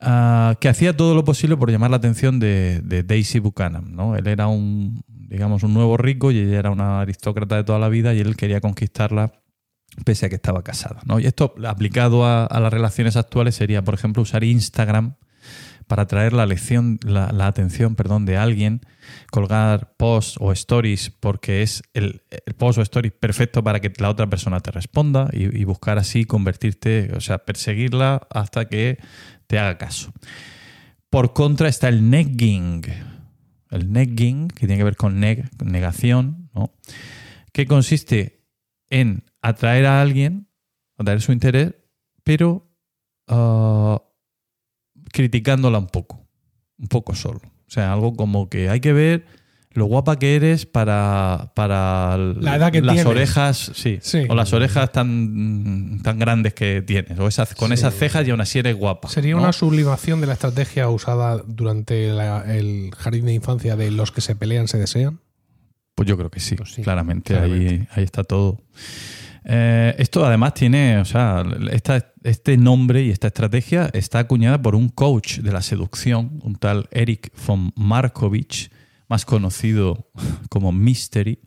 ah, que hacía todo lo posible por llamar la atención de, Daisy Buchanan. ¿no? Él era un, digamos, un nuevo rico y ella era una aristócrata de toda la vida y él quería conquistarla pese a que estaba casada. ¿no? Y esto aplicado a, las relaciones actuales sería, por ejemplo, usar Instagram para atraer la, lección, la, atención perdón, de alguien, colgar posts o stories porque es el, post o story perfecto para que la otra persona te responda y buscar así convertirte, o sea, perseguirla hasta que te haga caso. Por contra está el negging. El negging, que tiene que ver con neg, con negación, ¿no? que consiste en atraer a alguien, atraer su interés, pero ah, criticándola un poco, un poco solo. O sea, algo como que hay que ver lo guapa que eres para, para La edad que las tienes. orejas, sí, Sí. o las orejas tan, tan grandes que tienes, o esas, con Sí. esas cejas y aún así eres guapa. Sería ¿no? una sublimación de la estrategia usada durante la- el jardín de infancia de los que se pelean se desean. Pues yo creo que sí, Pues sí, claramente, claramente. Ahí, ahí está todo. Eh, esto además tiene, o sea, esta- este nombre y esta estrategia está acuñada por un coach de la seducción, un tal Eric von Markovich, más conocido [laughs] como Mystery,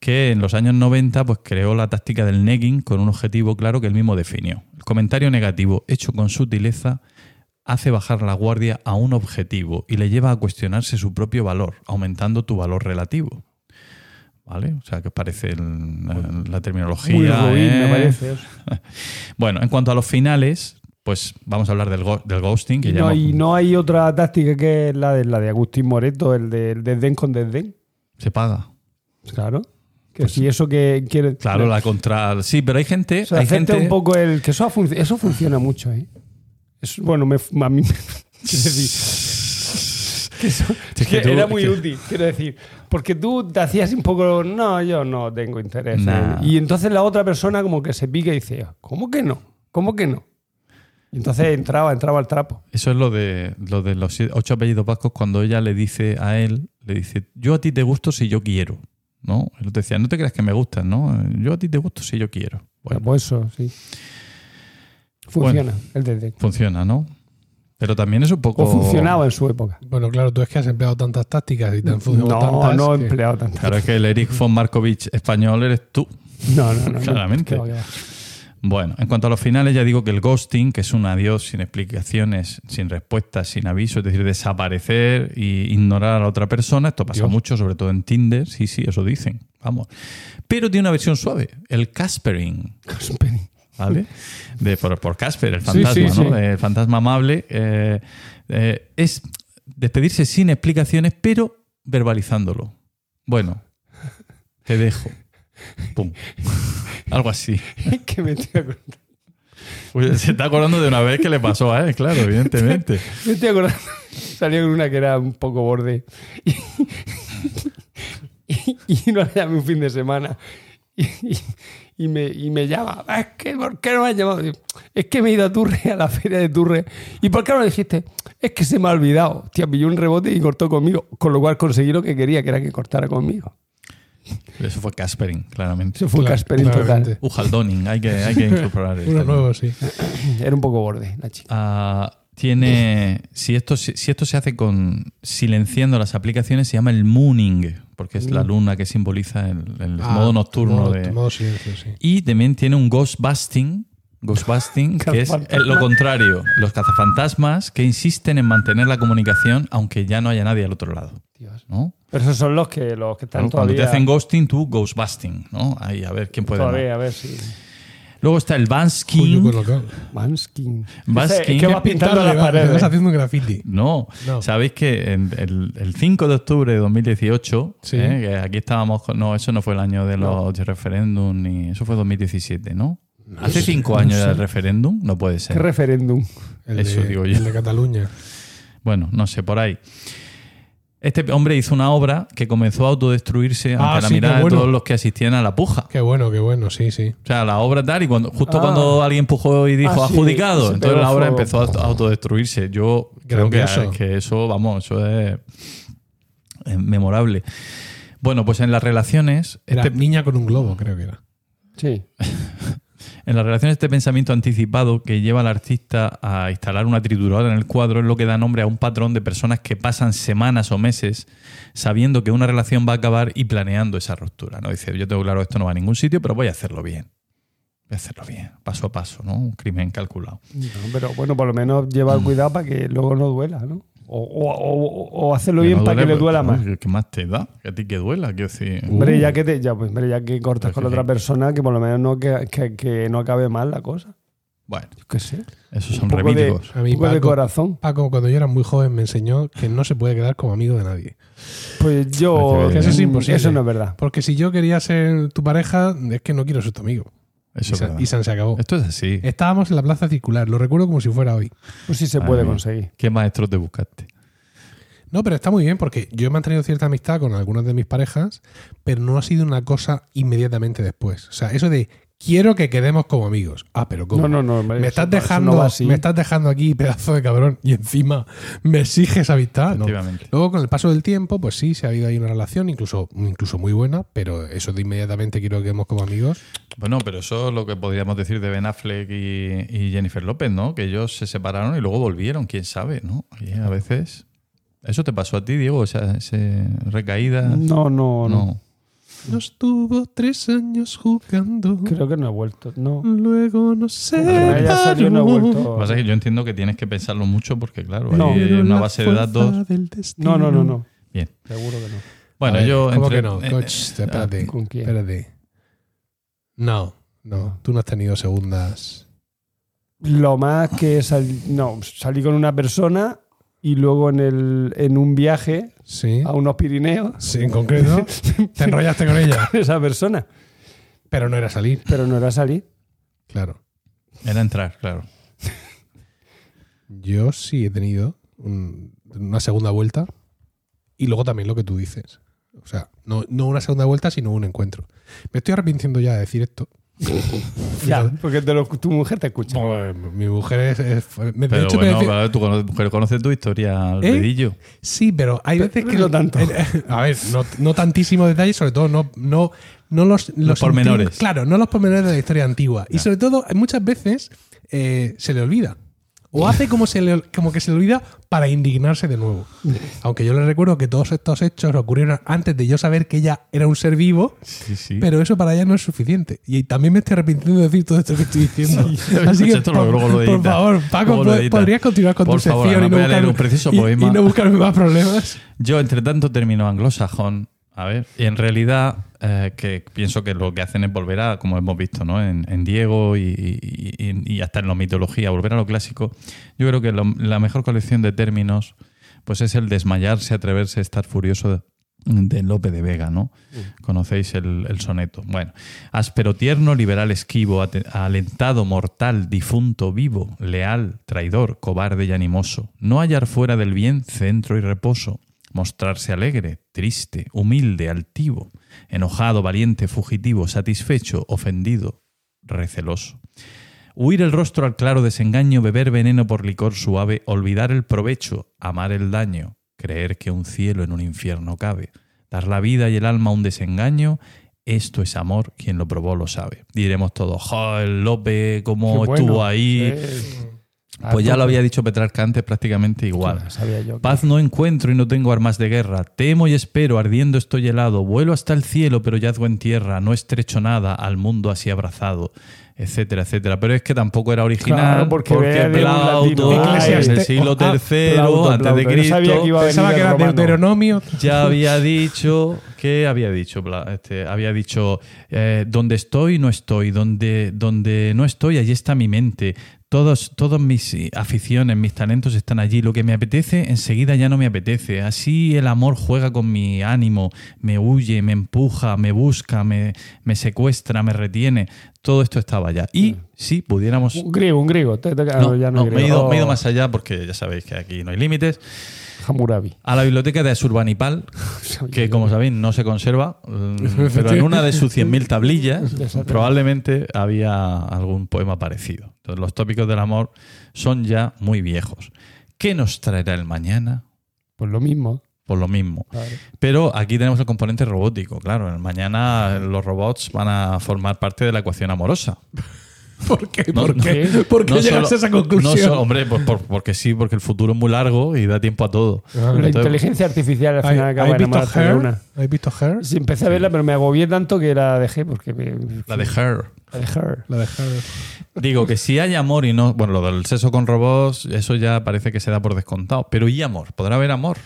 que en los años 90 pues, creó la táctica del negging con un objetivo claro que él mismo definió. El comentario negativo hecho con sutileza hace bajar la guardia a un objetivo y le lleva a cuestionarse su propio valor, aumentando tu valor relativo. ¿Vale? O sea, ¿qué os parece el- la, la terminología? Muy ruin, eh? me parece. eso. [laughs] Bueno, en cuanto a los finales, pues vamos a hablar del, go- del ghosting. Que Y no, y no hay otra táctica que la de, la de Agustín Moreto, el del desdén con desdén. Se paga. Claro. Que si eso que quiere. Pues Claro, la contra... Sí, pero hay gente... O sea, hay gente un poco el. Que eso, func- eso funciona mucho, ¿eh? Eso, bueno, me, a mí me. [laughs] Quiero decir. Que eso, [laughs] Es que que tú- era muy útil, quiero decir. Porque tú te hacías un poco. No, yo no tengo interés. Nah. Y entonces la otra persona, como que se pica y dice: ¿Cómo que no? ¿Cómo que no? Y entonces entraba, entraba al trapo. Eso es lo de, lo de los ocho apellidos vascos cuando ella le dice a él, le dice, yo a ti te gusto si yo quiero. ¿No? Él te decía, no te creas que me gustas, ¿no? Yo a ti te gusto si yo quiero. Bueno, Pues eso, sí. Funciona, el desdén. funciona, ¿no? Pero también es un poco... O funcionaba en su época. Bueno, claro, tú es que has empleado tantas tácticas y te han funcionado No, tantas. no he que- empleado tanto. Claro, es que el Eric von Markovich español eres tú. No, no, no. no. [laughs] Claramente. Va. Bueno, en cuanto a los finales, ya digo que el ghosting, que es un adiós sin explicaciones, sin respuestas, sin aviso, es decir, desaparecer y ignorar a la otra persona, esto pasa Dios. mucho, sobre todo en Tinder, sí, sí, eso dicen, vamos. Pero tiene una versión suave, el Caspering, ¿vale? De, por, por Casper, el Sí, fantasma, sí, ¿no? sí. El fantasma amable. eh, eh, es despedirse sin explicaciones, pero verbalizándolo. Bueno, te dejo. Pum. [laughs] Algo así. [laughs] que me estoy acordando. Se está acordando de una vez que le pasó a él, claro, evidentemente. [laughs] Me estoy acordando. Salía con una que era un poco borde. Y, y no la llamé un fin de semana. Y, me, y me llama. "Ah, Es que, ¿por qué no me has llamado? Es que me he ido a Turre, a la feria de Turre. ¿Y por qué no me dijiste? Es que se me ha olvidado. Tía, pilló un rebote y cortó conmigo. Con lo cual conseguí lo que quería, que era que cortara conmigo. Eso fue Caspering, claramente. Eso fue un Claro, total. Ujaldoning, hay que, hay que [laughs] incorporar esto. Uno nuevo, sí. Era un poco borde la chica. Ah, tiene. Si esto, si, si esto se hace con silenciando las aplicaciones, se llama el mooning, porque es la luna que simboliza el, el Ah, modo nocturno modo- de. modo silencio, sí. Y también tiene un ghostbusting. Ghostbusting, [laughs] que es lo contrario, los cazafantasmas que insisten en mantener la comunicación aunque ya no haya nadie al otro lado. ¿no? Pero esos son los que, los que están Claro, Cuando todavía. te hacen ghosting, tú ghostbusting, ¿no? Ahí, a ver quién puede. todavía, a ver si. Luego está el Coño, Bansking. pues. Baskin. Es que vas pintando las paredes. Estás haciendo un graffiti. No. No. sabéis que en el, el 5 de octubre de 2018, Sí. ¿eh? que aquí estábamos, con- no, eso no fue el año de los referéndum, ni eso fue 2017, ¿no? Hace cinco años del referéndum, no puede ¿Qué ser. referéndum? El Eso de, digo yo. El de Cataluña. Bueno, no sé, por ahí. Este hombre hizo una obra que comenzó a autodestruirse ante Ah, la sí, mirada bueno. de todos los que asistían a la puja. Qué bueno, qué bueno, sí, sí. O sea, la obra tal, y cuando, justo Ah. cuando alguien pujó y dijo Ah, adjudicado, entonces la obra fuego. empezó a autodestruirse. Yo creo que, que eso, vamos, eso es, es memorable. Bueno, pues en las relaciones, Era este, niña con un globo, creo que era. Sí. [laughs] en las relaciones este pensamiento anticipado que lleva al artista a instalar una trituradora en el cuadro es lo que da nombre a un patrón de personas que pasan semanas o meses sabiendo que una relación va a acabar y planeando esa ruptura. ¿no? Dice, yo tengo claro esto no va a ningún sitio, pero voy a hacerlo bien. Voy a hacerlo bien, paso a paso, ¿no? Un crimen calculado. No, pero bueno, por lo menos llevar cuidado para que luego no duela, ¿no? O, o- o- o hacerlo bien no para que le duela pues, más. ¿qué- ¿Qué más te da? Que a ti que duela, quiero decir. Hombre, ya que te, ya, pues, hombre, ya que cortas Pero con que- otra persona, que por lo menos no que, que- que no acabe mal la cosa. Bueno, Yo qué sé. esos son de- revíticos. A mí de corazón. Paco, cuando yo era muy joven, me enseñó que no se puede quedar como amigo de nadie. Pues yo. Eso es imposible. Eso no es verdad. Porque si yo quería ser tu pareja, es que no quiero ser tu amigo. Eso y, es se, acabó. Esto es así. Estábamos en la plaza circular, lo recuerdo como si fuera hoy. Pues sí se puede conseguir. ¿Qué maestro te buscaste? No, pero está muy bien porque yo he mantenido cierta amistad con algunas de mis parejas, pero no ha sido una cosa inmediatamente después. O sea, eso de quiero que quedemos como amigos. Ah, pero ¿cómo? No, no, no. me estás dejando, no me estás dejando aquí pedazo de cabrón y encima me exiges amistad. No. Luego con el paso del tiempo, pues sí, se ha habido ahí una relación, incluso, incluso muy buena, pero eso de inmediatamente quiero que quedemos como amigos. Bueno, pero eso es lo que podríamos decir de Ben Affleck y, y Jennifer López, ¿no? Que ellos se separaron y luego volvieron, quién sabe, ¿no? Y a veces. ¿Eso te pasó a ti, Diego? O sea, ese recaída. No, no, no. No. Nos tuvo tres años jugando. Creo que no he vuelto. No. Luego no sé. Salió no he Lo que vuelto. pasa es que yo entiendo que tienes que pensarlo mucho porque, claro, No. hay una base de datos. No, no, no, no. Bien. Seguro que no. Bueno, ver, yo. ¿Cómo entre- que no? eh, Coach, eh, espérate. ¿con quién? Espérate. No, no. Tú no has tenido segundas. Lo más que salí, no, salí con una persona y luego en, el, en un viaje Sí. a unos Pirineos Sí, en concreto. [laughs] Te enrollaste con ella. esa persona. Pero no era salir. Pero no era salir. Claro. Era entrar, claro. Yo sí he tenido un- una segunda vuelta y luego también lo que tú dices. O sea, no, no una segunda vuelta, sino un encuentro. Me estoy arrepintiendo ya de decir esto. Ya, porque te lo- tu mujer te escucha. Pues, mi mujer es. es- me- de Pero hecho, me bueno, tú cono- mujer conoces tu historia al ¿Eh? dedillo. sí, pero hay veces pero que. no tanto. A ver, no, no tantísimo detalle, sobre todo no, no, no los, los, pormenores. antiguos- Claro, no los pormenores de la historia antigua. Y sobre todo, muchas veces eh, se le olvida. O hace como, se le, como que se le olvida para indignarse de nuevo. Aunque yo le recuerdo que todos estos hechos ocurrieron antes de yo saber que ella era un ser vivo, Sí, sí. pero eso para ella no es suficiente. Y también me estoy arrepintiendo de decir todo esto que estoy diciendo. Así que, Esto luego- lo por, favor, Paco, Luego lo ¿pod- editas. ¿podrías continuar con Por tu favor, sección y, no buscarme, un preciso y- poema. y no buscarme más problemas? Yo, entre tanto, termino anglosajón. A ver, y en realidad, eh, que pienso que lo que hacen es volver a, como hemos visto, ¿no? En, en Diego y, y- y- y hasta en la mitología, volver a lo clásico. Yo creo que lo- la mejor colección de términos, pues es el desmayarse, atreverse, estar furioso de, de Lope de Vega, ¿no? Conocéis el, el soneto. Bueno, áspero tierno, liberal esquivo, alentado, mortal, difunto, vivo, leal, traidor, cobarde y animoso. No hallar fuera del bien centro y reposo. Mostrarse alegre, triste, humilde, altivo, enojado, valiente, fugitivo, satisfecho, ofendido, receloso. Huir el rostro al claro desengaño, beber veneno por licor suave, olvidar el provecho, amar el daño, creer que un cielo en un infierno cabe, dar la vida y el alma a un desengaño, esto es amor, quien lo probó lo sabe. Diremos todos, joder, Lope, cómo Qué bueno. estuvo ahí. Eh, Pues ya lo había dicho Petrarca antes prácticamente igual. Claro, sabía yo que- Paz no encuentro y no tengo armas de guerra. Temo y espero, ardiendo estoy helado. Vuelo hasta el cielo, pero yazgo en tierra. No estrecho nada al mundo así abrazado, etcétera, etcétera. Pero es que tampoco era original. Claro, porque un Plauto, en el siglo ah, III Plauto, antes de Plauto. Cristo, que iba a venir Pensaba que el era romano. Deuteronomio. ya había dicho ¿qué había dicho este, había dicho eh, donde estoy no estoy donde donde no estoy allí está mi mente todos todas mis aficiones mis talentos están allí. Lo que me apetece enseguida ya no me apetece. Así el amor juega con mi ánimo me huye me empuja me busca me, me secuestra me retiene. Todo esto estaba allá. Y si pudiéramos Un griego, un griego. Te- te- no, ya no no, hay me, he ido, me he ido Oh, más allá porque ya sabéis que aquí no hay límites Hammurabi. a la biblioteca de Asurbanipal [laughs] que como sabéis no se conserva, mm, pero en una de sus 100.000 tablillas [laughs] probablemente había algún poema parecido. Entonces los tópicos del amor son ya muy viejos. ¿Qué nos traerá el mañana? Pues lo mismo. Por lo mismo. Claro. Pero aquí tenemos el componente robótico, claro. El mañana los robots van a formar parte de la ecuación amorosa. [laughs] ¿Por qué? No, ¿Por no. qué? ¿Por qué No llegas solo- a esa conclusión? No hombre, pues por- porque sí, porque el futuro es muy largo y da tiempo a todo. Ah. La Entonces- inteligencia artificial al ¿Hay- final acaba ¿Has de visto una. ¿Has visto Her? Sí, empecé a verla, pero me agobié tanto que la dejé porque me, La de Her. la de Her. La de Her. Digo que si hay amor y no. Bueno, lo del sexo con robots, eso ya parece que se da por descontado. Pero ¿y amor? ¿Podrá haber amor?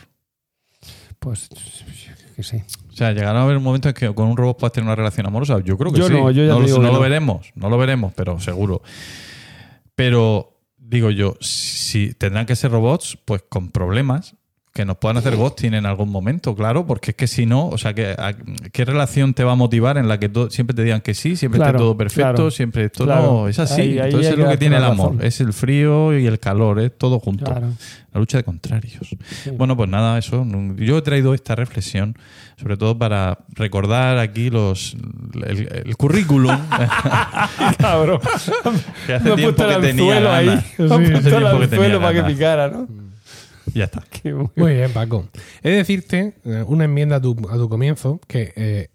Pues que sí. O sea, llegará a haber un momento en que con un robot puedas tener una relación amorosa. Yo creo que Yo sí. no, yo ya te lo, digo no que lo no. veremos, no lo veremos, pero seguro. Pero digo yo, si tendrán que ser robots, pues con problemas que nos puedan hacer ghosting en algún momento, claro, porque es que si no, o sea, que, a- ¿qué relación te va a motivar en la que siempre te digan que sí, siempre Claro, esté todo perfecto, claro, siempre esto claro. no, es así. Ahí- ahí Entonces es lo que tiene el amor, razón. es el frío y el calor, es todo junto. La lucha de contrarios. Bueno, pues nada, eso. Yo he traído esta reflexión, sobre todo para recordar aquí los el, el currículum [laughs] Cabrón. [laughs] que hace he tiempo que tenía ahí. he Hace tiempo que tenía para que picara, ¿no? Ya está. [laughs] Bueno. Muy bien, Paco. He de decirte eh, una enmienda a tu, a tu comienzo que eh,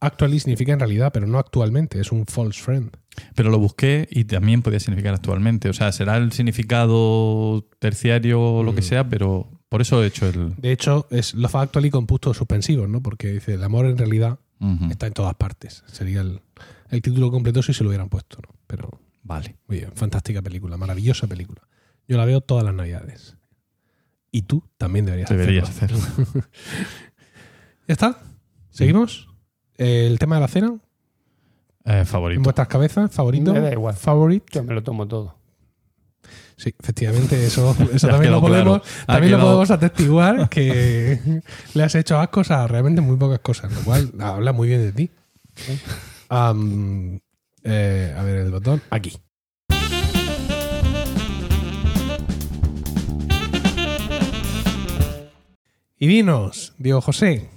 actually significa en realidad, pero no actualmente. Es un false friend. Pero lo busqué y también podía significar actualmente. O sea, será el significado terciario o lo que sea, pero por eso he hecho el. De hecho, es lo fa actually con puntos suspensivos, ¿no? Porque dice, el amor en realidad. Está en todas partes. Sería el, el título completo si se lo hubieran puesto, ¿no? Pero Vale. muy bien, fantástica película, maravillosa película. Yo la veo todas las navidades. Y tú también deberías Deberías hacerlo. hacerlo. [laughs] ¿Ya está? ¿Seguimos? El tema de la cena, Eh, en favorito. vuestras cabezas, favorito. Me da igual. Favorite. Yo me lo tomo todo. Sí, efectivamente, eso, [laughs] eso también, lo podemos, claro. También lo podemos atestiguar que [laughs] le has hecho ascos a realmente muy pocas cosas, lo cual habla muy bien de ti. Eh, a ver, el botón. Aquí. Y vinos, Diego José.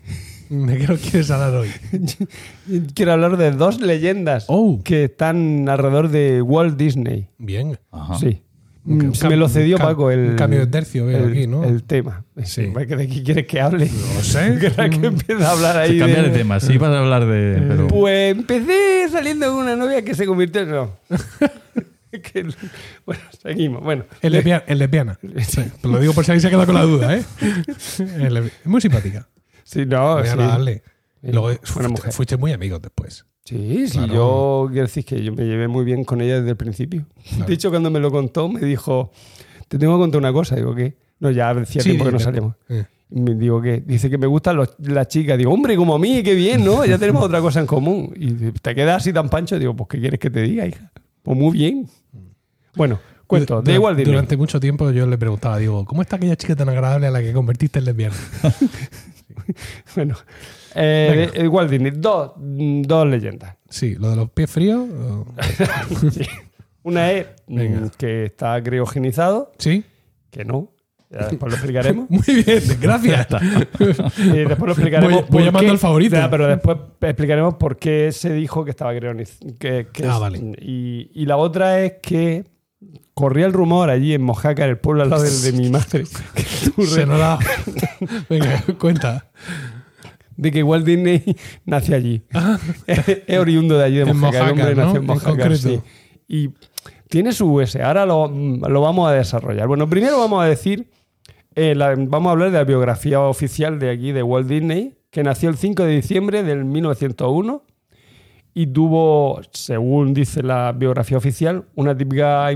¿De qué nos quieres hablar hoy? [laughs] Quiero hablar de dos leyendas Oh, que están alrededor de Walt Disney. bien. Ajá. Sí. Un Mm, me lo cedió un Paco. El, un cambio de tercio veo el, aquí, ¿no? el tema. Sí. ¿De qué quieres que hable? No sé. [laughs] que empieza a hablar ahí Se cambia de de- tema. Sí, ibas a hablar de. Pero, Pues empecé saliendo con una novia que se convirtió en... No. [laughs] [laughs] Que- bueno, seguimos. Bueno, Es lesbia- es lesbiana. [laughs] Sí, lo digo por si alguien se ha quedado con la duda, ¿eh? Es muy simpática. sí, no, Voy a sí. darle. Sí, Luego buena fuiste, mujer. fuiste muy amigos después. Sí, sí, yo quiero decir que yo me llevé muy bien con ella desde el principio. Claro. De hecho, cuando me lo contó, me dijo, te tengo que contar una cosa. Digo, ¿qué? No, ya Sí, tiempo que no salíamos. eh. Me digo, ¿qué? Dice que me gustan los- las chicas. Digo, hombre, como a mí, qué bien, ¿no? Ya tenemos [laughs] otra cosa en común. Y te quedas así tan pancho. Digo, pues, ¿qué quieres que te diga, hija? Pues muy bien. Bueno, cuento, da igual. Durante mucho tiempo yo le preguntaba, digo, ¿cómo está aquella chica tan agradable a la que convertiste en lesbiana? [laughs] Bueno, eh, de- igual Disney. Dos, dos leyendas. Sí, lo de los pies fríos. o- [laughs] Sí. Una es mm, Venga. que está criogenizado, Sí. que no. Ya después lo explicaremos. [laughs] Muy bien, gracias. [laughs] Y después lo explicaremos. Voy- voy llamando qué- al favorito. Ya, pero después explicaremos por qué se dijo que estaba crioniz- que, que Ah, es- vale. Y, y la otra es que corría el rumor allí en Mojácar, el pueblo al lado del de mi [laughs] madre, Se da. Venga, cuenta. de que Walt Disney nació allí. es, es oriundo de allí, de Ah. En Mojácar. el hombre Mojácar, ¿no? nació en En sí. Y tiene su US. Ahora lo, lo vamos a desarrollar. Bueno, primero vamos a decir, eh, vamos a hablar de la biografía oficial de aquí, de Walt Disney, que nació el 5 de diciembre del 1901 y tuvo, según dice la biografía oficial, una, típica,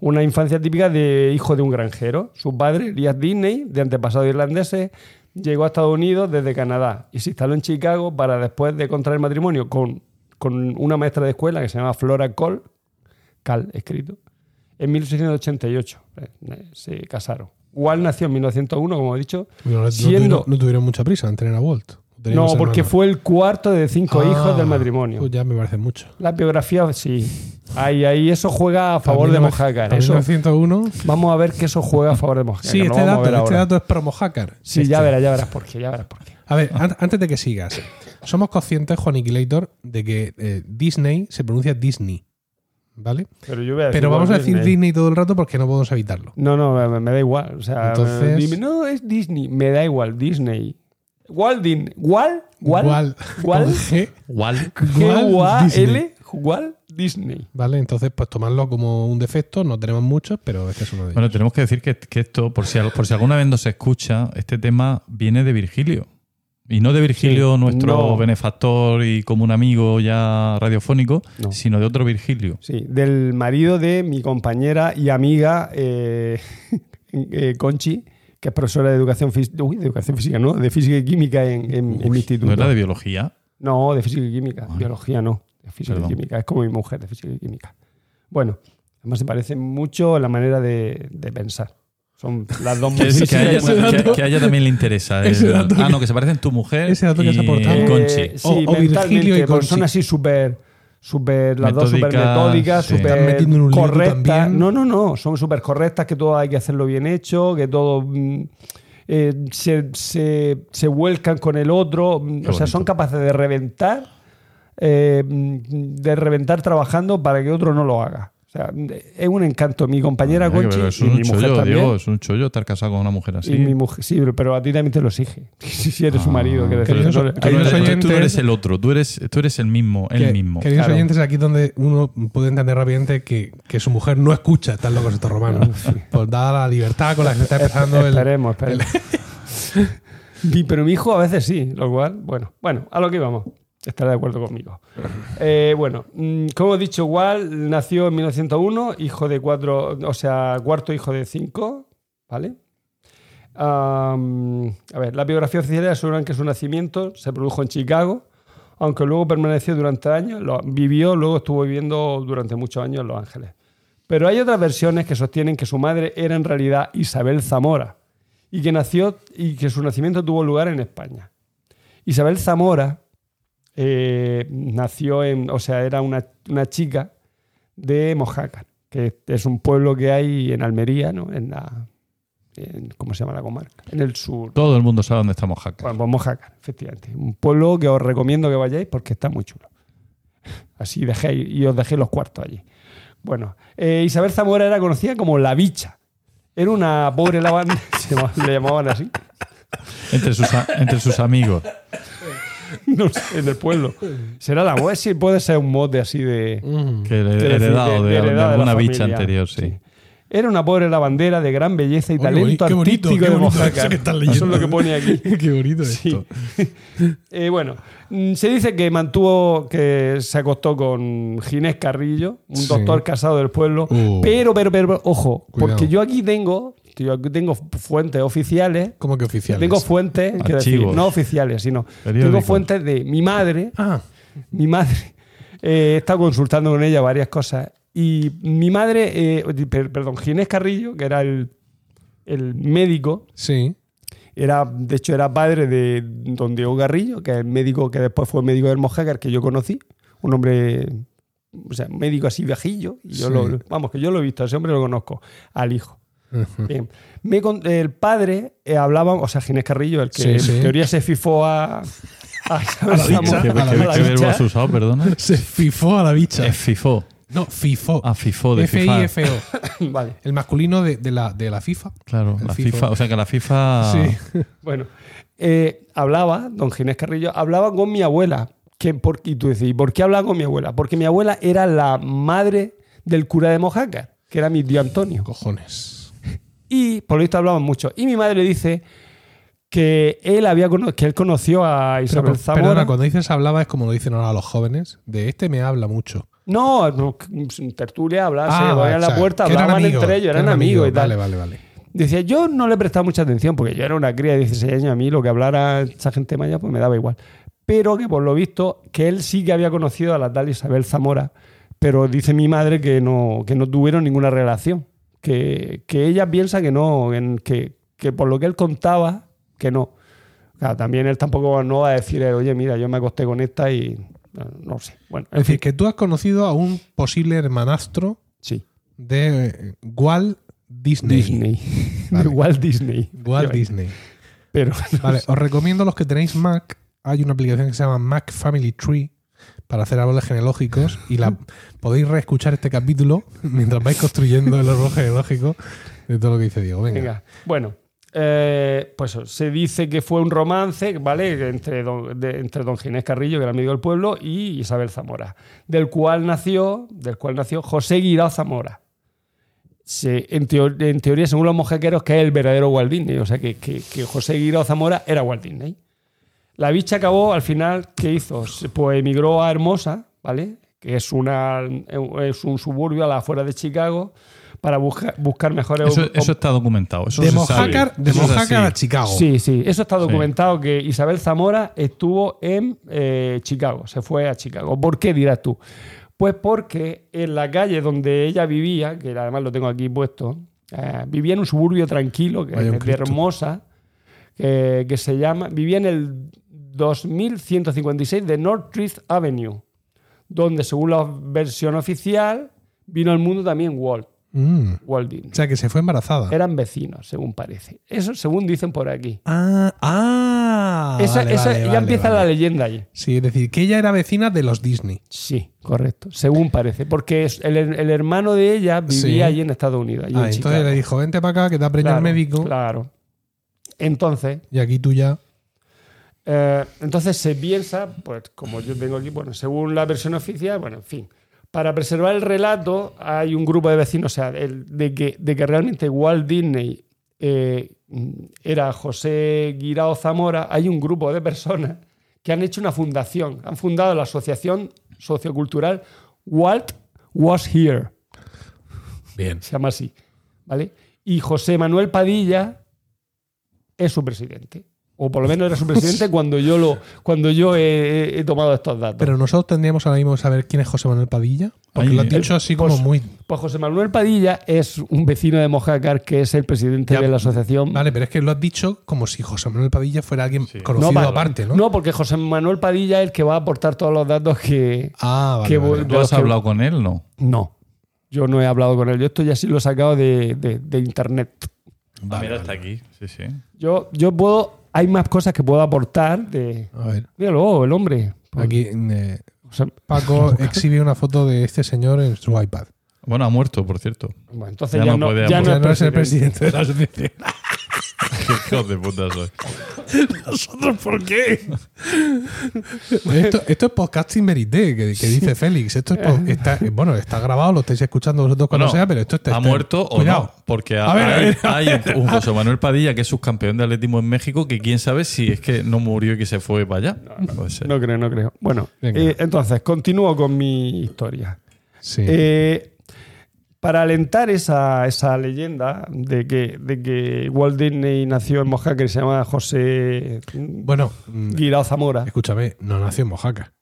una infancia típica de hijo de un granjero. Su padre, Elias Disney, de antepasados irlandeses, llegó a Estados Unidos desde Canadá y se instaló en Chicago para después de contraer matrimonio con, con una maestra de escuela que se llama Flora Cole, Cal escrito, en 1688. Eh, eh, Se casaron. Walt nació en 1901, como he dicho. No, no Siendo- tuvieron, no tuvieron mucha prisa en tener a Walt. No, porque fue el cuarto de cinco Ah, hijos del matrimonio. Pues ya me parece mucho. La biografía, sí. Ahí, ahí eso juega a favor de Mojácar. Eso, 1901. vamos a ver que eso juega a favor de Mojácar. Sí, este dato, este ahora. dato es pro Mojácar. Sí, Este. ya verás, ya verás por qué, ya verás por qué. A ver, an- antes de que sigas, somos conscientes, Juan Aniquilator, de que eh, Disney se pronuncia Disney. ¿Vale? Pero yo voy a decir Pero vamos a decir Disney todo el rato porque no podemos evitarlo. No, no, me, me da igual. O sea, Entonces- dime, no, es Disney. Me da igual, Disney. Walt Disney. ¿Walt? ¿Walt? Walt. ¿Walt? Con G. Walt. G-U-A-L. Walt Disney. ¿Vale? Entonces, pues tomarlo como un defecto. No tenemos muchos, pero este es uno de ellos. Bueno, tenemos que decir que, que esto, por si, por si alguna vez no se escucha, este tema viene de Virgilio. Y no de Virgilio, Sí, nuestro no. benefactor y como un amigo ya radiofónico, No. sino de otro Virgilio. Sí, del marido de mi compañera y amiga eh, [laughs] eh, Conchi, que es profesora de educación física. Uy, de educación física, ¿no? De física y química en, en- en mi instituto. ¿No era de biología? No, de física y química. Biología no. De física Perdón. y química. Es como mi mujer de física y química. Bueno, además se parece mucho la manera de, de pensar. Son las dos Que, que a ella, que- a ella también le interesa. [laughs] ese el- dato ah, no, que se parecen tu mujer ese dato que has y aportado. Eh, Conchi. sí, O- o Virgilio y Conchi. son así súper, súper, las dos súper Metódicas, sí. súper correctas. No, no, no, son súper correctas, que todo hay que hacerlo bien hecho, que todo mm, eh, se, se- se vuelcan con el otro, mm, o sea, bonito. son capaces de reventar, eh, mm, de reventar trabajando para que otro no lo haga. O sea, es un encanto. Mi compañera que Conchi pero es y un mi mujer chollo, también. Diego, es un chollo estar casado con una mujer así. Y mi mujer, sí, pero a ti también te lo exige. [laughs] Si eres su Ah, marido, quiero tú decir, queridos- no Tú no, tú eres el otro, tú eres, tú eres el mismo, el Que- mismo. Queridos Claro. oyentes, aquí donde uno puede entender rápidamente que, que su mujer no escucha Están locos estos romanos. Pues dada la libertad con la que se está empezando el. Esperemos, esperemos. [laughs] Mi- Pero mi hijo a veces sí, lo cual, bueno, bueno, a lo que íbamos. Estará de acuerdo conmigo. Eh, bueno, mm, como he dicho, Walt nació en 1901, hijo de cuatro, o sea, cuarto hijo de cinco, ¿vale? A ver, la biografía oficial aseguran que su nacimiento se produjo en Chicago, aunque luego permaneció durante años, vivió, luego estuvo viviendo durante muchos años en Los Ángeles. Pero hay otras versiones que sostienen que su madre era en realidad Isabel Zamora y que nació y que su nacimiento tuvo lugar en España. Isabel Zamora eh, nació en, o sea, era una, una chica de Mojácar, que es un pueblo que hay en Almería, ¿no? En la, en- ¿cómo se llama la comarca? En el sur. Todo el mundo sabe dónde estamos Jaca. Bueno, pues Mojácar, efectivamente. Un pueblo que os recomiendo que vayáis porque está muy chulo. Así dejéis y os dejé los cuartos allí. Bueno, eh, Isabel Zamora era conocida como la bicha. Era una pobre lavandera, [laughs] llamaba- le llamaban así, Entre sus, entre sus amigos. [laughs] no sé, en el pueblo. Será la web, sí, puede ser un mote así de, Que le- Quiero decir, heredado de, de alguna bicha anterior, sí. Era una pobre lavandera de gran belleza y Oye, talento qué bonito, artístico qué de Mojácar. eso que es lo que pone aquí. [laughs] Qué bonito Sí. esto. [laughs] Eh, bueno, mm, se dice que mantuvo, que se acostó con Ginés Carrillo, un Sí. doctor casado del pueblo. Uh. Pero, pero, pero, ojo, Cuidado. porque yo aquí tengo, yo aquí tengo fuentes oficiales. ¿Cómo que oficiales? Tengo fuentes, quiero decir, Archivos. no oficiales, sino tengo Periódicos. fuentes de mi madre. Ah, Mi madre, [laughs] eh, he estado consultando con ella varias cosas. Y mi madre, eh, per- perdón, Ginés Carrillo, que era el, el médico, sí. era, de hecho, era padre de don Diego Garrillo, que es el médico que después fue médico del Mojácar, que yo conocí. Un hombre, o sea, médico así viejillo. Y yo Sí. lo, vamos, que yo lo he visto, a ese hombre lo conozco, al hijo. Bien. Me con- el padre eh, hablaba, o sea, Ginés Carrillo, el que Sí, en sí. teoría se fifó a. a Isabel la bicha. Zamora, ¿Qué, A la verbo has usado, perdona? [laughs] Se fifó a la bicha. Es FIFO. No, FIFO. Ah, FIFO de FIFA. F-I-F-O. [coughs] Vale. El masculino de, de la, de la FIFA. Claro, El la FIFO. FIFA. O sea que la FIFA. Sí. [laughs] Bueno, eh, hablaba, don Ginés Carrillo, hablaba con mi abuela. Que por, y tú decís, ¿y por qué hablaba con mi abuela? Porque mi abuela era la madre del cura de Mojácar, que era mi tío Antonio. Cojones. Y por lo visto hablaban mucho. Y mi madre dice que él, había, que él conoció a Pero, Isabel pero, Zamora. perdona, cuando dices hablaba es como lo dicen ahora los jóvenes. De este me habla mucho. No, no, tertulia hablaban, se Ah, vale, a la o sea, puerta, hablaban amigos, entre ellos, eran amigos y tal. Vale, vale, vale. Decía, yo no le prestaba mucha atención porque yo era una cría de 16 años, a mí lo que hablara esa gente maya pues me daba igual. Pero que por lo visto, que él sí que había conocido a la tal Isabel Zamora, pero dice mi madre que no, que no tuvieron ninguna relación. Que, que ella piensa que no, en- que, que por lo que él contaba, que no. Claro, también él tampoco no va a decir, oye, mira, yo me acosté con esta y no, no sé. Bueno, en Es decir, que tú has conocido a un posible hermanastro sí. de eh, Walt Disney. Disney. [laughs] Vale. De Walt Disney. Walt Disney. Pero [laughs] Vale, os recomiendo los que tenéis Mac. Hay una aplicación que se llama Mac Family Tree para hacer árboles genealógicos y la [laughs] podéis reescuchar este capítulo mientras vais construyendo el árbol genealógico de todo lo que dice Diego. Venga. Venga, bueno, eh, pues se dice que fue un romance, ¿vale? Entre don, de- entre don Ginés Carrillo, que era amigo del pueblo, y Isabel Zamora, del cual nació, del cual nació José Guirao Zamora. Se- en, teo- en teoría, según los mojequeros, que es el verdadero Walt Disney, o sea que, que- que José Guirao Zamora era Walt Disney. La bicha acabó, al final, ¿qué hizo? Pues emigró a Hermosa, ¿vale? Que es, una, es un suburbio a la afuera de Chicago, para busca- buscar mejores Eso, eso está documentado. Eso De. Mojácar, de a Chicago. Sí, sí, eso está Sí. documentado que Isabel Zamora estuvo en eh, Chicago, se fue a Chicago. ¿Por qué dirás tú? Pues porque en la calle donde ella vivía, que además lo tengo aquí puesto, eh, vivía en un suburbio tranquilo, que es de Cristo. Hermosa, que, que se llama, vivía en el 2156 de Northridge Avenue, donde según la versión oficial vino al mundo también Walt, Mm. Walt Disney. O sea, que se fue embarazada. Eran vecinos, según parece. Eso según dicen por aquí. Ah, ah. Esa, vale, esa- vale, ya vale, empieza la leyenda allí. Sí, es decir, que ella era vecina de los Disney. Sí, correcto. Según parece. Porque el, el hermano de ella vivía Sí. allí en Estados Unidos. allí Ah, en entonces Chicago. le dijo, vente para acá, que te ha preñado Claro, el médico. Claro. Entonces, Y aquí tú ya. eh, entonces se piensa, pues como yo tengo aquí, bueno, según la versión oficial, bueno, en fin. Para preservar el relato, hay un grupo de vecinos, o sea, el- de, que, de que realmente Walt Disney eh, era José Guirao Zamora, hay un grupo de personas que han hecho una fundación. Han fundado la asociación sociocultural Walt Was Here. Bien. Se llama así. ¿Vale? Y José Manuel Padilla es su presidente. O por lo menos era su presidente [laughs] cuando yo lo cuando yo he, he tomado estos datos. Pero nosotros tendríamos ahora mismo que saber quién es José Manuel Padilla. Porque lo has el- dicho así como pues- muy. Pues José Manuel Padilla es un vecino de Mojácar que es el presidente Ya, de la asociación. Vale, pero es que lo has dicho como si José Manuel Padilla fuera alguien Sí. conocido pa- aparte, ¿no? porque José Manuel Padilla es el que va a aportar todos los datos que. Ah, vale. que vale. ¿Tú has que- hablado con él? No. No. Yo no he hablado con él. Yo esto ya sí lo he sacado de, de- de internet. Vale, Mira, vale. está aquí. Sí, sí. Yo, yo puedo. Hay más cosas que puedo aportar de. A ver, Míralo, el hombre. aquí eh, O sea, Paco [laughs] exhibe una foto de este señor en su iPad. Bueno, ha muerto, por cierto. bueno, entonces Ya ya, no no, puede ya aportar. Ya no no es el presidente. presidente de la asociación. [laughs] [laughs] Qué hijos de puta soy. ¿Nosotros por qué? esto, esto es podcasting verité, que, que dice Félix. Esto es po- está, bueno, está grabado, lo estáis escuchando vosotros cuando sea, pero esto está. ¿Ha muerto o Cuidado. no? Porque A ver, a hay, ver. hay un José Manuel Padilla que es subcampeón de atletismo en México que quién sabe si es que no murió y que se fue para allá. Puede ser. No creo, no creo. Bueno, Venga. eh, entonces, continúo con mi historia. Sí. Eh, para alentar esa, esa leyenda de que, de que Walt Disney nació en Mojácar y se llama José bueno, mm, Guirao Zamora. escúchame, no nació en Mojaca.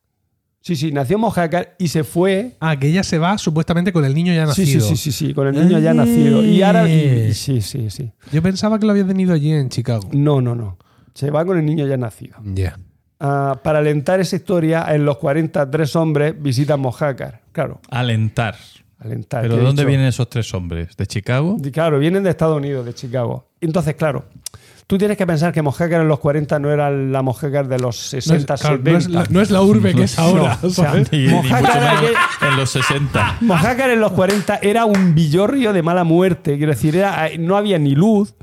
Sí, sí, nació en Mojácar y se fue. Ah, que ella se va supuestamente con el niño ya nacido. sí, sí, sí, sí, con el niño ya nacido. Y ahora. y- sí, sí, sí. Yo pensaba que lo había tenido allí en Chicago. No, no, no. Se va con el niño ya nacido. Ya. Ah, para alentar esa historia, en los 43 hombres visitan Mojácar. Claro, Alentar. Alentar. ¿Pero de dónde dicho- vienen esos tres hombres? ¿De Chicago? Y Claro, vienen de Estados Unidos, de Chicago. Entonces, claro, tú tienes que pensar que Mojácar en los 40 no era la Mojácar de los No es, 60, claro, 70. no es la, no es la urbe que es [laughs] ahora. No, en los 60. Mojácar en los 40 era un villorrio de mala muerte. Quiero decir, era, no había ni luz.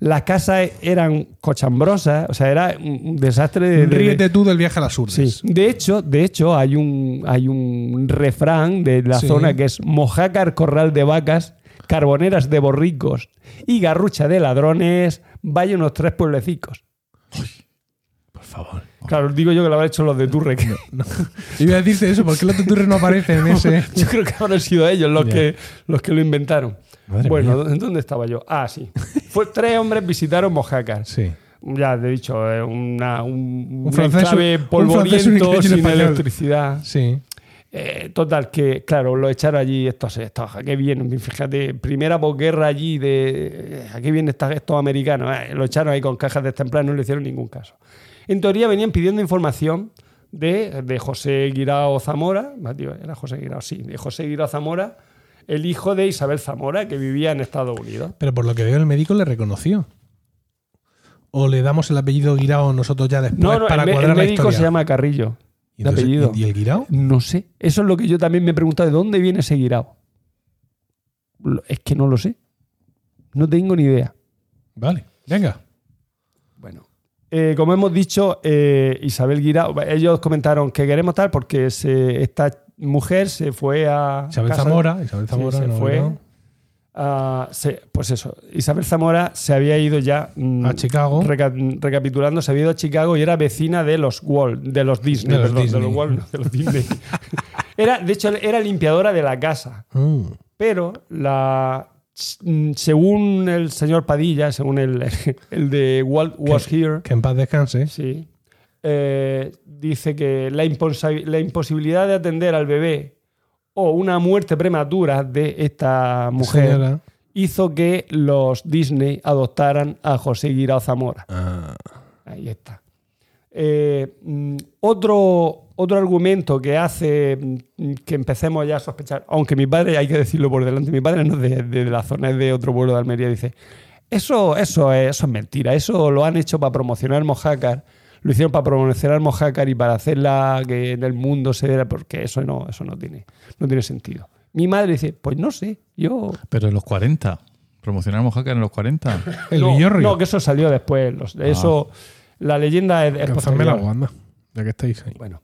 Las casas eran cochambrosas. O sea, era un desastre de. de- Ríete tú del viaje a las urdes. Sí. De hecho, de hecho hay, un, hay un refrán de la Sí. zona que es Mojácar, corral de vacas, carboneras de borricos y garrucha de ladrones, vaya unos tres pueblecicos. Por favor. Claro, digo yo que lo habrán hecho los de Turre. que- Iba a decirte eso, ¿por qué los tuturres no aparecen en [laughs] ese? Yo creo que habrán sido ellos los, que, los que lo inventaron. Madre bueno, mía. ¿dó- ¿dónde estaba yo? Ah, sí. Fue, tres hombres visitaron Mojácar. Sí. Ya te he dicho, eh, una, un, Un francés- polvoriento, un sin electricidad. Sí. Eh, total, que claro, lo echaron allí estos, estos ¿a qué vienen? Fíjate, primera posguerra allí de ¿a qué vienen estos, estos americanos? Eh, lo echaron ahí con cajas de temprano, no le hicieron ningún caso. En teoría venían pidiendo información de, de José Guirao Zamora, era José Guirao, sí, de José Guirao Zamora, el hijo de Isabel Zamora, que vivía en Estados Unidos. Pero por lo que veo, el médico le reconoció. ¿O le damos el apellido Guirao nosotros ya después No, no, para el, cuadrar el la médico historia? se llama Carrillo, ¿Y, entonces- apellido. ¿Y el Guirao? No sé. Eso es lo que yo también me he preguntado. ¿De dónde viene ese Guirao? Es que no lo sé. No tengo ni idea. Vale, venga. Bueno. eh, como hemos dicho, eh, Isabel Guirao, ellos comentaron que queremos tal porque se- esta mujer se fue a. Isabel casa- Zamora. Isabel Sí, Zamora. se no, fue. no. a- se- pues eso. Isabel Zamora se había ido ya. mm, A Chicago. reca- recapitulando, se había ido a Chicago y era vecina de los Walt, de los Disney, De los perdón, Disney. de los Walt, no, de los Disney. [laughs] era, de hecho, era limpiadora de la casa. Mm. Pero la mm, según el señor Padilla, según el, [laughs] el de Walt Was Here, Que en paz descanse. sí, eh, dice que la, imposibilidad de atender al bebé o una muerte prematura de esta mujer Señora. hizo que los Disney adoptaran a José Guirao Zamora. Ah, Ahí está. Eh, mm, otro, otro argumento que hace mm, que empecemos ya a sospechar, aunque mi padre, hay que decirlo por delante, mi padre no es de, de la zona, es de otro pueblo de Almería, dice, eso, eso, es, eso es mentira, eso lo han hecho para promocionar Mojácar, lo hicieron para promocionar Mojácar y para hacerla que en el mundo se viera, porque eso no, eso no tiene, no tiene sentido. Mi madre dice, pues no sé, yo... Pero en los 40. Promocionar Mojácar en los 40. [laughs] el no, Villorrio. no, que eso salió después. los- Eso, la leyenda es, la guanda. Ya que estáis ahí. Bueno.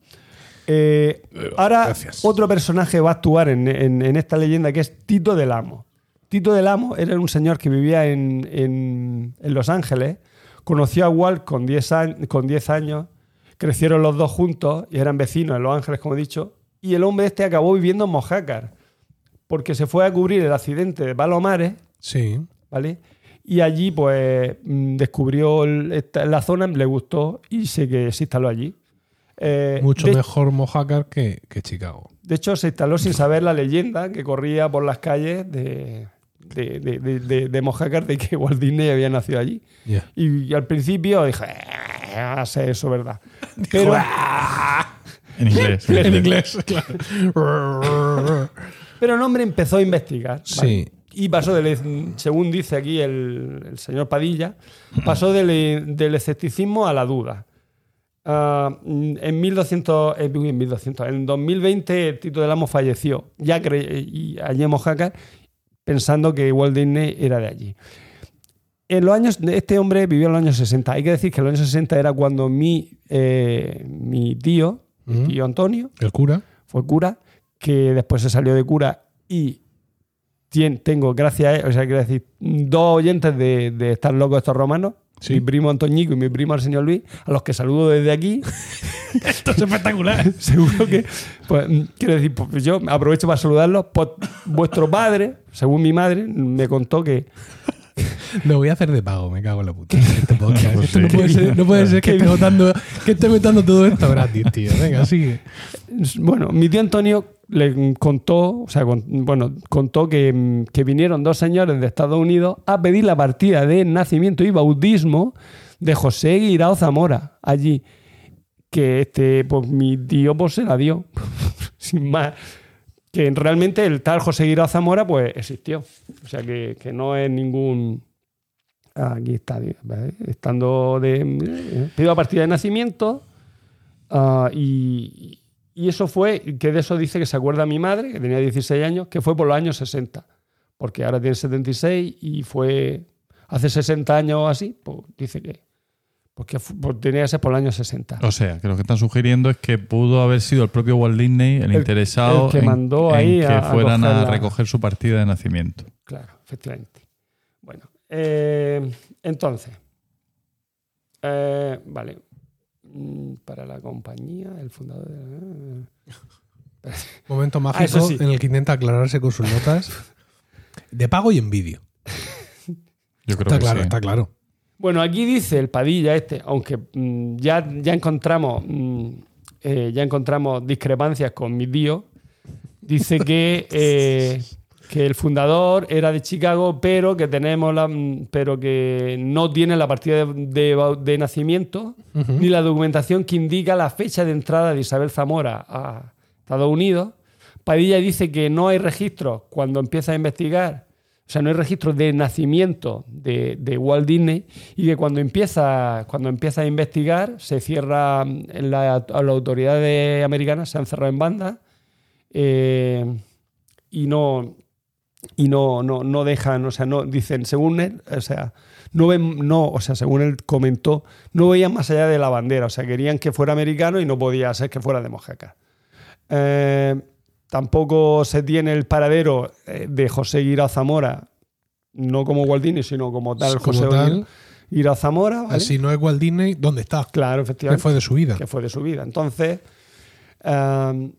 Eh, ahora, gracias. otro personaje va a actuar en, en- en esta leyenda que es Tito del Amo. Tito del Amo era un señor que vivía en, en- en Los Ángeles, conoció a Walt con 10 años, con 10 años crecieron los dos juntos y eran vecinos en Los Ángeles, como he dicho. Y el hombre este acabó viviendo en Mojácar porque se fue a cubrir el accidente de Palomares, Sí. ¿vale? Y allí, pues, mm, descubrió la zona, le gustó y se, que se instaló allí. Eh, Mucho de, mejor Mojácar que, que Chicago. de hecho, se instaló sin saber la leyenda que corría por las calles de, de, de, de- de- de Mojácar de que [laughs] Walt Disney había nacido allí. Ya. Y, al principio dije, "Eh, va a ser eso, ¿verdad? Pero, [laughs] En inglés. En inglés, claro. [laughs] pero el hombre empezó a investigar. ¿vale? Sí. Y pasó del, según dice aquí el, el señor Padilla, pasó del, del escepticismo a la duda. Ah, en 1200, eh, en 1200, en 2020 Tito del Amo falleció, ya y allí en Mojácar, pensando que Walt Disney era de allí. En los años, este hombre vivió en los años 60. Hay que decir que en los años 60 era cuando mi, eh, mi tío, mi tío Antonio, El cura. fue cura, que después se salió de cura y tengo, gracias a él, o sea, quiero decir, dos oyentes de, de estar locos estos romanos, Mi primo Antoñico y mi primo señor Luis, a los que saludo desde aquí. [laughs] Esto es espectacular. [laughs] Seguro que, pues, mm, quiero decir, pues yo aprovecho para saludarlos. Pues, vuestro padre, según mi madre, me contó que [laughs] Lo voy a hacer de pago, me cago en la puta. Este [laughs] podcast. Esto no puede ser, no puede ser que esté votando, que esté metiendo todo esto gratis, tío. Venga, sigue. Bueno, mi tío Antonio le contó, o sea, con- bueno, contó que, que vinieron dos señores de Estados Unidos a pedir la partida de nacimiento y bautismo de José Guirao Zamora allí. Que este, pues mi tío pues se la dio. [laughs] Sin más. Que realmente el tal José Guirao Zamora pues existió. O sea que, que no es ningún. Aquí está, estando de. eh, Pido la partida de nacimiento. Ah, y, y eso fue, que de eso dice que se acuerda mi madre, que tenía 16 años, que fue por los años 60. Porque ahora tiene 76 y fue hace 60 años o así, pues dice que. Porque tenía que ser por los años 60. O sea, que lo que están sugiriendo es que pudo haber sido el propio Walt Disney el, El- interesado el que en- mandó en, ahí que a- fueran a, la- recoger su partida de nacimiento. Claro, efectivamente. Bueno, eh, entonces. eh, vale. Mm, Para la compañía, el fundador. de- [laughs] Momento Ah, mágico sí. en el que intenta aclararse con sus notas. De pago y en vídeo. Yo creo Está que claro, sí. está claro. Bueno, aquí dice el Padilla este, aunque mm, ya, ya encontramos mm, eh, ya encontramos discrepancias con mi tío. Dice que, [laughs] eh, que el fundador era de Chicago, pero que tenemos la, mm, pero que no tiene la partida de, de bau- de nacimiento ni la documentación que indica la fecha de entrada de Isabel Zamora a Estados Unidos. Padilla dice que no hay registros cuando empieza a investigar, o sea, no hay registros de nacimiento de, de Walt Disney y que cuando empieza, cuando empieza a investigar se cierra, en la, a las autoridades americanas se han cerrado en banda eh, y no y no, no, no dejan, o sea, no dicen, según él, o sea, no ven, no, o sea, según él comentó, no veían más allá de la bandera, o sea, querían que fuera americano y no podía ser que fuera de Mojaca. Eh, tampoco se tiene el paradero eh, de José Guirao Zamora, no como Walt Disney, sino como tal Como José tal, Guirao Zamora, ¿vale? Si no es Walt Disney, ¿dónde está? Claro, ¿Qué efectivamente fue de su vida? que fue de su vida. Entonces, eh,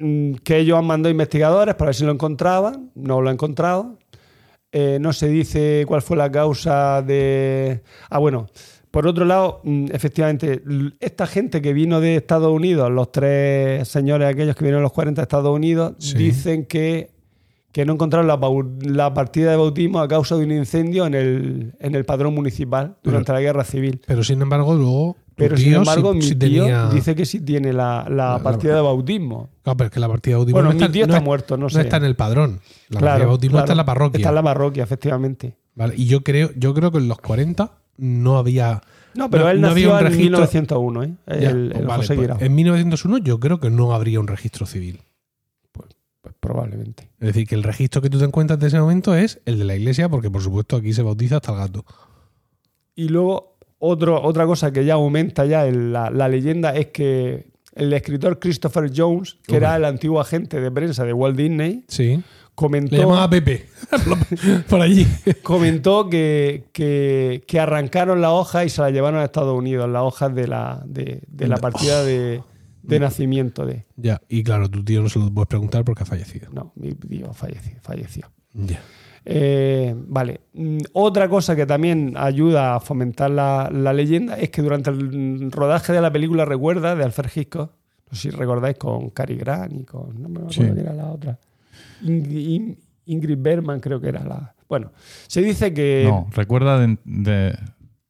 mm, que ellos han mandado investigadores para ver si lo encontraban, no lo han encontrado. Eh, no se dice cuál fue la causa de... Ah, bueno, por otro lado, mm, efectivamente, esta gente que vino de Estados Unidos, los tres señores aquellos que vinieron a los 40 de Estados Unidos, Sí. dicen que, que no encontraron la, partida de bautismo a causa de un incendio en el, en el padrón municipal durante la guerra civil. Pero sin embargo, luego. tu Pero sin tío embargo, sí- mi sí tío tenía- dice que sí tiene la, la La- partida de bautismo. Ah, pero es que la partida de bautismo Bueno, no mi está, tío no está es- muerto, no no sé. está en el padrón. La partida de Claro, bautismo está claro. en la parroquia. Está en la parroquia, efectivamente. Vale, Y yo creo, yo creo que en los 40 no había. No, pero No- él no había nació en registro- 1901, ¿eh? El, Ya, el pues vale, José pues en 1901 yo creo que no habría un registro civil. Pues probablemente. Es decir, que el registro que tú te encuentras de ese momento es el de la iglesia, porque por supuesto aquí se bautiza hasta el gato. Y luego, otro, otra cosa que ya aumenta ya en la, la leyenda es que el escritor Christopher Jones, que era el antiguo agente de prensa de Walt Disney, Sí. Comentó, Le llamaba Pepe. [laughs] Por allí. comentó que, que, que arrancaron la hoja y se la llevaron a Estados Unidos, las hojas de la, de, de la partida de, de nacimiento de. Ya, y claro, tu tío no se lo puedes preguntar porque ha fallecido. No, mi tío falleció. falleció. Ya. Eh, vale. Mm, Otra cosa que también ayuda a fomentar la, la leyenda es que durante el rodaje de la película Recuerda de Alfred Hitchcock, no sé si recordáis con Cary Grant y con. No me acuerdo Sí. quién era la otra. Ingrid, In- Ingrid Bergman, creo que era la. Bueno, se dice que. No, recuerda de, de-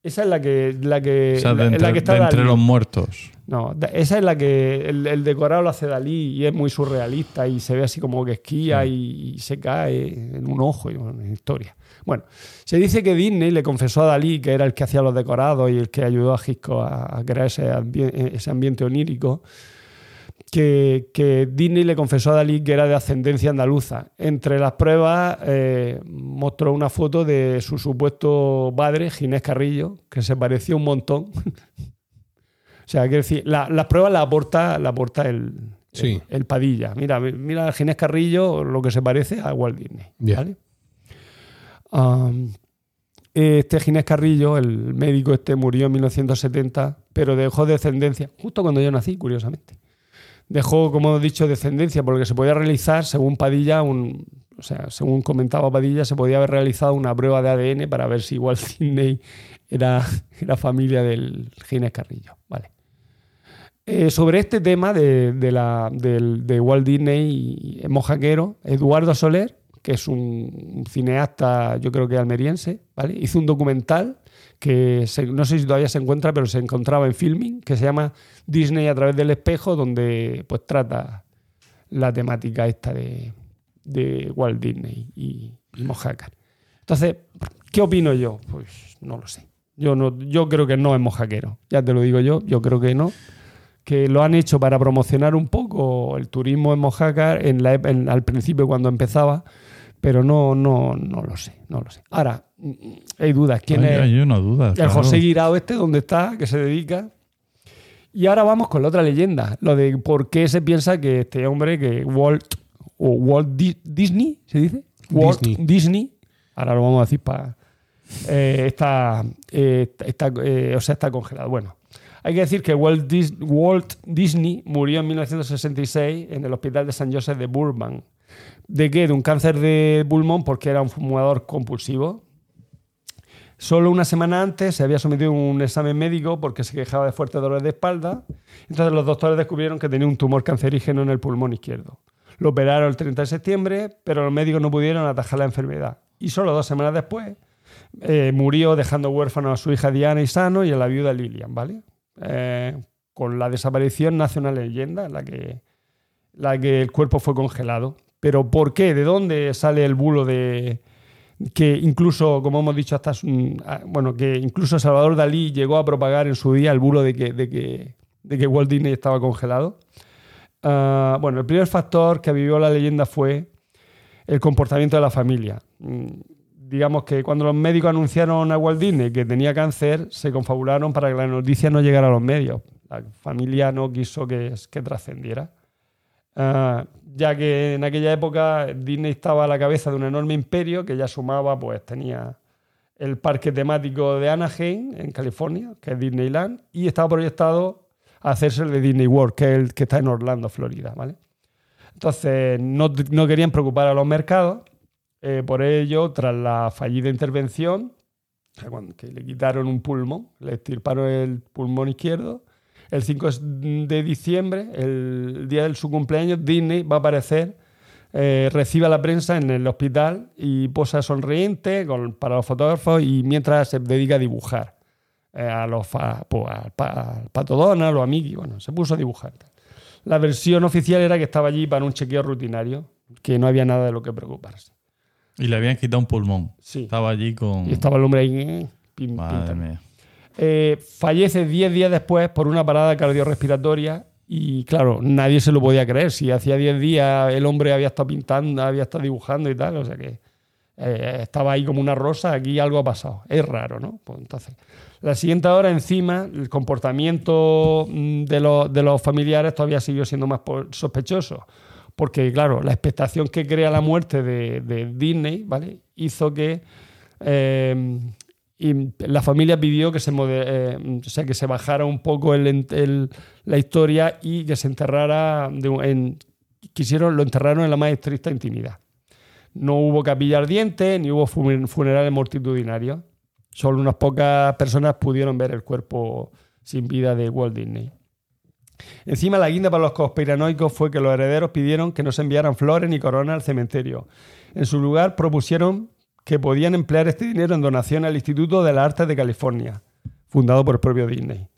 Esa es la que. La que, o sea, de la, entre, la que está de entre Dalí. los muertos. No, esa es la que el, el decorado lo hace Dalí y es muy surrealista y se ve así como que esquía y, y se cae en un ojo y en historia. Bueno, se dice que Disney le confesó a Dalí, que era el que hacía los decorados y el que ayudó a Hitchcock a, a crear ese ambiente onírico, que, que Disney le confesó a Dalí que era de ascendencia andaluza. Entre las pruebas eh, mostró una foto de su supuesto padre, Ginés Carrillo, que se parecía un montón. [laughs] O sea, quiero decir, la- las pruebas las aporta, la aporta el, Sí. el, el Padilla. Mira, mira a Ginés Carrillo lo que se parece a Walt Disney. Este Ginés Carrillo, el médico este, murió en 1970, pero dejó descendencia, justo cuando yo nací, curiosamente. Dejó, como he dicho, descendencia, porque se podía realizar, según Padilla, un, o sea, según comentaba Padilla, se podía haber realizado una prueba de ADN para ver si Walt Disney era, era familia del Ginés Carrillo. Vale. Eh, sobre este tema de, de la, del- de Walt Disney y mojaquero, Eduardo Soler, que es un, un cineasta, yo creo que almeriense, ¿vale? hizo un documental que se- no sé si todavía se encuentra, pero se encontraba en filming, que se llama Disney a través del espejo, donde pues trata la temática esta de, de Walt Disney y, y Mojácar. Entonces, ¿qué opino yo? Pues no lo sé. Yo, no, yo creo que no es mojaquero. Ya te lo digo yo, yo creo que no. Que lo han hecho para promocionar un poco el turismo en Mojácar en en- al principio cuando empezaba, pero no, no, no lo sé, no lo sé. Ahora, hay dudas. ¿Quién Hay, es? hay una duda. El claro. José Guirao este, ¿dónde está? ¿Qué se dedica? Y ahora vamos con la otra leyenda, lo de por qué se piensa que este hombre, que Walt, o Walt Di- Disney, ¿se dice? Walt Disney. Disney, ahora lo vamos a decir para... está, eh, está, eh, o sea, está congelado. Bueno, hay que decir que Walt, Dis- Walt Disney murió en 1966 en el hospital de San Joseph de Burbank. ¿De qué? De un cáncer de pulmón porque era un fumador compulsivo. Solo una semana antes se había sometido a un examen médico porque se quejaba de fuertes dolores de espalda. Entonces los doctores descubrieron que tenía un tumor cancerígeno en el pulmón izquierdo. Lo operaron el 30 de septiembre, pero los médicos no pudieron atajar la enfermedad. Y solo dos semanas después eh, murió dejando huérfano a su hija Diana y Sano y a la viuda Lilian, ¿vale? Eh, con la desaparición nace una leyenda en la que, la que el cuerpo fue congelado. ¿Pero por qué? ¿De dónde sale el bulo de que incluso, como hemos dicho, hasta bueno, que incluso Salvador Dalí llegó a propagar en su día el bulo de que, de que, de que Walt Disney estaba congelado? Ah, bueno, el primer factor que vivió la leyenda fue el comportamiento de la familia. Mm, Digamos que cuando los médicos anunciaron a Walt Disney que tenía cáncer, se confabularon para que la noticia no llegara a los medios. La familia no quiso que, que trascendiera. Ah, ya que en aquella época Disney estaba a la cabeza de un enorme imperio que ya sumaba, pues tenía el parque temático de Anaheim, en California, que es Disneyland, y estaba proyectado a hacerse el de Disney World, que es el que está en Orlando, Florida, ¿vale? Entonces, no, no querían preocupar a los mercados, eh, por ello, tras la fallida intervención, que le quitaron un pulmón, le extirparon el pulmón izquierdo, el 5 de diciembre, el día de su cumpleaños, Disney va a aparecer, eh, recibe a la prensa en el hospital y posa sonriente con- para los fotógrafos y mientras se dedica a dibujar eh, a los fa- pues, al pa- al Pato Donald, a los amigos, bueno, se puso a dibujar. La versión oficial era que estaba allí para un chequeo rutinario, que no había nada de lo que preocuparse. Y le habían quitado un pulmón. Sí. Estaba allí con. Y estaba el hombre ahí. eh, pim, Madre mía. Eh, fallece 10 días después por una parada cardiorrespiratoria y claro, nadie se lo podía creer. Si hacía 10 días el hombre había estado pintando, había estado dibujando y tal, o sea que eh, estaba ahí como una rosa, aquí algo ha pasado. Es raro, ¿no? Pues entonces, la siguiente hora encima, el comportamiento mm, de los, de los familiares todavía siguió siendo más sospechoso. porque claro, la expectación que crea la muerte de, de Disney, ¿vale? Hizo que eh, y la familia pidió que se, eh, que se bajara un poco el- la historia y que se enterrara en, quisieron lo enterraron en la más estricta intimidad. No hubo capilla ardiente ni hubo fu- funerales multitudinarios. Solo unas pocas personas pudieron ver el cuerpo sin vida de Walt Disney. Encima, la guinda para los conspiranoicos fue que los herederos pidieron que no se enviaran flores ni coronas al cementerio. En su lugar, propusieron que podían emplear este dinero en donación al Instituto de las Artes de California, fundado por el propio Disney.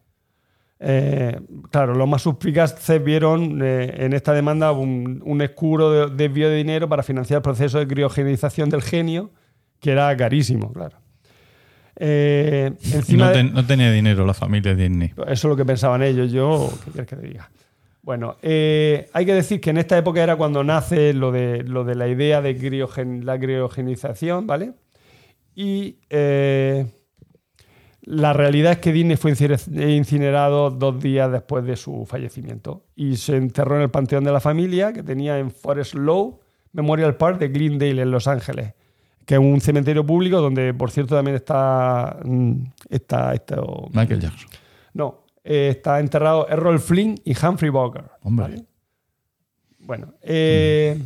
Eh, claro, los más suspicaces vieron eh, en esta demanda un, un escuro de- desvío de dinero para financiar el proceso de criogenización del genio, que era carísimo, claro. Eh, encima no, ten- no tenía dinero la familia Disney. eso es lo que pensaban ellos. Yo, ¿qué quieres que te diga? Bueno, eh, hay que decir que en esta época era cuando nace lo de, lo de la idea de criogen- la criogenización, ¿vale? Y eh, la realidad es que Disney fue incine- incinerado dos días después de su fallecimiento y se enterró en el panteón de la familia que tenía en Forest Lawn Memorial Park de Glendale, en Los Ángeles, que es un cementerio público donde, por cierto, también está, mm, está esto, Michael Jackson. no, eh, está enterrado Errol Flynn y Humphrey Bogart. Hombre. ¿vale? Bueno, eh,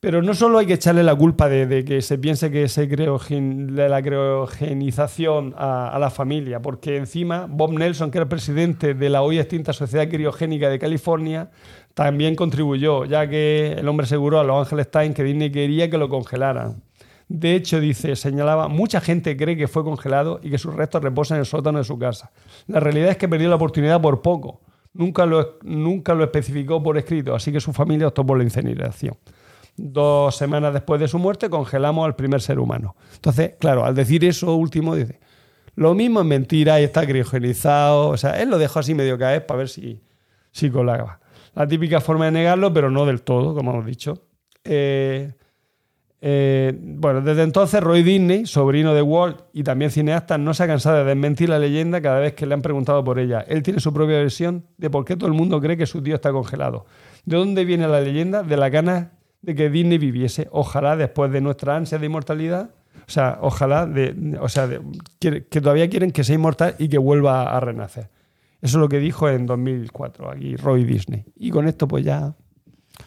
pero no solo hay que echarle la culpa de, de que se piense que se de la criogenización a, a la familia, porque encima Bob Nelson, que era el presidente de la hoy extinta Sociedad Criogénica de California, también contribuyó, ya que el hombre aseguró a Los Angeles Times que Disney quería que lo congelaran. De hecho, dice, señalaba, mucha gente cree que fue congelado y que sus restos reposan en el sótano de su casa. La realidad es que perdió la oportunidad por poco. Nunca lo, nunca lo especificó por escrito, así que su familia optó por la incineración. Dos semanas después de su muerte congelamos al primer ser humano. Entonces, claro, al decir eso último, dice, lo mismo es mentira y está criogenizado. O sea, él lo dejó así medio caer para ver si, si colaba. La típica forma de negarlo, pero no del todo, como hemos dicho. Eh, eh, bueno, desde entonces Roy Disney, sobrino de Walt y también cineasta, no se ha cansado de desmentir la leyenda cada vez que le han preguntado por ella. Él tiene su propia versión de por qué todo el mundo cree que su tío está congelado. ¿De dónde viene la leyenda? De la ganas de que Disney viviese. Ojalá después de nuestra ansia de inmortalidad, o sea, ojalá, de, o sea, que, que todavía quieren que sea inmortal y que vuelva a renacer. Eso es lo que dijo en 2004 aquí Roy Disney. Y con esto pues ya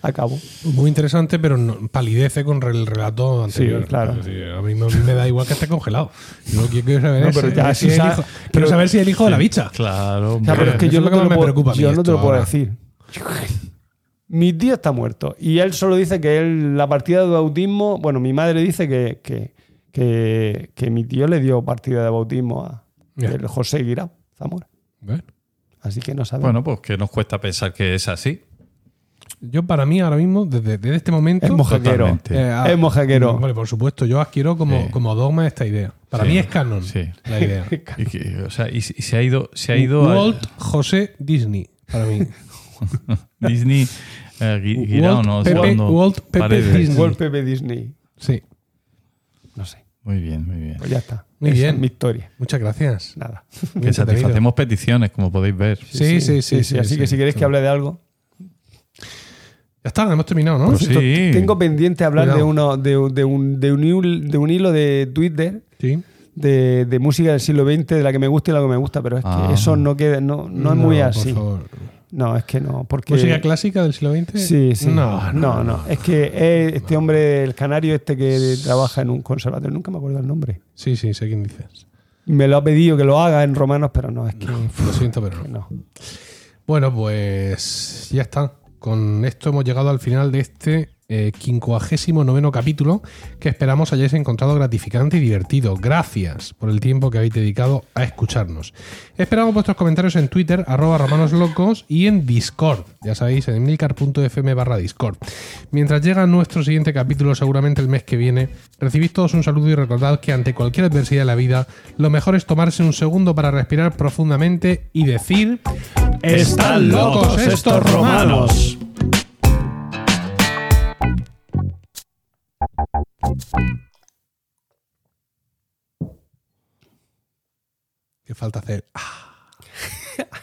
acabo. Muy interesante, pero no- palidece con el relato anterior. Sí, claro. Decir, a, mí, me- a mí me da igual que esté congelado. Yo quiero saber No, pero ya, si es sa- el hijo- pero- quiero saber si es el hijo de la bicha. Claro, O sea, pero es que Eso yo es no lo que te lo más me puedo- preocupa a mí yo no te lo puedo ahora. decir. Mi tío está muerto. Y él solo dice que él, la partida de bautismo. Bueno, mi madre dice que, que, que, que mi tío le dio partida de bautismo a el José Guirao Zamora. Bueno. Así que no sabemos. Bueno, pues que nos cuesta pensar que es así. Yo, para mí, ahora mismo, desde, desde este momento. es mojaquero. eh, ah, es mojaquero. Vale, por supuesto, yo adquiero como, Sí. como dogma esta idea. Para Sí. mí es canon Sí. la idea. [laughs] Y que, o sea, y, y se ha ido, se ha ido a Walt José Disney, para mí. [laughs] Disney eh, Walt ¿no? Pepe- Walt Pepe. Disney. Walt Pepe Disney. Sí. No sé. Muy bien, muy bien. Pues ya está. Muy Esa bien. es mi historia. Muchas gracias. Nada. Que satisfacemos peticiones, como podéis ver. Sí, sí, sí. sí, Así sí, que si queréis sí. que hable de algo. Ya está, hemos terminado, ¿no? Pues sí. Tengo pendiente hablar de, uno, de, de un, de, un, de un hilo de Twitter Sí. de, de música del siglo XX, de la que me gusta y la que me gusta, pero es que Ah. eso no queda, no, no es muy por así. favor. No, es que no, porque ¿Música clásica del siglo XX? Sí, sí. No, no, no. Es que es este hombre, el canario este que trabaja en un conservatorio, nunca me acuerdo el nombre. Sí, sí, sé quién dices. Me lo ha pedido que lo haga en romanos, pero no, es que, Lo siento, pero no. Bueno, pues ya está. Con esto hemos llegado al final de este eh, 59 capítulo que esperamos hayáis encontrado gratificante y divertido. Gracias por el tiempo que habéis dedicado a escucharnos. Esperamos vuestros comentarios en Twitter, arroba romanoslocos y en Discord. Ya sabéis, en milcar.fm barra Discord. Mientras llega nuestro siguiente capítulo, seguramente el mes que viene, recibid todos un saludo y recordad que ante cualquier adversidad de la vida, lo mejor es tomarse un segundo para respirar profundamente y decir... ¡Están locos estos romanos! ¿Qué falta hacer? Ah. [laughs]